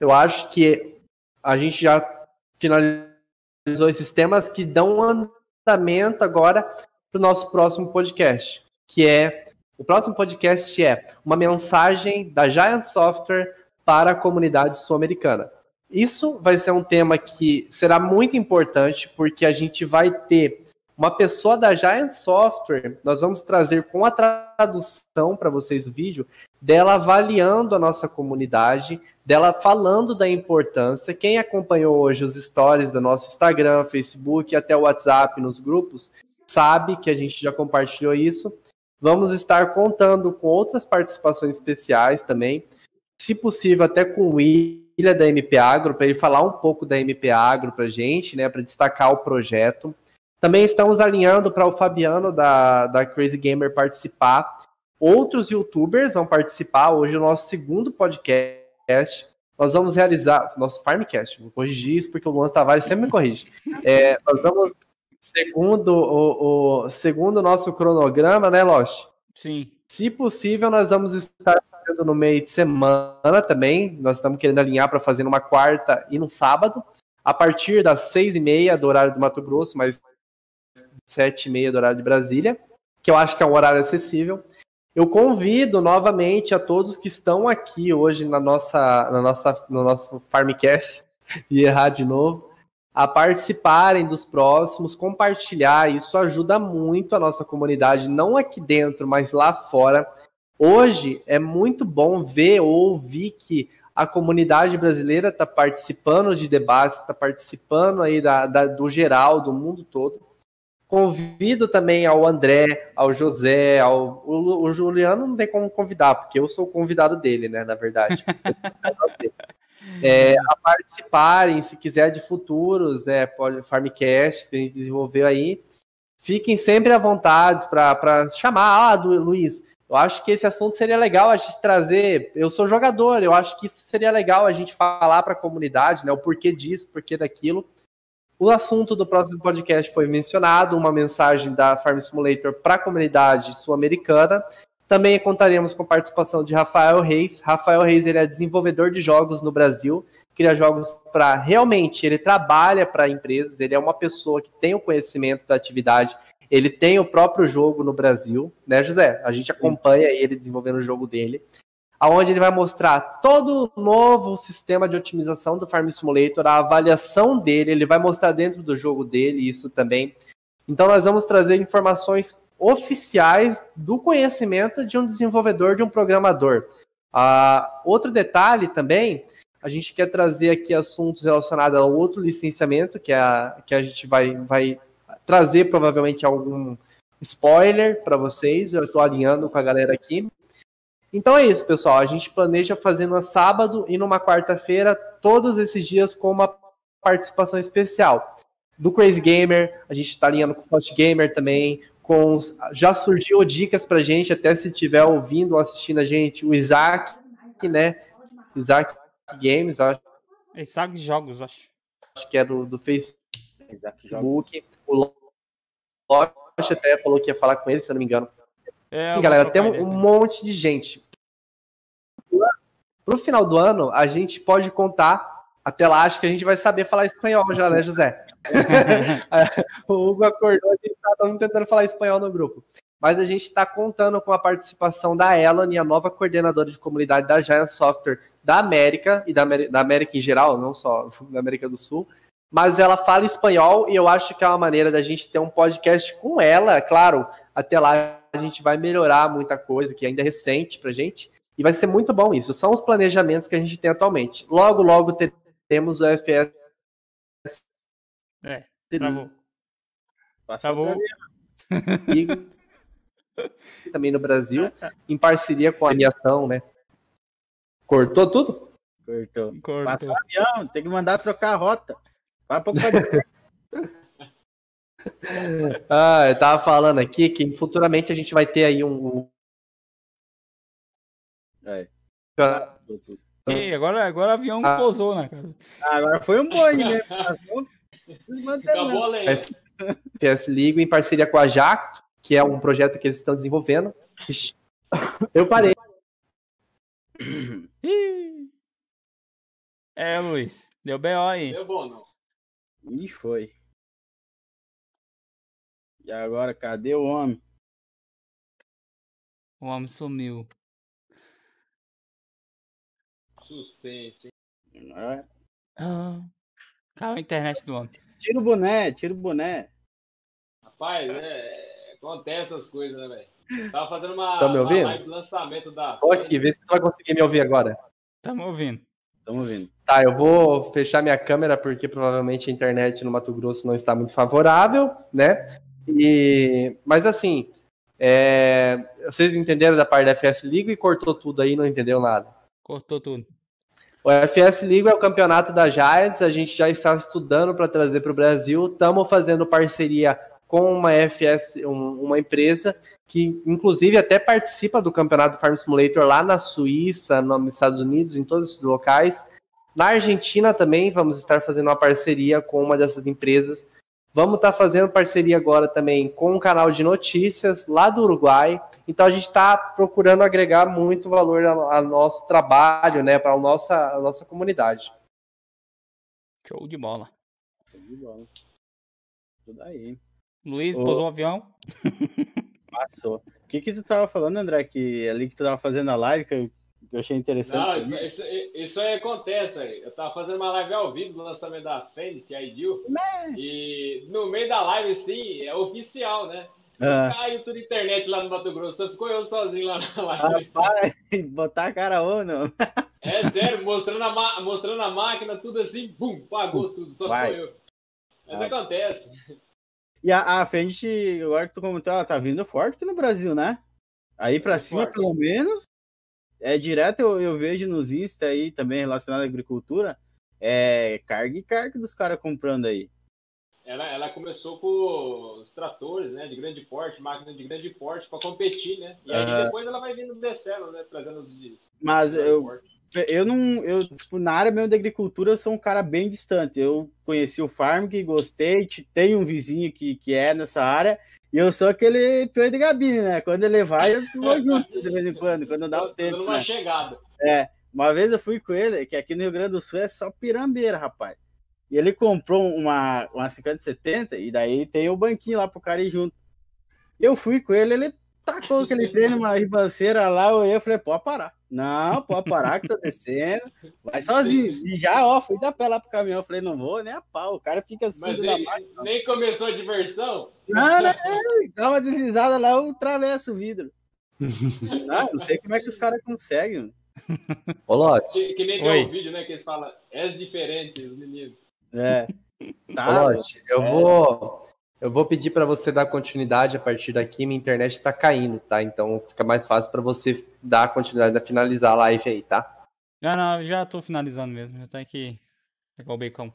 eu acho que a gente já finalizou esses temas que dão andamento agora para o nosso próximo podcast, que é o próximo podcast é uma mensagem da Giant Software para a comunidade sul-americana. Isso vai ser um tema que será muito importante, porque a gente vai ter uma pessoa da Giant Software, nós vamos trazer com a tradução para vocês o vídeo, dela avaliando a nossa comunidade, dela falando da importância. Quem acompanhou hoje os stories do nosso Instagram, Facebook até o WhatsApp nos grupos, sabe que a gente já compartilhou isso. Vamos estar contando com outras participações especiais também, se possível até com o William da MP Agro, para ele falar um pouco da MP Agro para a gente, né, para destacar o projeto. Também estamos alinhando para o Fabiano da, da Crazy Gamer participar. Outros youtubers vão participar. Hoje, o nosso segundo podcast. Nós vamos realizar. Nosso Farmcast, vou corrigir isso porque o Luan Tavares sempre me corrige. É, nós vamos, segundo o, o segundo nosso cronograma, né, Lost? Sim. Se possível, nós vamos estar fazendo no meio de semana também. Nós estamos querendo alinhar para fazer numa quarta e num sábado, a partir das seis e meia do horário do Mato Grosso, mas sete e meia do horário de Brasília, que eu acho que é um horário acessível. Eu convido novamente a todos que estão aqui hoje na nossa, na nossa, no nosso Farmcast, e errar de novo, a participarem dos próximos, compartilhar. Isso ajuda muito a nossa comunidade, não aqui dentro, mas lá fora. Hoje é muito bom ver ou ouvir que a comunidade brasileira está participando de debates, está participando aí da, da, do geral, do mundo todo. Convido também ao André, ao José, ao o, o, Juliano não tem como convidar, porque eu sou o convidado dele, né? Na verdade. é, a participarem, se quiser, de futuros, né? Farmcast que a gente desenvolveu aí. Fiquem sempre à vontade para chamar. Ah, do Luiz, eu acho que esse assunto seria legal a gente trazer. Eu sou jogador, eu acho que isso seria legal a gente falar para a comunidade, né? O porquê disso, o porquê daquilo. O assunto do próximo podcast foi mencionado, uma mensagem da Farm Simulator para a comunidade sul-americana. Também contaremos com a participação de Rafael Reis. Rafael Reis ele é desenvolvedor de jogos no Brasil, cria jogos para realmente ele trabalha para empresas, ele é uma pessoa que tem o conhecimento da atividade, ele tem o próprio jogo no Brasil, né, José? A gente acompanha ele desenvolvendo o jogo dele aonde ele vai mostrar todo o novo sistema de otimização do Farm Simulator, a avaliação dele, ele vai mostrar dentro do jogo dele isso também. Então nós vamos trazer informações oficiais do conhecimento de um desenvolvedor, de um programador. Ah, outro detalhe também, a gente quer trazer aqui assuntos relacionados ao outro licenciamento, que, é a, que a gente vai, vai trazer provavelmente algum spoiler para vocês. Eu estou alinhando com a galera aqui. Então é isso, pessoal. A gente planeja fazer no sábado e numa quarta-feira, todos esses dias com uma participação especial. Do Crazy Gamer, a gente está alinhando com o Flash Gamer também. Com, já surgiu dicas pra gente, até se estiver ouvindo ou assistindo a gente, o Isaac, né? Isaac Games, acho. Isaac Jogos, acho. Acho que é do, do Facebook. O Loche até falou que ia falar com ele, se eu não me engano. É, e, galera, tem um, um monte de gente. Pro final do ano, a gente pode contar. Até lá, acho que a gente vai saber falar espanhol já, né, José? o Hugo acordou, a gente tá tentando falar espanhol no grupo. Mas a gente está contando com a participação da Ellen, a nova coordenadora de comunidade da Giant Software da América, e da, da América em geral, não só da América do Sul. Mas ela fala espanhol e eu acho que é uma maneira da gente ter um podcast com ela, claro, até lá a gente vai melhorar muita coisa que ainda é recente pra gente. E vai ser muito bom isso. São os planejamentos que a gente tem atualmente. Logo, logo teremos o FS. É, travou. Travou. E também no Brasil, em parceria com a aviação, né? Cortou tudo? Cortou. Cortou. Passou o avião, tem que mandar trocar a rota. Vai pouco ah, eu tava falando aqui que futuramente a gente vai ter aí um. É. Ei, agora, agora o avião ah. pousou, né, cara? Ah, agora foi um Boeing, né? Acabou a PS Ligo em parceria com a Jacto, que é um projeto que eles estão desenvolvendo. Eu parei. É, Luiz. Deu B.O. aí. Deu bom, não. Ih, foi. E agora, cadê o homem? O homem sumiu. Suspense. É. Ah, caiu a internet do homem. Tira o boné, tira o boné. Rapaz, é, acontece essas coisas, né, velho? Tava fazendo uma, tá me ouvindo? uma lançamento da. Tô aqui, vê se tu vai conseguir me ouvir agora. Tamo ouvindo. Tamo ouvindo. Tá, eu vou fechar minha câmera porque provavelmente a internet no Mato Grosso não está muito favorável, né? E, mas assim, é, vocês entenderam da parte da FS Liga e cortou tudo aí, não entendeu nada? Cortou tudo. O FS Liga é o campeonato da Giants, a gente já está estudando para trazer para o Brasil, estamos fazendo parceria com uma FS, um, uma empresa que inclusive até participa do campeonato Farm Simulator lá na Suíça, nos Estados Unidos, em todos os locais. Na Argentina também vamos estar fazendo uma parceria com uma dessas empresas. Vamos estar fazendo parceria agora também com um canal de notícias lá do Uruguai. Então a gente está procurando agregar muito valor ao nosso trabalho, né, para a nossa, a nossa comunidade. Show de bola. Show de bola. Tudo aí. Luiz, Ô... pousou o avião? Passou. O que que tu tava falando, André, que ali que tu tava fazendo a live, que eu, que eu achei interessante? Não, isso, isso, isso, aí acontece aí. Eu tava fazendo uma live ao vivo do lançamento da Fendt, a Ideal, e no meio da live, assim, é oficial, né? Ah. Caiu tudo internet lá no Mato Grosso, só ficou eu sozinho lá na live. Rapaz, botar a cara ou não? É sério, mostrando a, mostrando a máquina, tudo assim, bum, pagou tudo, só Vai. ficou eu. Mas ah. acontece. E a, a frente, agora que tu comentou, ela tá vindo forte aqui no Brasil, né? Aí pra cima, forte. pelo menos, é direto eu, eu vejo nos Insta aí também relacionado à agricultura, é carga e carga dos caras comprando aí. Ela, ela começou com os tratores, né, de grande porte, máquinas de grande porte para competir, né? E aí uhum. depois ela vai vindo descendo, né, trazendo os de Mas eu, porte eu não, eu, tipo, na área mesmo da agricultura, eu sou um cara bem distante. Eu conheci o farm, que gostei, tenho um vizinho que, que é nessa área, e eu sou aquele pior de gabine, né? Quando ele vai, eu vou junto de vez em quando, quando dá o tempo. uma né? chegada. É, uma vez eu fui com ele, que aqui no Rio Grande do Sul é só pirambeira, rapaz. E ele comprou uma, uma 5070, e daí tem o banquinho lá pro cara ir junto. Eu fui com ele, ele tacou aquele treino numa ribanceira lá, eu olhei falei, pode parar. Não, pode parar que tá descendo. Vai sozinho. E já, ó, fui dar pé lá pro caminhão. Falei, não vou nem a pau. O cara fica assim Mas nem, nem começou a diversão? Não, não, dá uma deslizada lá, eu atravesso o vidro. não, não sei como é que os caras conseguem. Olá. Que, que nem tem um vídeo, né? Que eles falam, és diferente, os meninos. É. Tá, Olá, eu é. vou. Eu vou pedir para você dar continuidade a partir daqui. Minha internet está caindo, tá? Então fica mais fácil para você dar continuidade, finalizar a live aí, tá? Não, não, já estou finalizando mesmo. Eu tenho que pegar o bacon.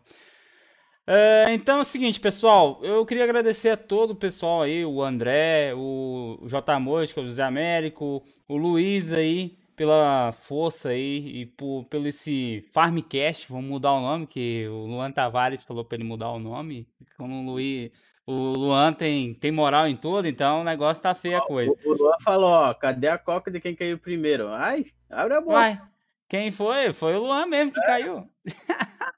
É, então é o seguinte, pessoal. Eu queria agradecer a todo o pessoal aí, o André, o J. Mosca, o José Américo, o Luiz aí, pela força aí e por, pelo esse Farmcast. Vamos mudar o nome, que o Luan Tavares falou para ele mudar o nome. Quando o Luiz o Luan tem, tem moral em tudo, então o negócio tá feia a coisa. O, Luan falou, ó, cadê a coca de quem caiu primeiro? Ai, abre a boca. Vai. Quem foi? Foi o Luan mesmo que é. caiu.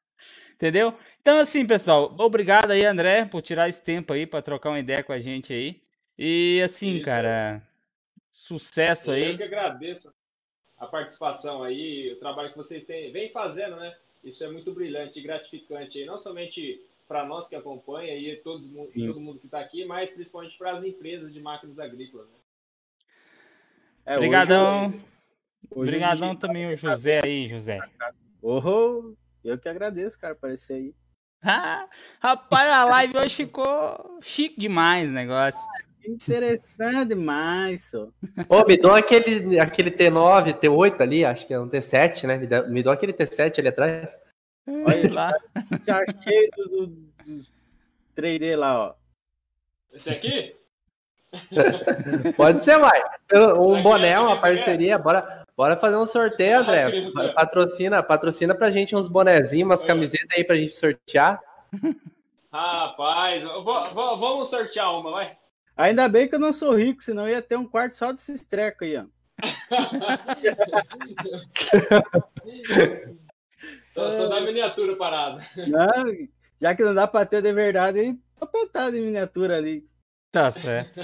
Entendeu? Então, assim, pessoal, obrigado aí, André, por tirar esse tempo aí para trocar uma ideia com a gente aí. E assim, Isso. cara, sucesso aí. Eu que agradeço a participação aí, o trabalho que vocês têm, vem fazendo, né? Isso é muito brilhante e gratificante aí, não somente para nós que acompanha e todo mundo, todo mundo que está aqui, mas principalmente para as empresas de máquinas agrícolas. Né? É, Obrigadão. Hoje, hoje Obrigadão também o José aí, José. Oh, eu que agradeço, cara, por esse aí. Ah, rapaz, a live hoje ficou chique demais o negócio. interessante demais, só. Ô, me dá aquele, aquele T9, T8 ali, acho que é um T7, né? Me dá, me dá aquele T7 ali atrás. Olha lá. Já cheio do, do 3D lá, ó. Esse aqui? Pode ser, vai. Um boné, uma parceria. Bora, bora fazer um sorteio, André. Patrocina, patrocina pra gente uns bonezinhos, umas camisetas aí pra gente sortear. Rapaz, vamos sortear uma, vai. Ainda bem que eu não sou rico, senão ia ter um quarto só desses trecos aí, ó. Só, só dá miniatura parada. Não, já que não dá pra ter de verdade, apertado em miniatura ali. Tá certo.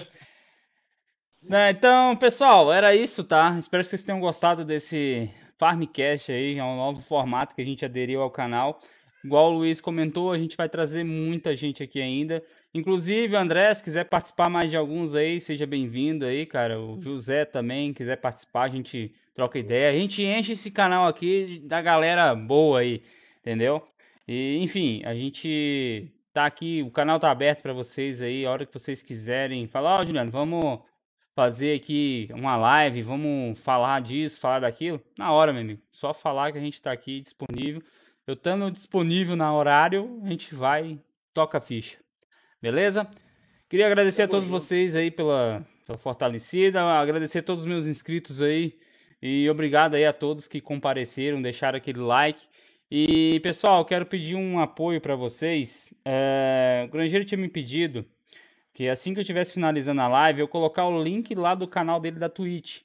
É, então, pessoal, era isso, tá? Espero que vocês tenham gostado desse Farmcast aí, é um novo formato que a gente aderiu ao canal. Igual o Luiz comentou, a gente vai trazer muita gente aqui ainda. Inclusive, André, se quiser participar mais de alguns aí, seja bem-vindo aí, cara. O José também, quiser participar, a gente troca ideia. A gente enche esse canal aqui da galera boa aí, entendeu? E, enfim, a gente tá aqui, o canal tá aberto para vocês aí, a hora que vocês quiserem. Falar, ó, oh, Juliano, vamos fazer aqui uma live, vamos falar disso, falar daquilo. Na hora, meu amigo. Só falar que a gente tá aqui disponível. Eu estando disponível na horário, a gente vai toca a ficha. Beleza? Queria agradecer a todos vocês aí pela, pela fortalecida, agradecer a todos os meus inscritos aí e obrigado aí a todos que compareceram, deixaram aquele like. E pessoal, quero pedir um apoio para vocês. É, o Grangeiro tinha me pedido que assim que eu estivesse finalizando a live, eu colocar o link lá do canal dele da Twitch.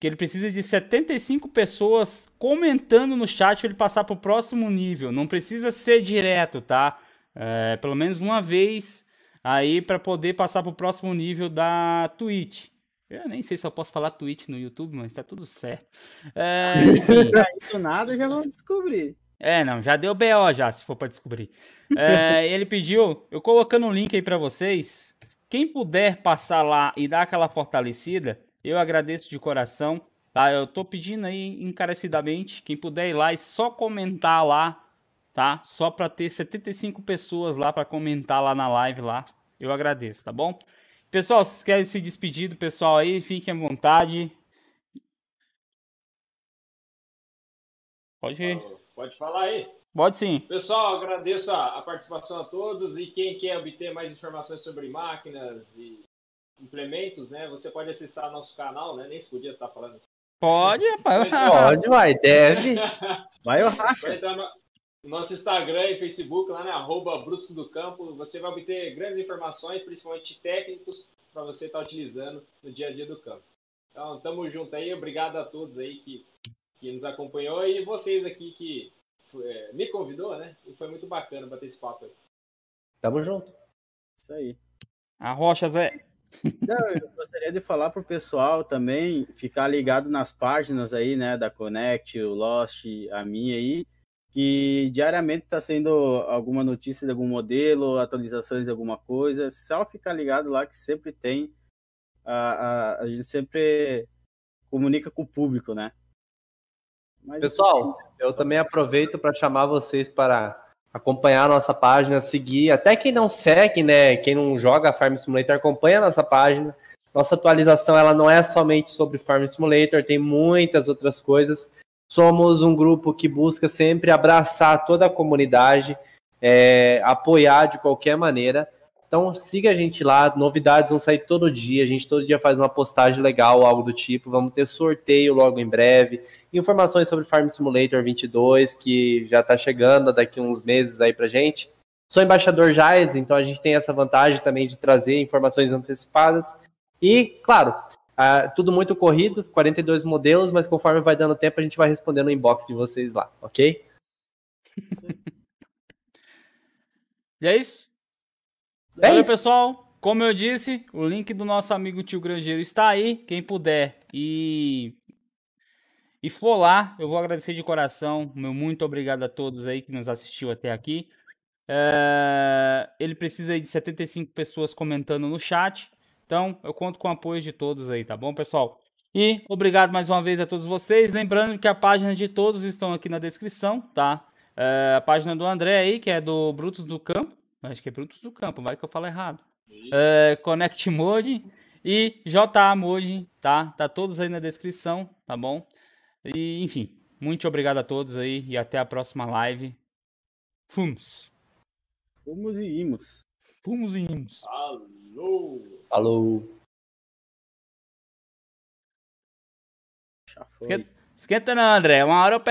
Que ele precisa de 75 pessoas comentando no chat para ele passar para o próximo nível. Não precisa ser direto, tá? É, pelo menos uma vez aí para poder passar para o próximo nível da Twitch. Eu nem sei se eu posso falar Twitch no YouTube, mas tá tudo certo. É, enfim. Isso nada já vamos descobrir. É, não, já deu BO já, se for para descobrir. É, ele pediu, eu colocando um link aí para vocês. Quem puder passar lá e dar aquela fortalecida, eu agradeço de coração. Tá? Eu tô pedindo aí encarecidamente, quem puder ir lá e só comentar lá, tá? Só para ter 75 pessoas lá para comentar lá na live lá. Eu agradeço, tá bom? Pessoal, vocês querem se despedir do pessoal aí? Fiquem à vontade. Pode ir. Pode falar aí. Pode sim. Pessoal, agradeço a, a, participação a todos e quem quer obter mais informações sobre máquinas e implementos, né? Você pode acessar nosso canal, né? Nem se podia estar falando. Pode, pode, vai, deve. Vai, eu racho. Vai entrar no nosso Instagram e Facebook, lá na né? arroba Brutos do Campo. Você vai obter grandes informações, principalmente técnicos, para você estar utilizando no dia a dia do campo. Então, tamo junto aí. Obrigado a todos aí que que nos acompanhou e vocês aqui que é, me convidou, né? E foi muito bacana bater esse papo aí. Tamo junto. Isso aí. A Rocha, Zé. Não, eu gostaria de falar pro pessoal também ficar ligado nas páginas aí, né, da Connect, o Lost, a minha aí, que diariamente está sendo alguma notícia de algum modelo, atualizações de alguma coisa, só ficar ligado lá que sempre tem, a, a, a gente sempre comunica com o público, né? Mas Pessoal, eu também aproveito para chamar vocês para acompanhar a nossa página, seguir. Até quem não segue, né? Quem não joga Farm Simulator, acompanha a nossa página. Nossa atualização ela não é somente sobre Farm Simulator, tem muitas outras coisas. Somos um grupo que busca sempre abraçar toda a comunidade, é, apoiar de qualquer maneira. Então siga a gente lá, novidades vão sair todo dia, a gente todo dia faz uma postagem legal, algo do tipo. Vamos ter sorteio logo em breve. Informações sobre Farm Simulator 22, que já está chegando daqui uns meses aí pra gente. Sou embaixador Jaiz, então a gente tem essa vantagem também de trazer informações antecipadas. E, claro, uh, tudo muito corrido, 42 modelos, mas conforme vai dando tempo a gente vai respondendo no inbox de vocês lá, ok? e é isso? É Valeu, pessoal. Como eu disse, o link do nosso amigo tio Grangeiro está aí. Quem puder e e for lá, eu vou agradecer de coração. Meu muito obrigado a todos aí que nos assistiu até aqui. É... Ele precisa aí de 75 pessoas comentando no chat. Então, eu conto com o apoio de todos aí, tá bom, pessoal? E obrigado mais uma vez a todos vocês. Lembrando que a página de todos estão aqui na descrição, tá? É... a página do André aí, que é do Brutos do Campo. Acho que é Brutos do Campo, vai que eu falo errado. É, Connect Mode e JA Mode, tá? Tá todos aí na descrição, tá bom? E, enfim, muito obrigado a todos aí e até a próxima live. Fumos. Fumos e imos. Fumos e imos. Alô. Alô. Esquenta, esquenta não, André. Uma hora eu pego